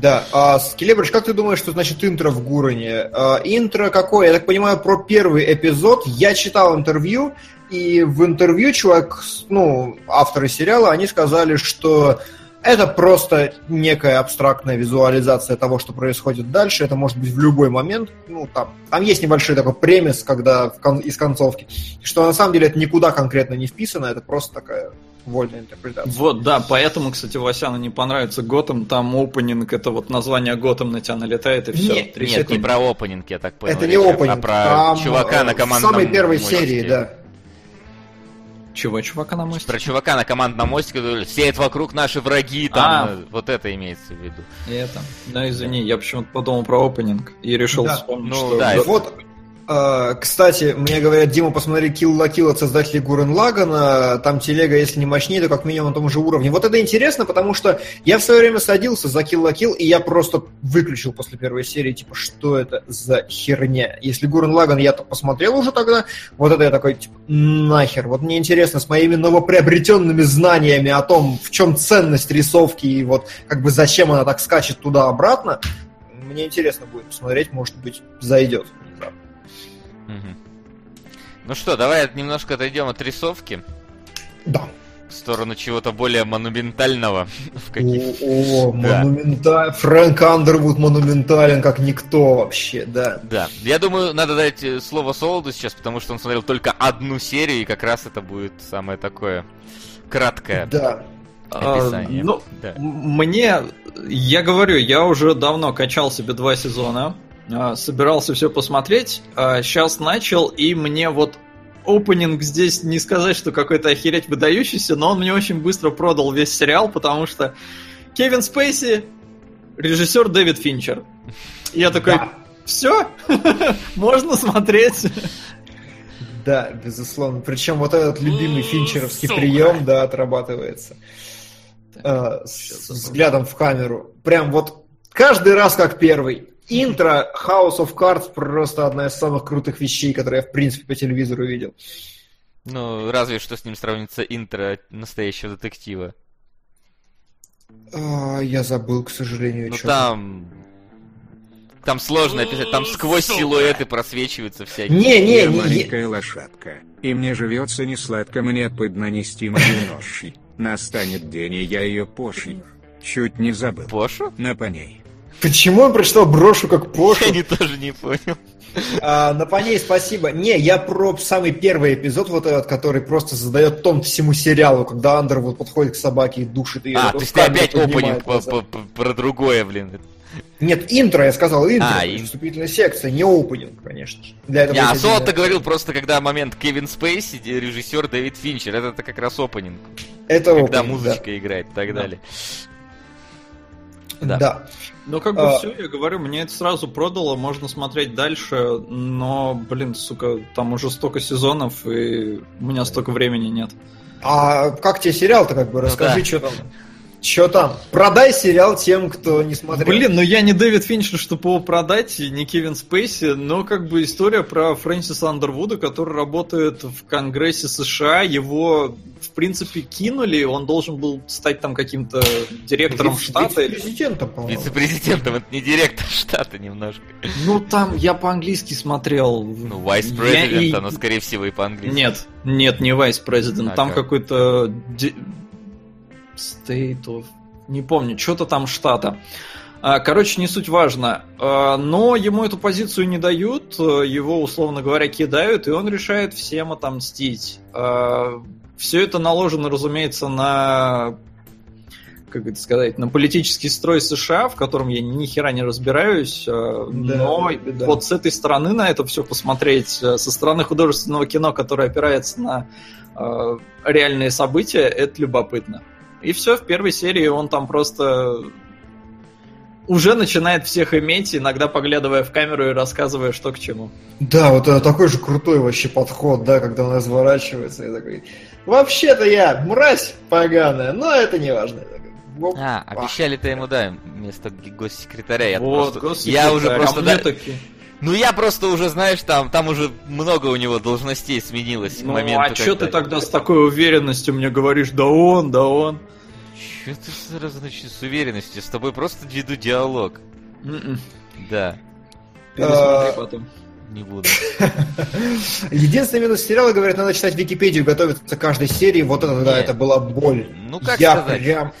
Да, а Скелебрич, как ты думаешь, что значит интро в Гуране? А, интро какое? Я так понимаю, про первый эпизод. Я читал интервью, и в интервью с- ну, авторы сериала, они сказали, что это просто некая абстрактная визуализация того, что происходит дальше. Это может быть в любой момент. Ну, там, там есть небольшой такой премис, когда в кон- из концовки, что на самом деле это никуда конкретно не вписано, это просто такая вольная интерпретация. Вот, да, поэтому, кстати, Васяну не понравится Готэм, там опенинг, это вот название Готэм на тебя налетает и все. Нет, Нет, не про опенинг, я так понял. это не речь, а опенинг, про там, чувака на В командном самой первой мостике. серии, да. Чего, чувака на мостике? Про чувака на командном мостике, сеет вокруг наши враги, там, А. э, вот это имеется в виду. И это. Да, извини, я почему-то подумал про опенинг и решил Да. вспомнить, Ну, что... да, Вот, э, кстати, мне говорят, Дима, посмотри Kill la Kill от создателей Гурен Лагана, там телега, если не мощнее, то как минимум на том же уровне. Вот это интересно, потому что я в свое время садился за Kill la Kill, и я просто выключил после первой серии, типа, что это за херня? Если Гурен Лаган я-то посмотрел уже тогда, вот это я такой, типа, нахер. Вот мне интересно, с моими новоприобретенными знаниями о том, в чем ценность рисовки и вот как бы зачем она так скачет туда-обратно, мне интересно будет посмотреть, может быть, зайдет. Ну что, давай немножко отойдем от рисовки. Да. в сторону чего-то более монументального. В каких... О, о, Да. монументаль... Фрэнк Андервуд монументален, как никто вообще, да. Да. Я думаю, надо дать э, слово Солоду сейчас, потому что он смотрел только одну серию, и как раз это будет самое такое краткое Да. описание. А, ну, Да. Мне, я говорю, я уже давно качал себе два сезона, собирался все посмотреть, сейчас начал, и мне вот опенинг здесь не сказать, что какой-то охереть выдающийся, но он мне очень быстро продал весь сериал, потому что Кевин Спейси, режиссер Дэвид Финчер. И я такой, Да. все, можно смотреть. Да, безусловно. Причем вот этот любимый финчеровский прием, да, отрабатывается. Э, с взглядом в камеру. Прям вот каждый раз как первый. Интро House of Cards просто одна из самых крутых вещей, которые я в принципе по телевизору видел. Ну, разве что с ним сравнится интро настоящего детектива. А, я забыл, к сожалению, Ну там... Там сложно описать, там сквозь силуэты просвечиваются всякие. Не, не, Я не, не. маленькая лошадка, и мне живется не сладко, мне поднанести мою ноши. Настанет день, и я ее пошлю. Чуть не забыл. Пошу? На поней. Почему он прочитал брошу как Пошу? Я не тоже не понял. А, на поней спасибо. Не, я про самый первый эпизод, вот этот, который просто задает тон всему сериалу, когда Андервуд подходит к собаке и душит ее. А, то есть ты опять опенинг по- по- по- про другое, блин. Нет, интро, я сказал, интро. А, ин- вступительная секция, не опенинг, конечно же. Для этого Не, а есть Солод отдельная- говорил просто, когда момент Кевин Спейси, режиссер Дэвид Финчер. Это, это как раз опенинг. Это Когда опенинг, музычка играет и так далее. Да. Да. Да. Ну, как бы А. все, я говорю, мне это сразу продало, можно смотреть дальше, но, блин, сука, там уже столько сезонов, и у меня столько времени нет. А как тебе сериал-то, как бы, расскажи, Ну да. что там. Что там? Продай сериал тем, кто не смотрел. Блин, ну я не Дэвид Финчер, чтобы его продать, не Кевин Спейси, но как бы история про Фрэнсиса Андервуда, который работает в Конгрессе США, его, в принципе, кинули, он должен был стать там каким-то директором Вице- штата. Вице-президентом, по-моему. Вице-президентом, это не директор штата немножко. Ну там я по-английски смотрел. Ну, vice Я president, и- оно скорее всего и по-английски. Нет, нет, не Vice President. А там как? какой-то State of... Не помню, что-то там штата. А, Короче, не суть важно. А, Но ему эту позицию не дают, э, его, условно говоря, кидают, и он решает всем отомстить. Все это наложено, разумеется, на как это сказать, на политический строй США, в котором я ни хера не разбираюсь, Да, но да. вот с этой стороны на это все посмотреть, э, со стороны художественного кино, которое опирается на э, реальные события, это любопытно. И все, в первой серии он там просто уже начинает всех иметь, иногда поглядывая в камеру и рассказывая, что к чему. Да, вот это такой же крутой вообще подход, да, когда он разворачивается и такой, вообще-то я мразь поганая, но это не важно. Я такой, «Оп, А, а». обещали-то ему, да, вместо госсекретаря. Я, вот, просто- я уже госсекретарь, просто... а мне да- таки- Ну я просто уже, знаешь, там, там уже много у него должностей сменилось Ну, моменту, а что когда- ты тогда с такой уверенностью мне говоришь, да он, да он? Чё ты сразу начнешь с уверенностью? С тобой просто веду диалог. М-м. Да, Пересмотри А, потом. не буду. Единственный минус сериала, говорят, надо читать Википедию, готовиться к каждой серии, вот это, да, это была боль. Ну, как я сказать? прям...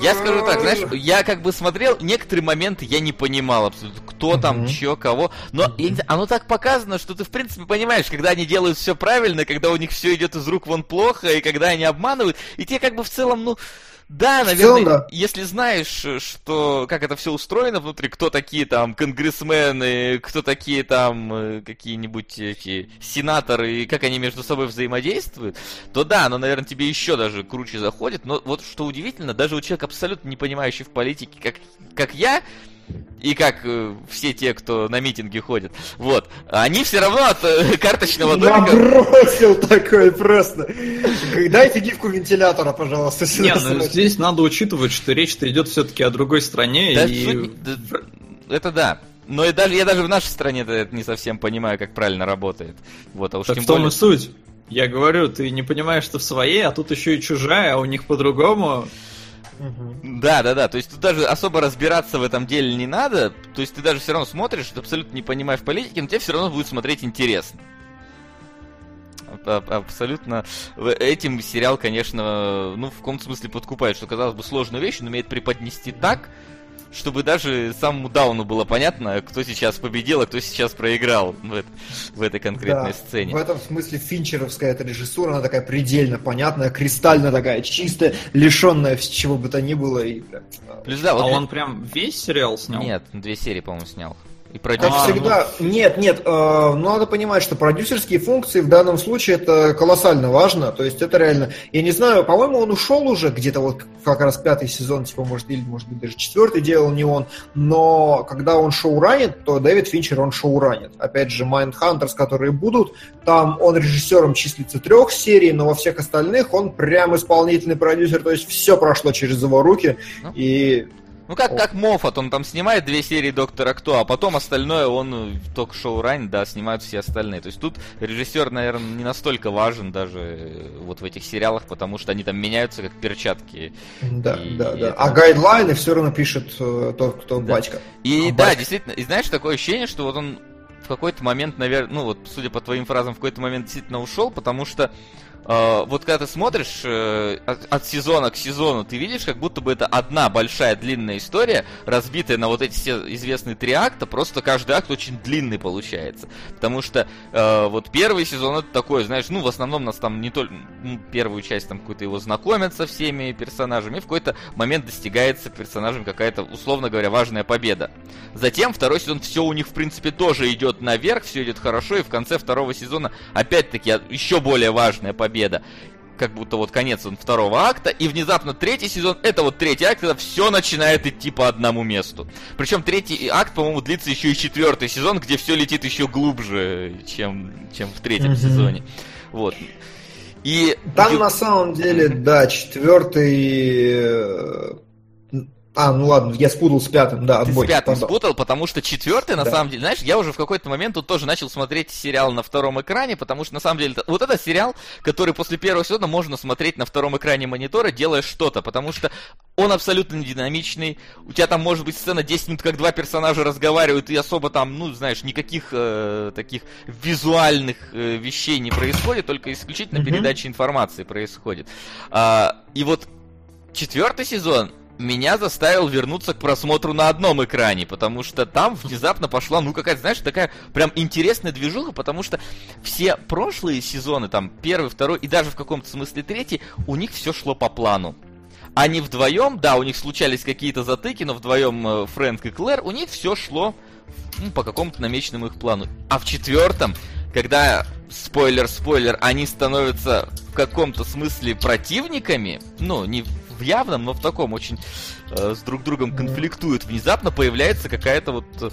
Я скажу так, знаешь, я как бы смотрел, некоторые моменты я не понимал абсолютно, кто там, чё, кого, но оно так показано, что ты в принципе понимаешь, когда они делают все правильно, когда у них все идет из рук вон плохо, и когда они обманывают, и тебе как бы в целом, ну, да, наверное, целом, да. если знаешь, что как это все устроено внутри, кто такие там конгрессмены, кто такие там э, какие-нибудь эти сенаторы, и как они между собой взаимодействуют, то да, оно, наверное, тебе еще даже круче заходит. Но вот что удивительно, даже у человека абсолютно не понимающий в политике, как, как я, и как э, все те, кто на митинги ходят, вот, они все равно от э, карточного домика... Набросил такой просто. Дайте гифку вентилятора, пожалуйста, сюда. Не, ну здесь надо учитывать, что речь-то идет все-таки о другой стране, Да, и... это да. Но и даже, я даже в нашей стране это не совсем понимаю, как правильно работает. Вот, а уж Так тем в том более... и суть. Я говорю, ты не понимаешь, что в своей, а тут еще и чужая, а у них по-другому. Да, да, да. То есть тут даже особо разбираться в этом деле не надо. То есть ты даже все равно смотришь, абсолютно не понимаешь политики, но тебе все равно будет смотреть интересно. Абсолютно. Этим сериал, конечно, ну, в каком-то смысле подкупает, что, казалось бы, сложную вещь, но умеет преподнести так, чтобы даже самому Дауну было понятно, кто сейчас победил, а кто сейчас проиграл в, в этой конкретной Да, сцене. В этом смысле финчеровская эта режиссура, она такая предельно понятная, кристально такая чистая, лишенная чего бы то ни было. И, прям, а, Плюс, да, А вот он прям весь сериал снял? Нет, две серии, по-моему, снял. И Как продюсер. А, всегда, нет, нет, э, ну, надо понимать, что продюсерские функции в данном случае это колоссально важно, то есть это реально, я не знаю, по-моему, он ушел уже где-то вот как раз пятый сезон, типа, может, или, может быть, даже четвертый делал не он, но когда он шоу ранит, то Дэвид Финчер, он шоу ранит. Опять же, Mindhunters, которые будут, там он режиссером числится трех серий, но во всех остальных он прям исполнительный продюсер, то есть все прошло через его руки, Ну. и Ну как, как Моффат, он там снимает две серии Доктора Кто, а потом остальное он только шоу ранит, да, снимают все остальные. То есть тут режиссер, наверное, не настолько важен даже э, вот в этих сериалах, потому что они там меняются как перчатки. да, И да, да. это- А гайдлайны все равно пишет э, тот, кто Да. батька. И А да, батька. действительно, и знаешь, такое ощущение, что вот он в какой-то момент, наверное, ну вот, судя по твоим фразам, в какой-то момент действительно ушел, потому что вот когда ты смотришь э, от, от сезона к сезону, ты видишь, как будто бы это одна большая длинная история, разбитая на вот эти все известные три акта, просто каждый акт очень длинный получается. Потому что э, вот первый сезон это такой, знаешь, ну в основном нас там не только ну, первую часть там какой-то его знакомят со всеми персонажами, и в какой-то момент достигается персонажем какая-то, условно говоря, важная победа. Затем второй сезон все у них в принципе тоже идет наверх, все идет хорошо, и в конце второго сезона опять-таки еще более важная победа. Как будто вот конец он второго акта, и внезапно третий сезон, это вот третий акт, когда все начинает идти по одному месту. Причем третий акт, по-моему, длится еще и четвертый сезон, где все летит еще глубже, чем, чем в третьем Мгм. сезоне. Вот. И Там на самом деле, да, четвертый... А, ну ладно, я спутал с пятым, да, Ты отбой. с пятым пардон. спутал, потому что четвертый, на Да. самом деле, знаешь, я уже в какой-то момент тут тоже начал смотреть сериал на втором экране, потому что на самом деле вот это сериал, который после первого сезона можно смотреть на втором экране монитора, делая что-то, потому что он абсолютно динамичный. У тебя там может быть сцена 10 минут, как два персонажа разговаривают, и особо там, ну, знаешь, никаких э, таких визуальных э, вещей не происходит, только исключительно Мгм. передача информации происходит. А, и вот четвертый сезон меня заставил вернуться к просмотру на одном экране, потому что там внезапно пошла, ну, какая-то, знаешь, такая прям интересная движуха, потому что все прошлые сезоны, там, первый, второй и даже в каком-то смысле третий, у них все шло по плану. Они вдвоем, да, у них случались какие-то затыки, но вдвоем э, Фрэнк и Клэр, у них все шло ну, по какому-то намеченному их плану. А в четвертом, когда, спойлер-спойлер, они становятся в каком-то смысле противниками, ну, не явном, но в таком очень э, с друг другом конфликтуют, внезапно появляется какая-то вот э,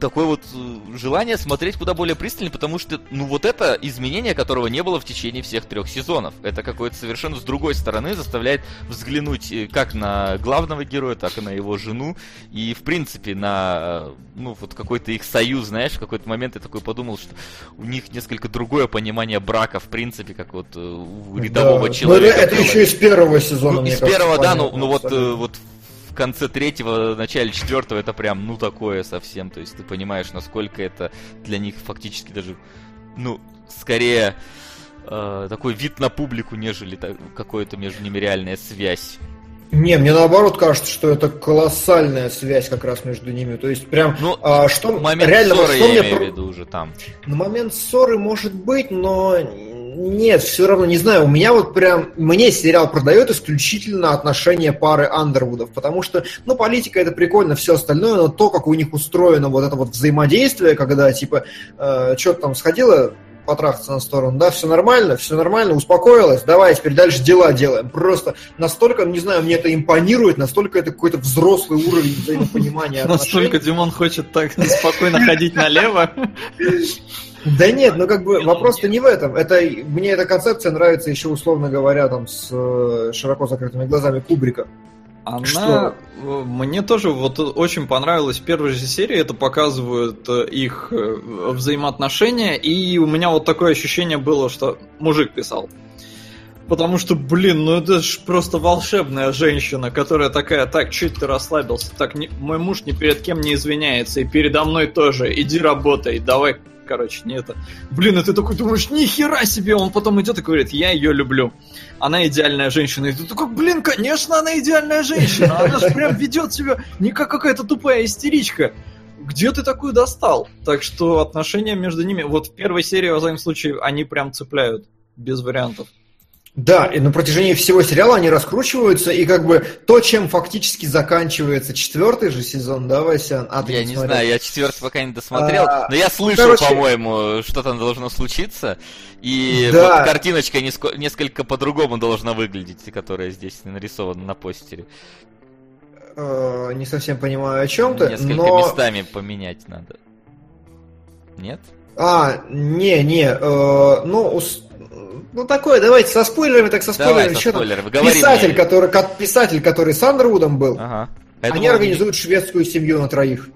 такое вот э, желание смотреть куда более пристально, потому что, ну, вот это изменение, которого не было в течение всех трех сезонов. Это какое-то совершенно с другой стороны заставляет взглянуть э, как на главного героя, так и на его жену, и, в принципе, на, э, ну, вот какой-то их союз, знаешь, в какой-то момент я такой подумал, что у них несколько другое понимание брака, в принципе, как вот у рядового Да. человека. Ну, это, это было. еще из первого сезона, Ну, из кажется, первого, да, ну, ну вот, вот в конце третьего, начале четвертого это прям, ну, такое совсем. То есть ты понимаешь, насколько это для них фактически даже, ну, скорее э, такой вид на публику, нежели какое-то между ними реальная связь. Не, мне наоборот кажется, что это колоссальная связь как раз между ними. То есть прям, Ну, а, что Момент реально, ссоры что я мне имею в виду уже там. На момент ссоры может быть, но нет, все равно не знаю. У меня вот прям мне сериал продает исключительно отношения пары Андервудов, потому что, ну, политика это прикольно, все остальное, но то, как у них устроено вот это вот взаимодействие, когда типа э, что-то там сходило потрахаться на сторону, да, все нормально, все нормально, успокоилась, давай теперь дальше дела делаем. Просто настолько, не знаю, мне это импонирует, настолько это какой-то взрослый уровень взаимопонимания Настолько. Димон хочет так спокойно ходить налево. Да нет, ну как бы вопрос-то не в этом. Это мне эта концепция нравится еще условно говоря там с э, широко закрытыми глазами Кубрика. Она Что? мне тоже вот очень понравилась в первой же серии, это показывают э, их э, взаимоотношения, и у меня вот такое ощущение было, что мужик писал. Потому что, блин, ну это ж просто волшебная женщина, которая такая, так, чуть ты расслабился, так, не- мой муж ни перед кем не извиняется, и передо мной тоже, иди работай, давай короче, не это. Блин, и ты такой думаешь, нихера себе, он потом идет и говорит, я ее люблю. Она идеальная женщина. И ты такой, блин, конечно, она идеальная женщина. Она же прям ведет себя не как какая-то тупая истеричка. Где ты такую достал? Так что отношения между ними, вот в первой серии, во всяком случае, они прям цепляют. Без вариантов. Да, и на протяжении всего сериала они раскручиваются, и как бы то, чем фактически заканчивается четвертый же сезон, да, Вася? А, я не, не знаю, я четвертый пока не досмотрел, а, но я слышал, короче... по-моему, что там должно случиться, и да. вот картиночка неско- несколько по-другому должна выглядеть, которая здесь нарисована на постере. Э, не совсем понимаю, о чем ты, Несколько но... местами поменять надо. Нет? А, не, не, э, ну, ну такое, давайте со спойлерами, так со спойлерами. Давай, со спойлерами. Писатель, мне. который, писатель, который с Андервудом был, ага. они думал, организуют шведскую семью на троих.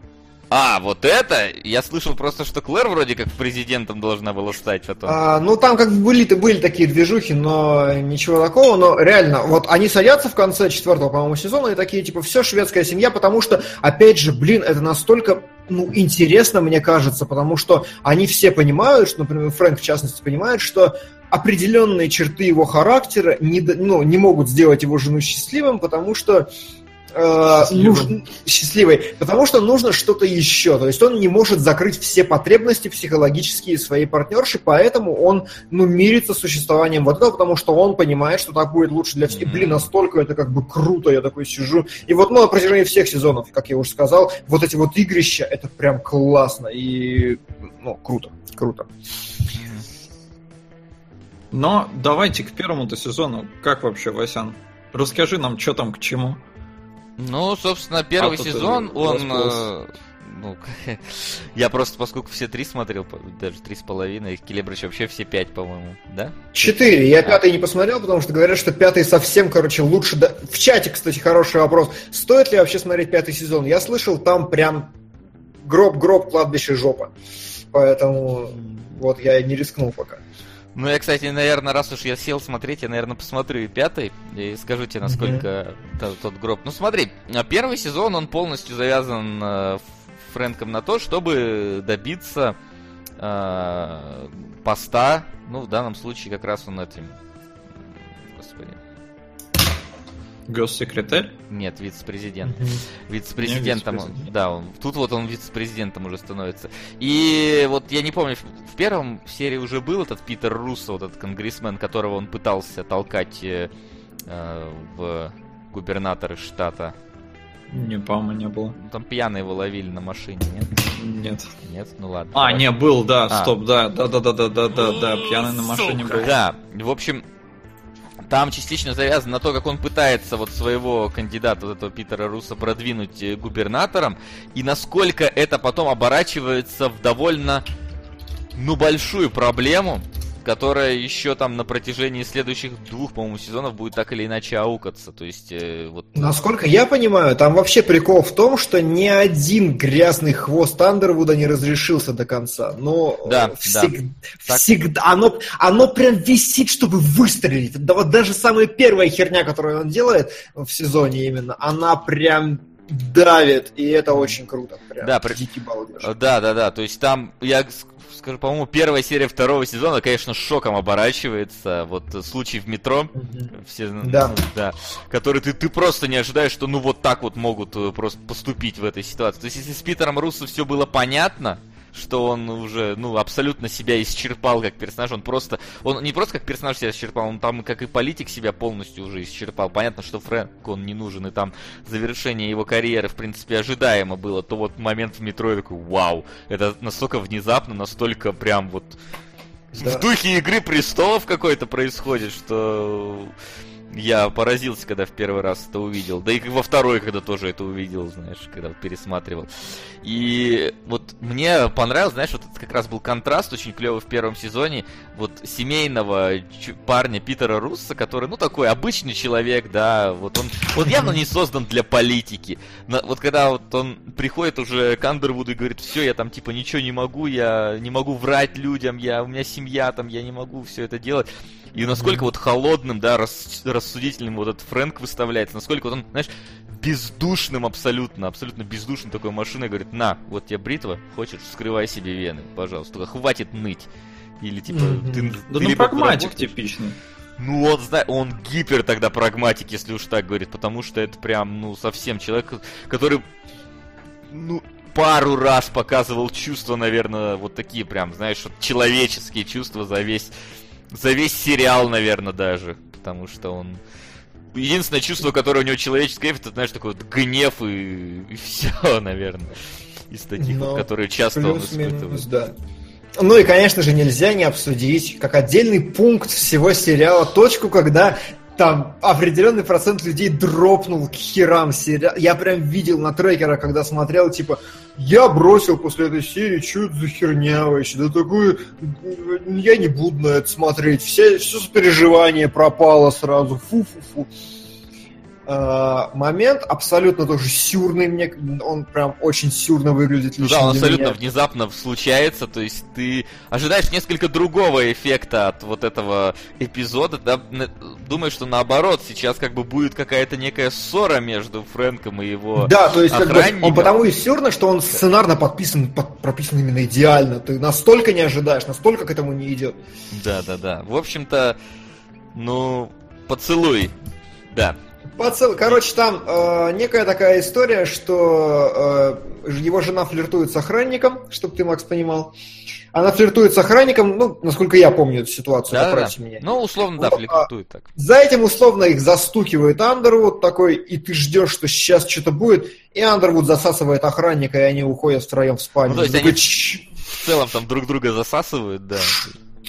А, вот это? Я слышал просто, что Клэр вроде как президентом должна была стать потом. А, ну, там как бы были, были такие движухи, но ничего такого. Но реально, вот они садятся в конце четвертого, по-моему, сезона и такие, типа, все, шведская семья, потому что, опять же, блин, это настолько ну, интересно, мне кажется, потому что они все понимают, что, например, Фрэнк, в частности, понимает, что определенные черты его характера не, ну, не могут сделать его жену счастливым, потому что э, нужно, счастливой, потому что нужно что-то еще. То есть он не может закрыть все потребности психологические своей партнерши, поэтому он ну, мирится с существованием вот этого, потому что он понимает, что так будет лучше для всех. Mm-hmm. И, блин, настолько это как бы круто, я такой сижу. И вот ну, на протяжении всех сезонов, как я уже сказал, вот эти вот игрища, это прям классно и ну, круто, круто. Но давайте к первому-то сезону. Как вообще, Васян? Расскажи нам, что там к чему. Ну, собственно, первый а сезон, он... Э, ну, я просто, поскольку все три смотрел, даже три с половиной, Келебрич вообще все пять, по-моему, да? Четыре. Я а. пятый не посмотрел, потому что говорят, что пятый совсем, короче, лучше... Да... В чате, кстати, хороший вопрос. Стоит ли вообще смотреть пятый сезон? Я слышал, там прям гроб-гроб, кладбище, жопа. Поэтому вот я не рискнул пока. Ну, я, кстати, наверное, раз уж я сел смотреть, я, наверное, посмотрю и пятый, и скажу тебе, насколько mm-hmm. тот, гроб. Ну, смотри, а первый сезон, он полностью завязан э, Фрэнком на то, чтобы добиться э, поста, ну, в данном случае как раз он этим, господи, Госсекретарь? Нет, вице-президент. Вице-президентом, вице да, он, тут вот он вице-президентом уже становится. И вот я не помню, в первом серии уже был этот Питер Руссо, вот этот конгрессмен, которого он пытался толкать э, э в губернаторы штата. Не, по-моему, не было. Ну, там пьяные его ловили на машине, нет? Нет. Нет? Ну ладно. А, давай. не, был, да, а. стоп, да, да, да, да, да, да, да, да, пьяный на машине был. Да, в общем, там частично завязано на то, как он пытается вот своего кандидата, вот этого Питера Руса, продвинуть э, губернатором, и насколько это потом оборачивается в довольно, ну, большую проблему, которая еще там на протяжении следующих двух, по-моему, сезонов будет так или иначе аукаться. То есть, э, вот... Насколько я понимаю, там вообще прикол в том, что ни один грязный хвост Андервуда не разрешился до конца. Но да, всег... да. всегда оно, оно прям висит, чтобы выстрелить. Да вот даже самая первая херня, которую он делает в сезоне именно, она прям давит, и это очень круто. Прям да, при... Да, да, да. То есть там я скажу, по-моему, первая серия второго сезона, конечно, шоком оборачивается. Вот случай в метро, mm-hmm. все, да. Ну, да, который ты, ты просто не ожидаешь, что ну вот так вот могут э, просто поступить в этой ситуации. То есть, если с Питером Руссо все было понятно, что он уже, ну, абсолютно себя исчерпал как персонаж. Он просто, он не просто как персонаж себя исчерпал, он там как и политик себя полностью уже исчерпал. Понятно, что Фрэнк, он не нужен, и там завершение его карьеры, в принципе, ожидаемо было. То вот момент в метро, я такой, вау, это настолько внезапно, настолько прям вот да. в духе Игры Престолов какой-то происходит, что я поразился, когда в первый раз это увидел. Да и во второй, когда тоже это увидел, знаешь, когда пересматривал. И вот мне понравилось, знаешь, вот это как раз был контраст очень клевый в первом сезоне вот семейного парня Питера Русса, который, ну, такой обычный человек, да, вот он, он явно не создан для политики. Но вот когда вот он приходит уже к Андервуду и говорит, все, я там типа ничего не могу, я не могу врать людям, я, у меня семья там, я не могу все это делать. И насколько вот холодным, да, рас, рассудительным вот этот Фрэнк выставляется, насколько вот он, знаешь, бездушным абсолютно, абсолютно бездушным такой машиной, говорит, на, вот тебе бритва, хочешь, вскрывай себе вены, пожалуйста, только хватит ныть. Или типа, Мгм. ты, Да ты ну прагматик типичный. ну, он, зна- он гипер тогда прагматик, если уж так говорит, потому что это прям, ну, совсем человек, который, ну, пару раз показывал чувства, наверное, вот такие прям, знаешь, вот человеческие чувства за весь, за весь сериал, наверное, даже, потому что он... Единственное чувство, которое у него человеческое, это, знаешь, такой вот гнев и, все, наверное, из таких Ну, вот, которые часто он Плюс-минус, испытывает. да. Ну и, конечно же, нельзя не обсудить, как отдельный пункт всего сериала, точку, когда там определенный процент людей дропнул к херам сериал. Я прям видел на трекера, когда смотрел, типа, я бросил после этой серии, что это за херня вообще, да такое, я не буду на это смотреть, все, все сопереживание пропало сразу, фу-фу-фу. А, момент абсолютно тоже сюрный мне, он прям очень сюрно выглядит лично да, он абсолютно меня. внезапно случается, то есть ты ожидаешь несколько другого эффекта от вот этого эпизода, да, думаешь, что наоборот, сейчас как бы будет какая-то некая ссора между Фрэнком и его... Да, то есть как бы, он потому и сюрно, что он сценарно подписан, под- прописан именно идеально. Ты настолько не ожидаешь, настолько к этому не идет. Да, да, да. В общем-то, ну, поцелуй. Да. Пацан, короче, там э, некая такая история, что э, его жена флиртует с охранником, чтобы ты, Макс, понимал. Она флиртует с охранником, ну, насколько я помню эту ситуацию, Да, да, меня. Ну, условно, да, а- флиртует так. За этим условно их застукивает Андервуд такой, и ты ждешь, что сейчас что-то будет, и Андервуд засасывает охранника, и они уходят втроем в спальню. Ну, то есть они-. В целом там друг друга засасывают, да.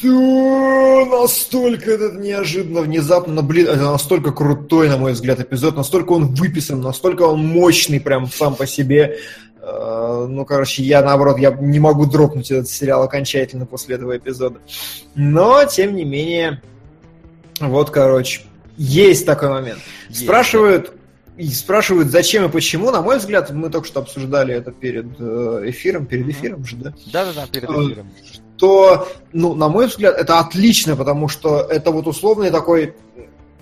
Да, настолько этот неожиданно, внезапно, но, блин, это настолько крутой, на мой взгляд, эпизод, настолько он выписан, настолько он мощный прям сам по себе. Э, Ну, короче, я, наоборот, я не могу дропнуть этот сериал окончательно после этого эпизода. Но, тем не менее, вот, короче, есть такой момент. Есть, Спрашивают, и спрашивают, зачем и почему. На мой взгляд, мы только что обсуждали это перед э, эфиром, перед эфиром же, да? Да-да-да, перед Э, эфиром. То, ну, на мой взгляд, это отлично, потому что это вот условный такой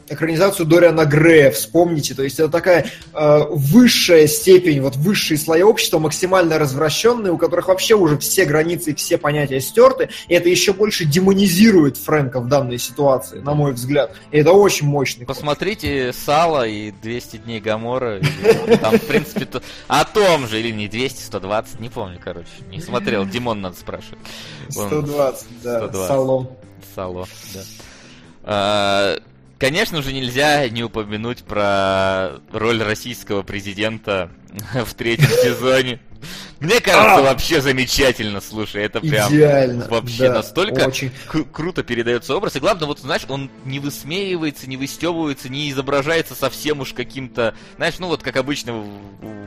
экранизацию Дориана Грея, вспомните, то есть это такая э, высшая степень, вот высшие слои общества, максимально развращенные, у которых вообще уже все границы и все понятия стерты, и это еще больше демонизирует Фрэнка в данной ситуации, на мой взгляд, и это очень мощный ход. Посмотрите Сало и 200 дней Гамора. Там, в принципе, то... о том же, или не 200, 120, не помню, короче. Не смотрел, Димон надо спрашивать. Он- 120, да, 120. Салом. Сало, да. Конечно же, нельзя не упомянуть про роль российского президента в третьем сезоне. Мне кажется, А! вообще замечательно, слушай, это прям Идеально. вообще да, настолько Очень. круто передается образ. И главное, вот знаешь, он не высмеивается, не выстебывается, не изображается совсем уж каким-то, знаешь, ну вот как обычно в,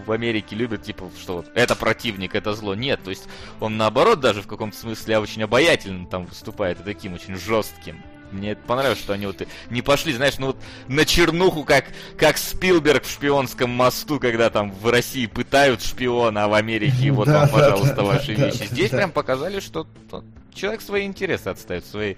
в Америке любят, типа, что вот это противник, это зло. Нет, то есть он наоборот даже в каком-то смысле очень обаятельным там выступает и таким очень жестким. Мне это понравилось, что они вот не пошли, знаешь, ну вот на чернуху, как, как Спилберг в шпионском мосту, когда там в России пытают шпиона, а в Америке вот вам, пожалуйста, ваши вещи. Здесь прям показали, что человек свои интересы отставит своей,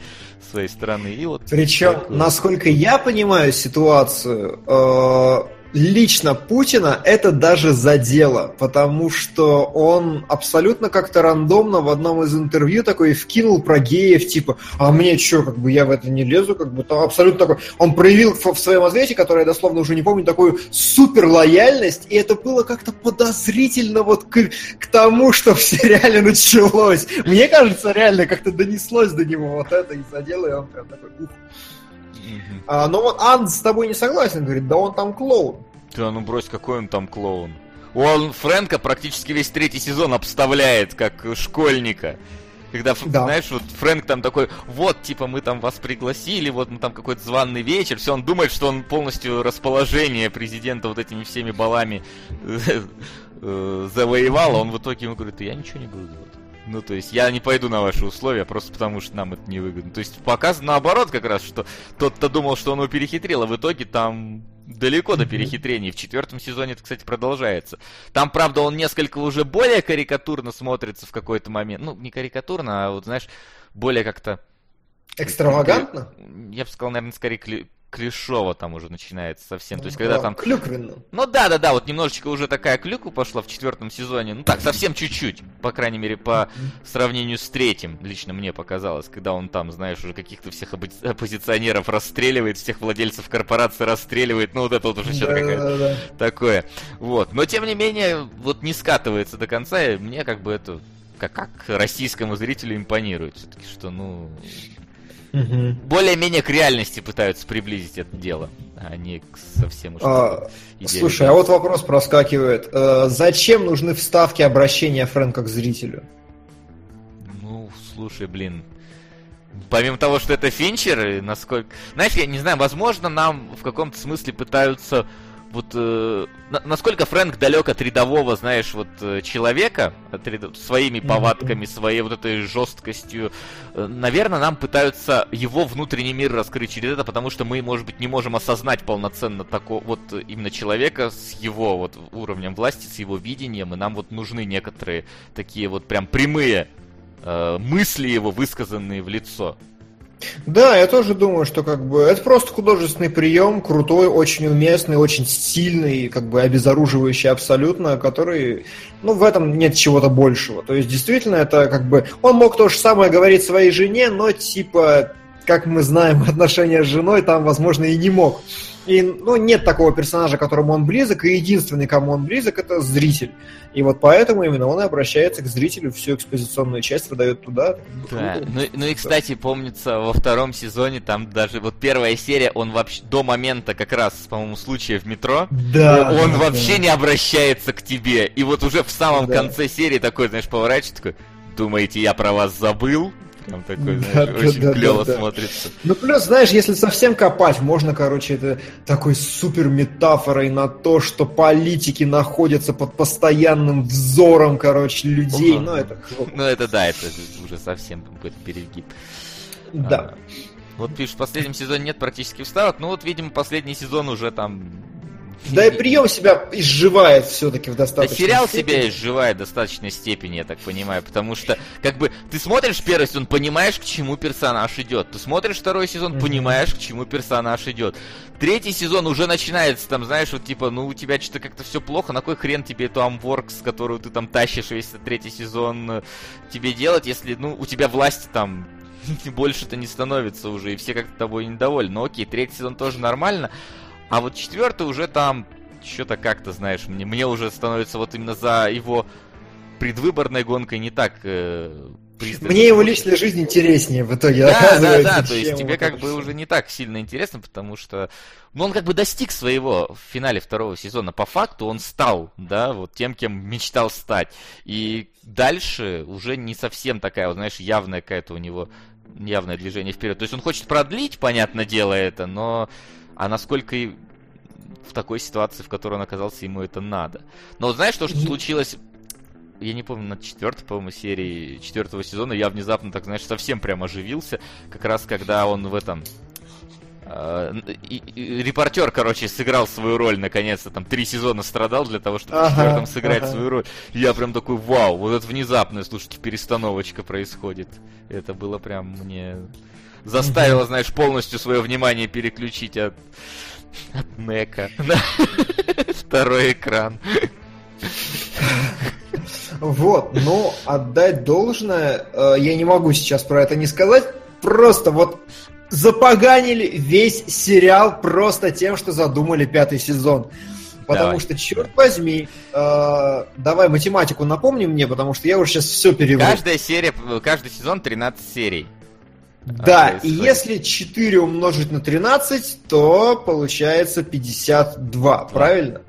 своей стороны. И вот Причем, такое. насколько я понимаю ситуацию, э, лично Путина это даже задело, потому что он абсолютно как-то рандомно в одном из интервью такой вкинул про геев, типа, а мне что, как бы я в это не лезу, как бы там абсолютно такой. Он проявил в, своем ответе, который я дословно уже не помню, такую супер лояльность, и это было как-то подозрительно вот к, к тому, что в сериале началось. Мне кажется, реально как-то донеслось до него вот это и задело, и он прям такой, ух. А, но вот Анд с тобой не согласен, говорит, да он там клоун. Да ну брось, какой он там клоун. Он Фрэнка практически весь третий сезон обставляет как школьника. Когда, Да. знаешь, вот Фрэнк там такой, вот, типа, мы там вас пригласили, вот мы там какой-то званый вечер, все, он думает, что он полностью расположение президента вот этими всеми балами э, завоевал, а он в итоге ему говорит, я ничего не буду делать. Ну, то есть, я не пойду на ваши условия, просто потому что нам это невыгодно. То есть, показано наоборот как раз, что тот-то думал, что он его перехитрил, а в итоге там далеко до перехитрений. В четвертом сезоне это, кстати, продолжается. Там, правда, он несколько уже более карикатурно смотрится в какой-то момент. Ну, не карикатурно, а вот, знаешь, более как-то... Экстравагантно? Я бы сказал, наверное, скорее клешово там уже начинается совсем. То есть, когда Да, там... Клюквенно. Ну да, да, да, вот немножечко уже такая клюква пошла в четвертом сезоне. Ну так, совсем чуть-чуть, по крайней мере, по сравнению с третьим, лично мне показалось, когда он там, знаешь, уже каких-то всех оппози- оппозиционеров расстреливает, всех владельцев корпорации расстреливает, ну вот это вот уже что-то какое-то Да-да-да. такое. Вот. Но тем не менее, вот не скатывается до конца, и мне как бы это как, как российскому зрителю импонирует. Все-таки, что, ну, Мгм. более-менее к реальности пытаются приблизить это дело, а не к совсем уж А. Слушай, а вот вопрос проскакивает. Э, Зачем нужны вставки обращения Фрэнка к зрителю? Ну, слушай, блин. Помимо того, что это Финчер, насколько... Знаешь, я не знаю, возможно, нам в каком-то смысле пытаются... Вот э, на- насколько Фрэнк далек от рядового, знаешь, вот э, человека, от ряд- своими повадками, своей вот этой жесткостью, э, наверное, нам пытаются его внутренний мир раскрыть через это, потому что мы, может быть, не можем осознать полноценно такого вот э, именно человека с его вот уровнем власти, с его видением, и нам вот нужны некоторые такие вот прям прямые э, мысли его, высказанные в лицо. Да, я тоже думаю, что как бы это просто художественный прием, крутой, очень уместный, очень стильный, как бы обезоруживающий абсолютно, который, ну, в этом нет чего-то большего. То есть, действительно, это как бы... Он мог то же самое говорить своей жене, но типа, как мы знаем, отношения с женой там, возможно, и не мог. И, ну, нет такого персонажа, которому он близок, и единственный, кому он близок, это зритель. И вот поэтому именно он и обращается к зрителю, всю экспозиционную часть выдает туда. Да. Круто. Ну, ну и, кстати, помнится, во втором сезоне там даже вот первая серия, он вообще до момента как раз, по-моему, случая в метро, Да, он да, вообще да. не обращается к тебе. И вот уже в самом Да. конце серии такой, знаешь, поворачивается, такой, думаете, я про вас забыл? Прям такой, знаешь, да, очень да, клево да, смотрится. Ну, плюс, знаешь, если совсем копать, можно, короче, это такой супер метафорой на то, что политики находятся под постоянным взором, короче, людей. Ну, это. Ну это да, это уже совсем какой-то перегиб. Да. А, Вот пишут, в последнем сезоне нет практически вставок, ну вот, видимо, последний сезон уже там... Да и прием себя изживает все-таки в Да достаточно. сериал себя изживает в достаточной степени, я так понимаю, потому что, как бы, ты смотришь первый сезон, понимаешь, к чему персонаж идет. Ты смотришь второй сезон, понимаешь, к чему персонаж идет. Третий сезон уже начинается, там, знаешь, вот типа, ну, у тебя что-то как-то все плохо, на кой хрен тебе эту Амворкс, которую ты там тащишь весь третий сезон, э, тебе делать, если, ну, у тебя власти там больше-то не становится уже, и все как-то тобой недовольны. Ну, окей, третий сезон тоже нормально, а вот четвертый уже там что-то как-то, знаешь, мне, мне уже становится вот именно за его предвыборной гонкой не так э, пристально Мне его личная жизнь интереснее в итоге Да, да, да, то есть тебе как бы уже не так сильно интересно, потому что ну, он как бы достиг своего в финале второго сезона. По факту он стал, да, вот тем, кем мечтал стать. И дальше уже не совсем такая, вот, знаешь, явная какая-то у него явное движение вперед. То есть он хочет продлить, понятное дело, это, но а насколько и в такой ситуации, в которой он оказался, ему это надо. Но вот знаешь, то, что случилось я не помню, на четвертой, по-моему, серии четвертого сезона я внезапно, так знаешь, совсем прям оживился, как раз когда он в этом... э, и- и- репортер, короче, сыграл свою роль, наконец-то, там три сезона страдал для того, чтобы в Ага, четвертом сыграть ага. свою роль. Я прям такой, вау, вот это внезапная, слушайте, перестановочка происходит. Это было прям мне... Заставило, знаешь, полностью свое внимание переключить от, от Нека на второй экран. Вот, но отдать должное, э, я не могу сейчас про это не сказать. Просто вот запоганили весь сериал просто тем, что задумали пятый сезон. Потому Давай. что, черт возьми, э, давай математику напомни мне, потому что я уже сейчас все перевру. Каждая серия, каждый сезон 13 серий. Да, и если 4 умножить на 13, то получается 52, правильно?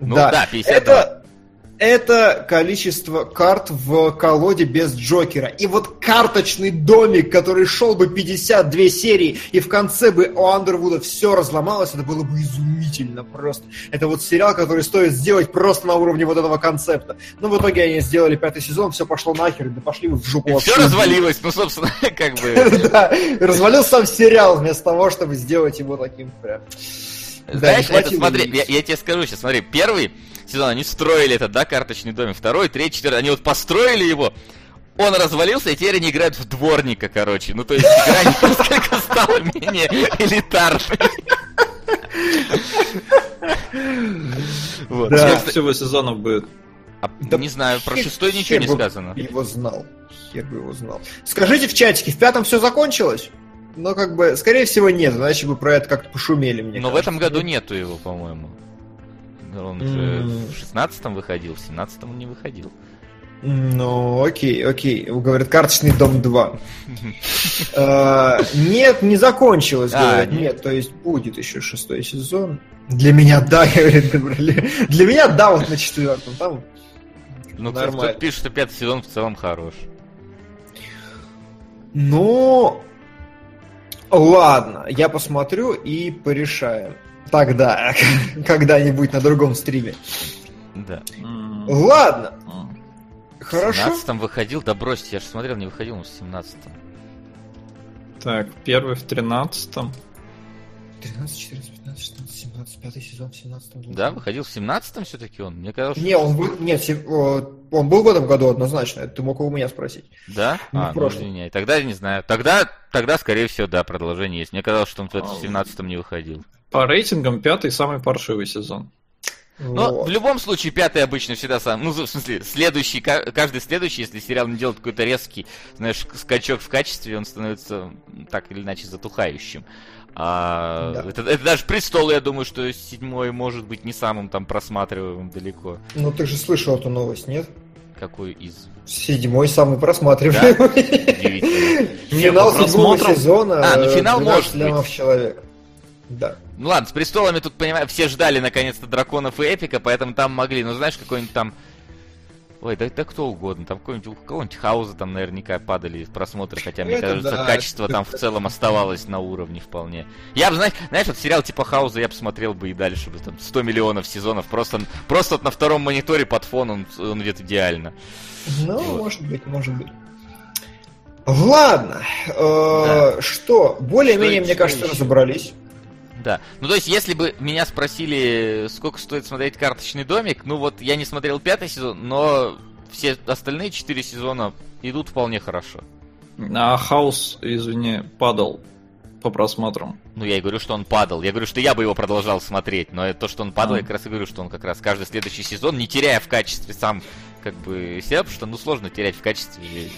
Ну да, 52. Это, это количество карт в колоде без Джокера. И вот карточный домик, который шел бы 52 серии, и в конце бы у Андервуда все разломалось, это было бы изумительно просто. Это вот сериал, который стоит сделать просто на уровне вот этого концепта. Но в итоге они сделали пятый сезон, все пошло нахер, да пошли вы в жопу И все развалилось, ну, собственно, как бы... Да, развалил сам сериал вместо того, чтобы сделать его таким прям. Знаешь, это смотри, я тебе скажу сейчас, смотри, первый сезон они строили этот, да, карточный домик, второй, третий, четвертый, они вот построили его, он развалился, и теперь они играют в дворника, короче. Ну, то есть игра несколько стала менее элитарной. Вот. Да. Сколько всего сезонов будет? А, Да не знаю, про шестой ничего не бы сказано. Его знал. Хер бы его знал. Скажите в чатике, в пятом все закончилось? Но как бы, скорее всего, нет, иначе бы про это как-то пошумели мне. Но в кажется. этом году нету его, по-моему. Он же М. в шестнадцатом выходил, в семнадцатом он не выходил. Ну, окей, окей. Говорят, карточный дом 2. Э, Нет, не закончилось, А, говорят. нет. То есть будет еще шестой сезон. Для меня да, говорит Габриэль. Для меня да, вот на четвертом. Там Ну, Нормально. кто-то пишет, что пятый сезон в целом хорош. Ну, ладно, я посмотрю и порешаем. Тогда, когда-нибудь на другом стриме. Да. Ладно, м. В хорошо. семнадцатом выходил, да бросьте, я же смотрел, не выходил он в семнадцатом. Так, первый в тринадцатом. 13, 14, 15, 16, 17, пятый сезон, 17 Да, выходил в семнадцатом все-таки он. Мне казалось, что... Не, он был, нет, он был в этом году однозначно, это ты мог у меня спросить. Да? Ну, а, в ну, прошлом. извиняй. Тогда я не знаю. Тогда, тогда, скорее всего, да, продолжение есть. Мне казалось, что он в А, в семнадцатом не выходил. По рейтингам пятый самый паршивый сезон. Но Вот. в любом случае, пятый обычно всегда сам. Ну, в смысле, следующий, ка- каждый следующий, если сериал не делает какой-то резкий, знаешь, скачок в качестве, он становится так или иначе затухающим. А, Да. это, это даже престол, я думаю, что седьмой может быть не самым там просматриваемым далеко. Ну ты же слышал эту новость, нет? Какой из Седьмой самый просматриваемый. удивительных. Финал седьмого сезона. А, ну, финал 12 может быть. человек. Да. Ну ладно, с престолами тут, понимаю, все ждали наконец-то драконов и эпика, поэтому там могли, ну знаешь, какой-нибудь там. Ой, да, да кто угодно, там какой-нибудь, у кого-нибудь хауза там наверняка падали просмотры, хотя мне Это кажется, да, качество там в целом оставалось на уровне вполне. Я бы, знаешь, знаешь, вот сериал типа Хауза я посмотрел бы и дальше бы, там 100 миллионов сезонов, просто, просто вот на втором мониторе под фон он, он идет идеально. Ну, Вот. может быть, может быть. Ладно. Э, Что? Более-менее, мне кажется, разобрались. Да. Ну, то есть, если бы меня спросили, сколько стоит смотреть карточный домик, ну вот я не смотрел пятый сезон, но все остальные четыре сезона идут вполне хорошо. А Хаус, извини, падал по просмотрам. Ну, я и говорю, что он падал. Я говорю, что я бы его продолжал смотреть, но то, что он падал, А. я как раз и говорю, что он как раз каждый следующий сезон, не теряя в качестве сам как бы себя, потому что ну сложно терять в качестве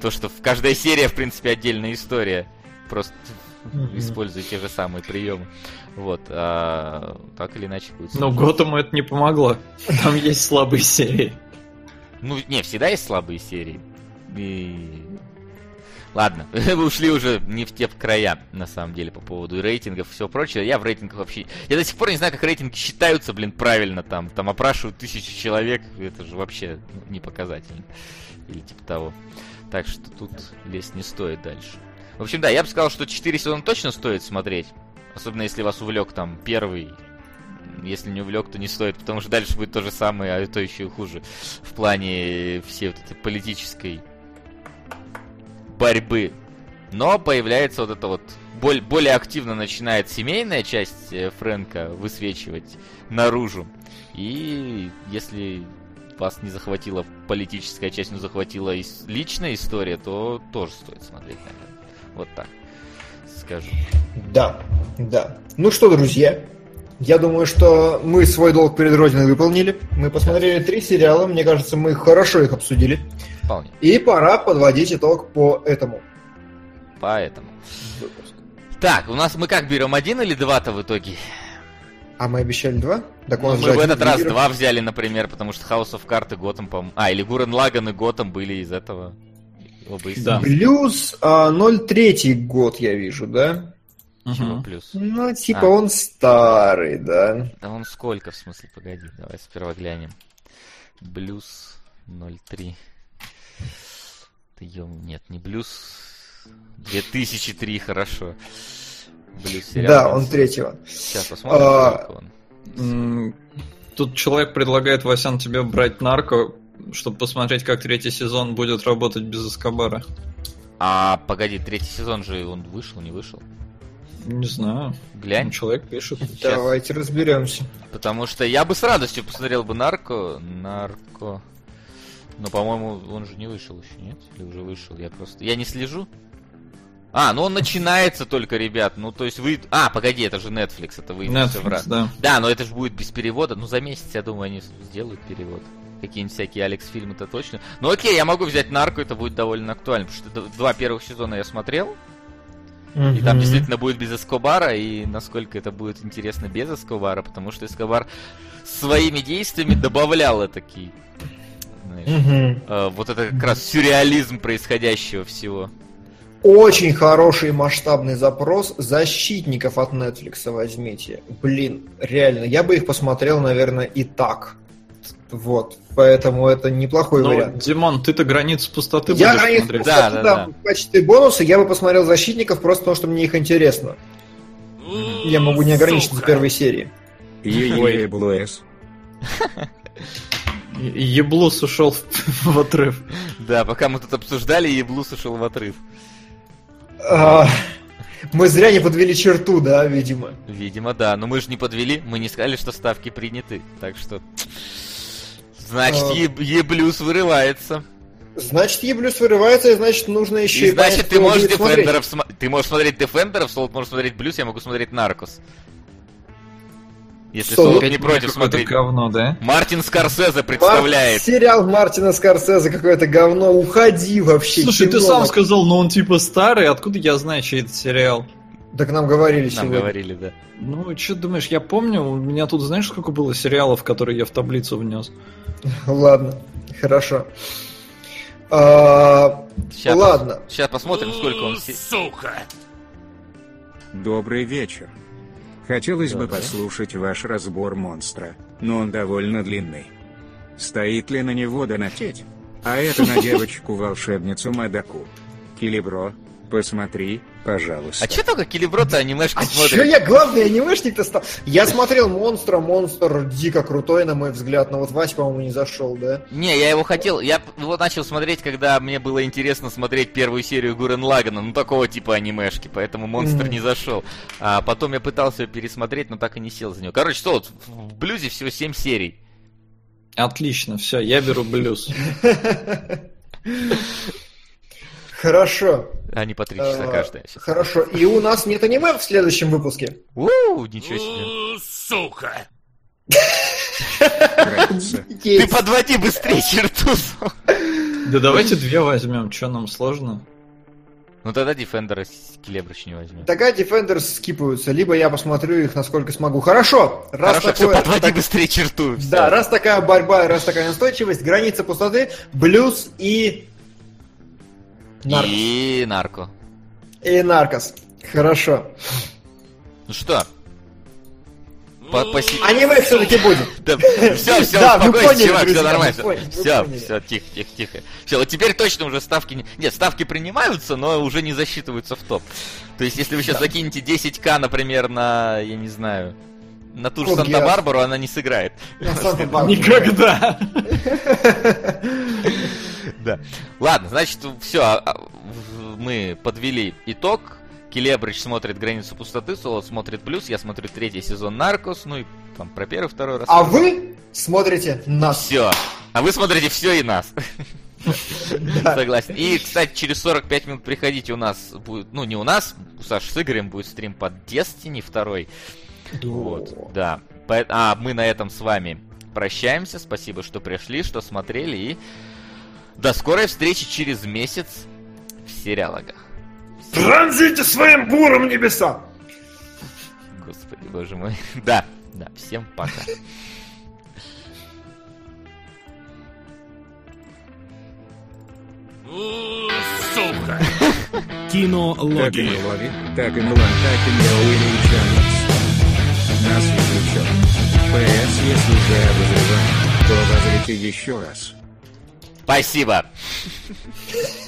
то, что в каждая серия, в принципе, отдельная история. Просто Мгм. используя те же самые приемы. Вот. А, так или иначе будет. Но Готэму это не помогло. Там есть слабые серии. Ну, не, всегда есть слабые серии. И... Ладно, вы ушли уже не в те края, на самом деле, по поводу рейтингов и всего прочего. Я в рейтингах вообще... Я до сих пор не знаю, как рейтинги считаются, блин, правильно там. Там опрашивают тысячу человек, это же вообще не показательно. Или типа того. Так что тут лезть не стоит дальше. В общем, да, я бы сказал, что 4 сезона точно стоит смотреть. Особенно если вас увлек там первый. Если не увлек, то не стоит, потому что дальше будет то же самое, а то еще и хуже. В плане всей вот этой политической борьбы. Но появляется вот это вот боль- более активно начинает семейная часть э, Фрэнка высвечивать наружу. И если вас не захватила политическая часть, но захватила и личная история, то тоже стоит смотреть, наверное. Вот так скажу. Да, да. Ну что, друзья, я думаю, что мы свой долг перед Родиной выполнили. Мы посмотрели три сериала, мне кажется, мы хорошо их обсудили. Вполне. И пора подводить итог по этому Поэтому. выпуску. Так, у нас мы как берем один или два-то в итоге? А мы обещали два? Так Ну, мы в этот раз два взяли, например, потому что House of Cards и Готэм, по А, или Гурен Лаган и Готэм были из этого. Оба из Да. Плюс а, 0,3 год я вижу, да? Чего плюс? Ну, типа А. он старый, да. Да он сколько, в смысле, погоди, давай сперва глянем. Блюз 0.3. Да ё- нет, не блюз 2003, хорошо. Блюз сериал. Да, он третьего. Сейчас посмотрим, А, он. Тут человек предлагает, Васян, тебе брать нарко, чтобы посмотреть, как третий сезон будет работать без Эскобара. А, погоди, третий сезон же он вышел, не вышел? Не знаю. Глянь. Ну, Человек пишет. Сейчас. Давайте разберемся. Потому что я бы с радостью посмотрел бы Нарко. Нарко. Но, по-моему, он же не вышел еще, нет? Или уже вышел? Я просто. Я не слежу. А, ну он начинается только, ребят. Ну, то есть вы... А, погоди, это же Netflix, это вы всё в Netflix, раз. да. Да, но это же будет без перевода. Ну, за месяц, я думаю, они сделают перевод. Какие-нибудь всякие Алекс-фильмы-то точно. Ну, окей, я могу взять Нарко, это будет довольно актуально, потому что два первых сезона я смотрел, и там действительно будет без Эскобара, и насколько это будет интересно без Эскобара, потому что Эскобар своими действиями добавлял такие, знаешь, э, вот это как раз сюрреализм происходящего всего. Очень хороший масштабный запрос защитников от Netflix возьмите. Блин, реально, я бы их посмотрел, наверное, и так. Вот, поэтому это неплохой Ну, вариант. Димон, ты-то границу пустоты Я будешь границ смотреть. Да, пустоты да, дам в качестве бонуса, я бы посмотрел защитников просто потому, что мне их интересно. Я могу не ограничиться первой серии. Е-е-е-блэс. И- Еблус ушел в, в отрыв. Да, пока мы тут обсуждали, Еблус ушел в отрыв. А, мы зря не подвели черту, да, видимо. Видимо, да. Но мы же не подвели, мы не сказали, что ставки приняты. Так что... Значит, А. Е- Еблюс вырывается. Значит, Еблюс вырывается, и значит, нужно еще И значит, ты можешь. Дефендеров смо- Ты можешь смотреть Дефендеров, Солод может смотреть Блюз, я могу смотреть Наркос. Если Солод не против смотреть. говно, да? Мартин Скорсезе Мар- представляет. Сериал Мартина Скорсезе какое-то говно. Уходи вообще. Слушай, ты кино. сам сказал, но он типа старый, откуда я знаю, чей это сериал? Так нам говорили Нам сегодня. говорили, да. Ну, что думаешь, я помню, у меня тут знаешь, сколько было сериалов, которые я в таблицу внес? Ладно, хорошо. А, Сейчас, Ладно. Сейчас посмотрим, сколько он... се- Добрый вечер. Хотелось бы послушать ваш разбор монстра, но он довольно длинный. Стоит ли на него донатеть? А это на девочку-волшебницу Мадаку. Килибро, посмотри, пожалуйста. А че только Килибро-то анимешки А смотрит? я главный анимешник-то стал? Я смотрел Монстра, Монстр дико крутой, на мой взгляд, но вот Вась, по-моему, не зашел, да? Не, я его хотел, я его начал смотреть, когда мне было интересно смотреть первую серию Гурен Лагана, ну такого типа анимешки, поэтому монстр не зашел. А потом я пытался ее пересмотреть, но так и не сел за него. Короче, что вот, в блюзе всего 7 серий. Отлично, все, я беру блюз. Хорошо. А не по 3 часа Э, каждая. Сейчас. Хорошо. И у нас нет аниме в следующем выпуске. Ууу, ничего себе. Нравится. Ты подводи быстрее черту. Да давайте две возьмем, что нам сложно? Ну тогда Дефендера с Келебрыч не возьмем. Тогда Defenders скипаются, либо я посмотрю их, насколько смогу. Хорошо. Раз Хорошо, все, такое- подводи так- быстрее черту. всё. Да, раз такая борьба, раз такая настойчивость, граница пустоты, блюз и... Наркос. И нарко. И наркос. Хорошо. Ну что? По- поси- Аниме все-таки будет. Да, все, все, Да, успокойся, поняли, чувак, все друзья, нормально. вы Все, все, тихо, тихо, тихо. Все, вот теперь точно уже ставки... не- Нет, ставки принимаются, но уже не засчитываются в топ. То есть, если вы сейчас закинете 10к, например, на, я не знаю, на ту же. Санта-Барбару, она не сыграет. На Санта-Барбару. Никогда! Да. Ладно, значит, все, мы подвели итог. Келебрич смотрит «Границу пустоты», Солод смотрит «Плюс», я смотрю третий сезон «Наркос», ну и там про первый, второй раз. А вы смотрите нас. Все. А вы смотрите все и нас. Согласен. И, кстати, через 45 минут приходите у нас будет, ну не у нас, у Саши с Игорем будет стрим под Destiny второй. Вот, да. А мы на этом с вами прощаемся. Спасибо, что пришли, что смотрели. И до скорой встречи через месяц в сериалогах. Пронзите своим буром небеса! Господи, боже мой. Да, да, всем пока. И Кинологии. Мелови, так и Мулан, так и Мео или Чарльз. Нас исключен. ПС, если уже обозреваем, то возрите еще раз. Спасибо.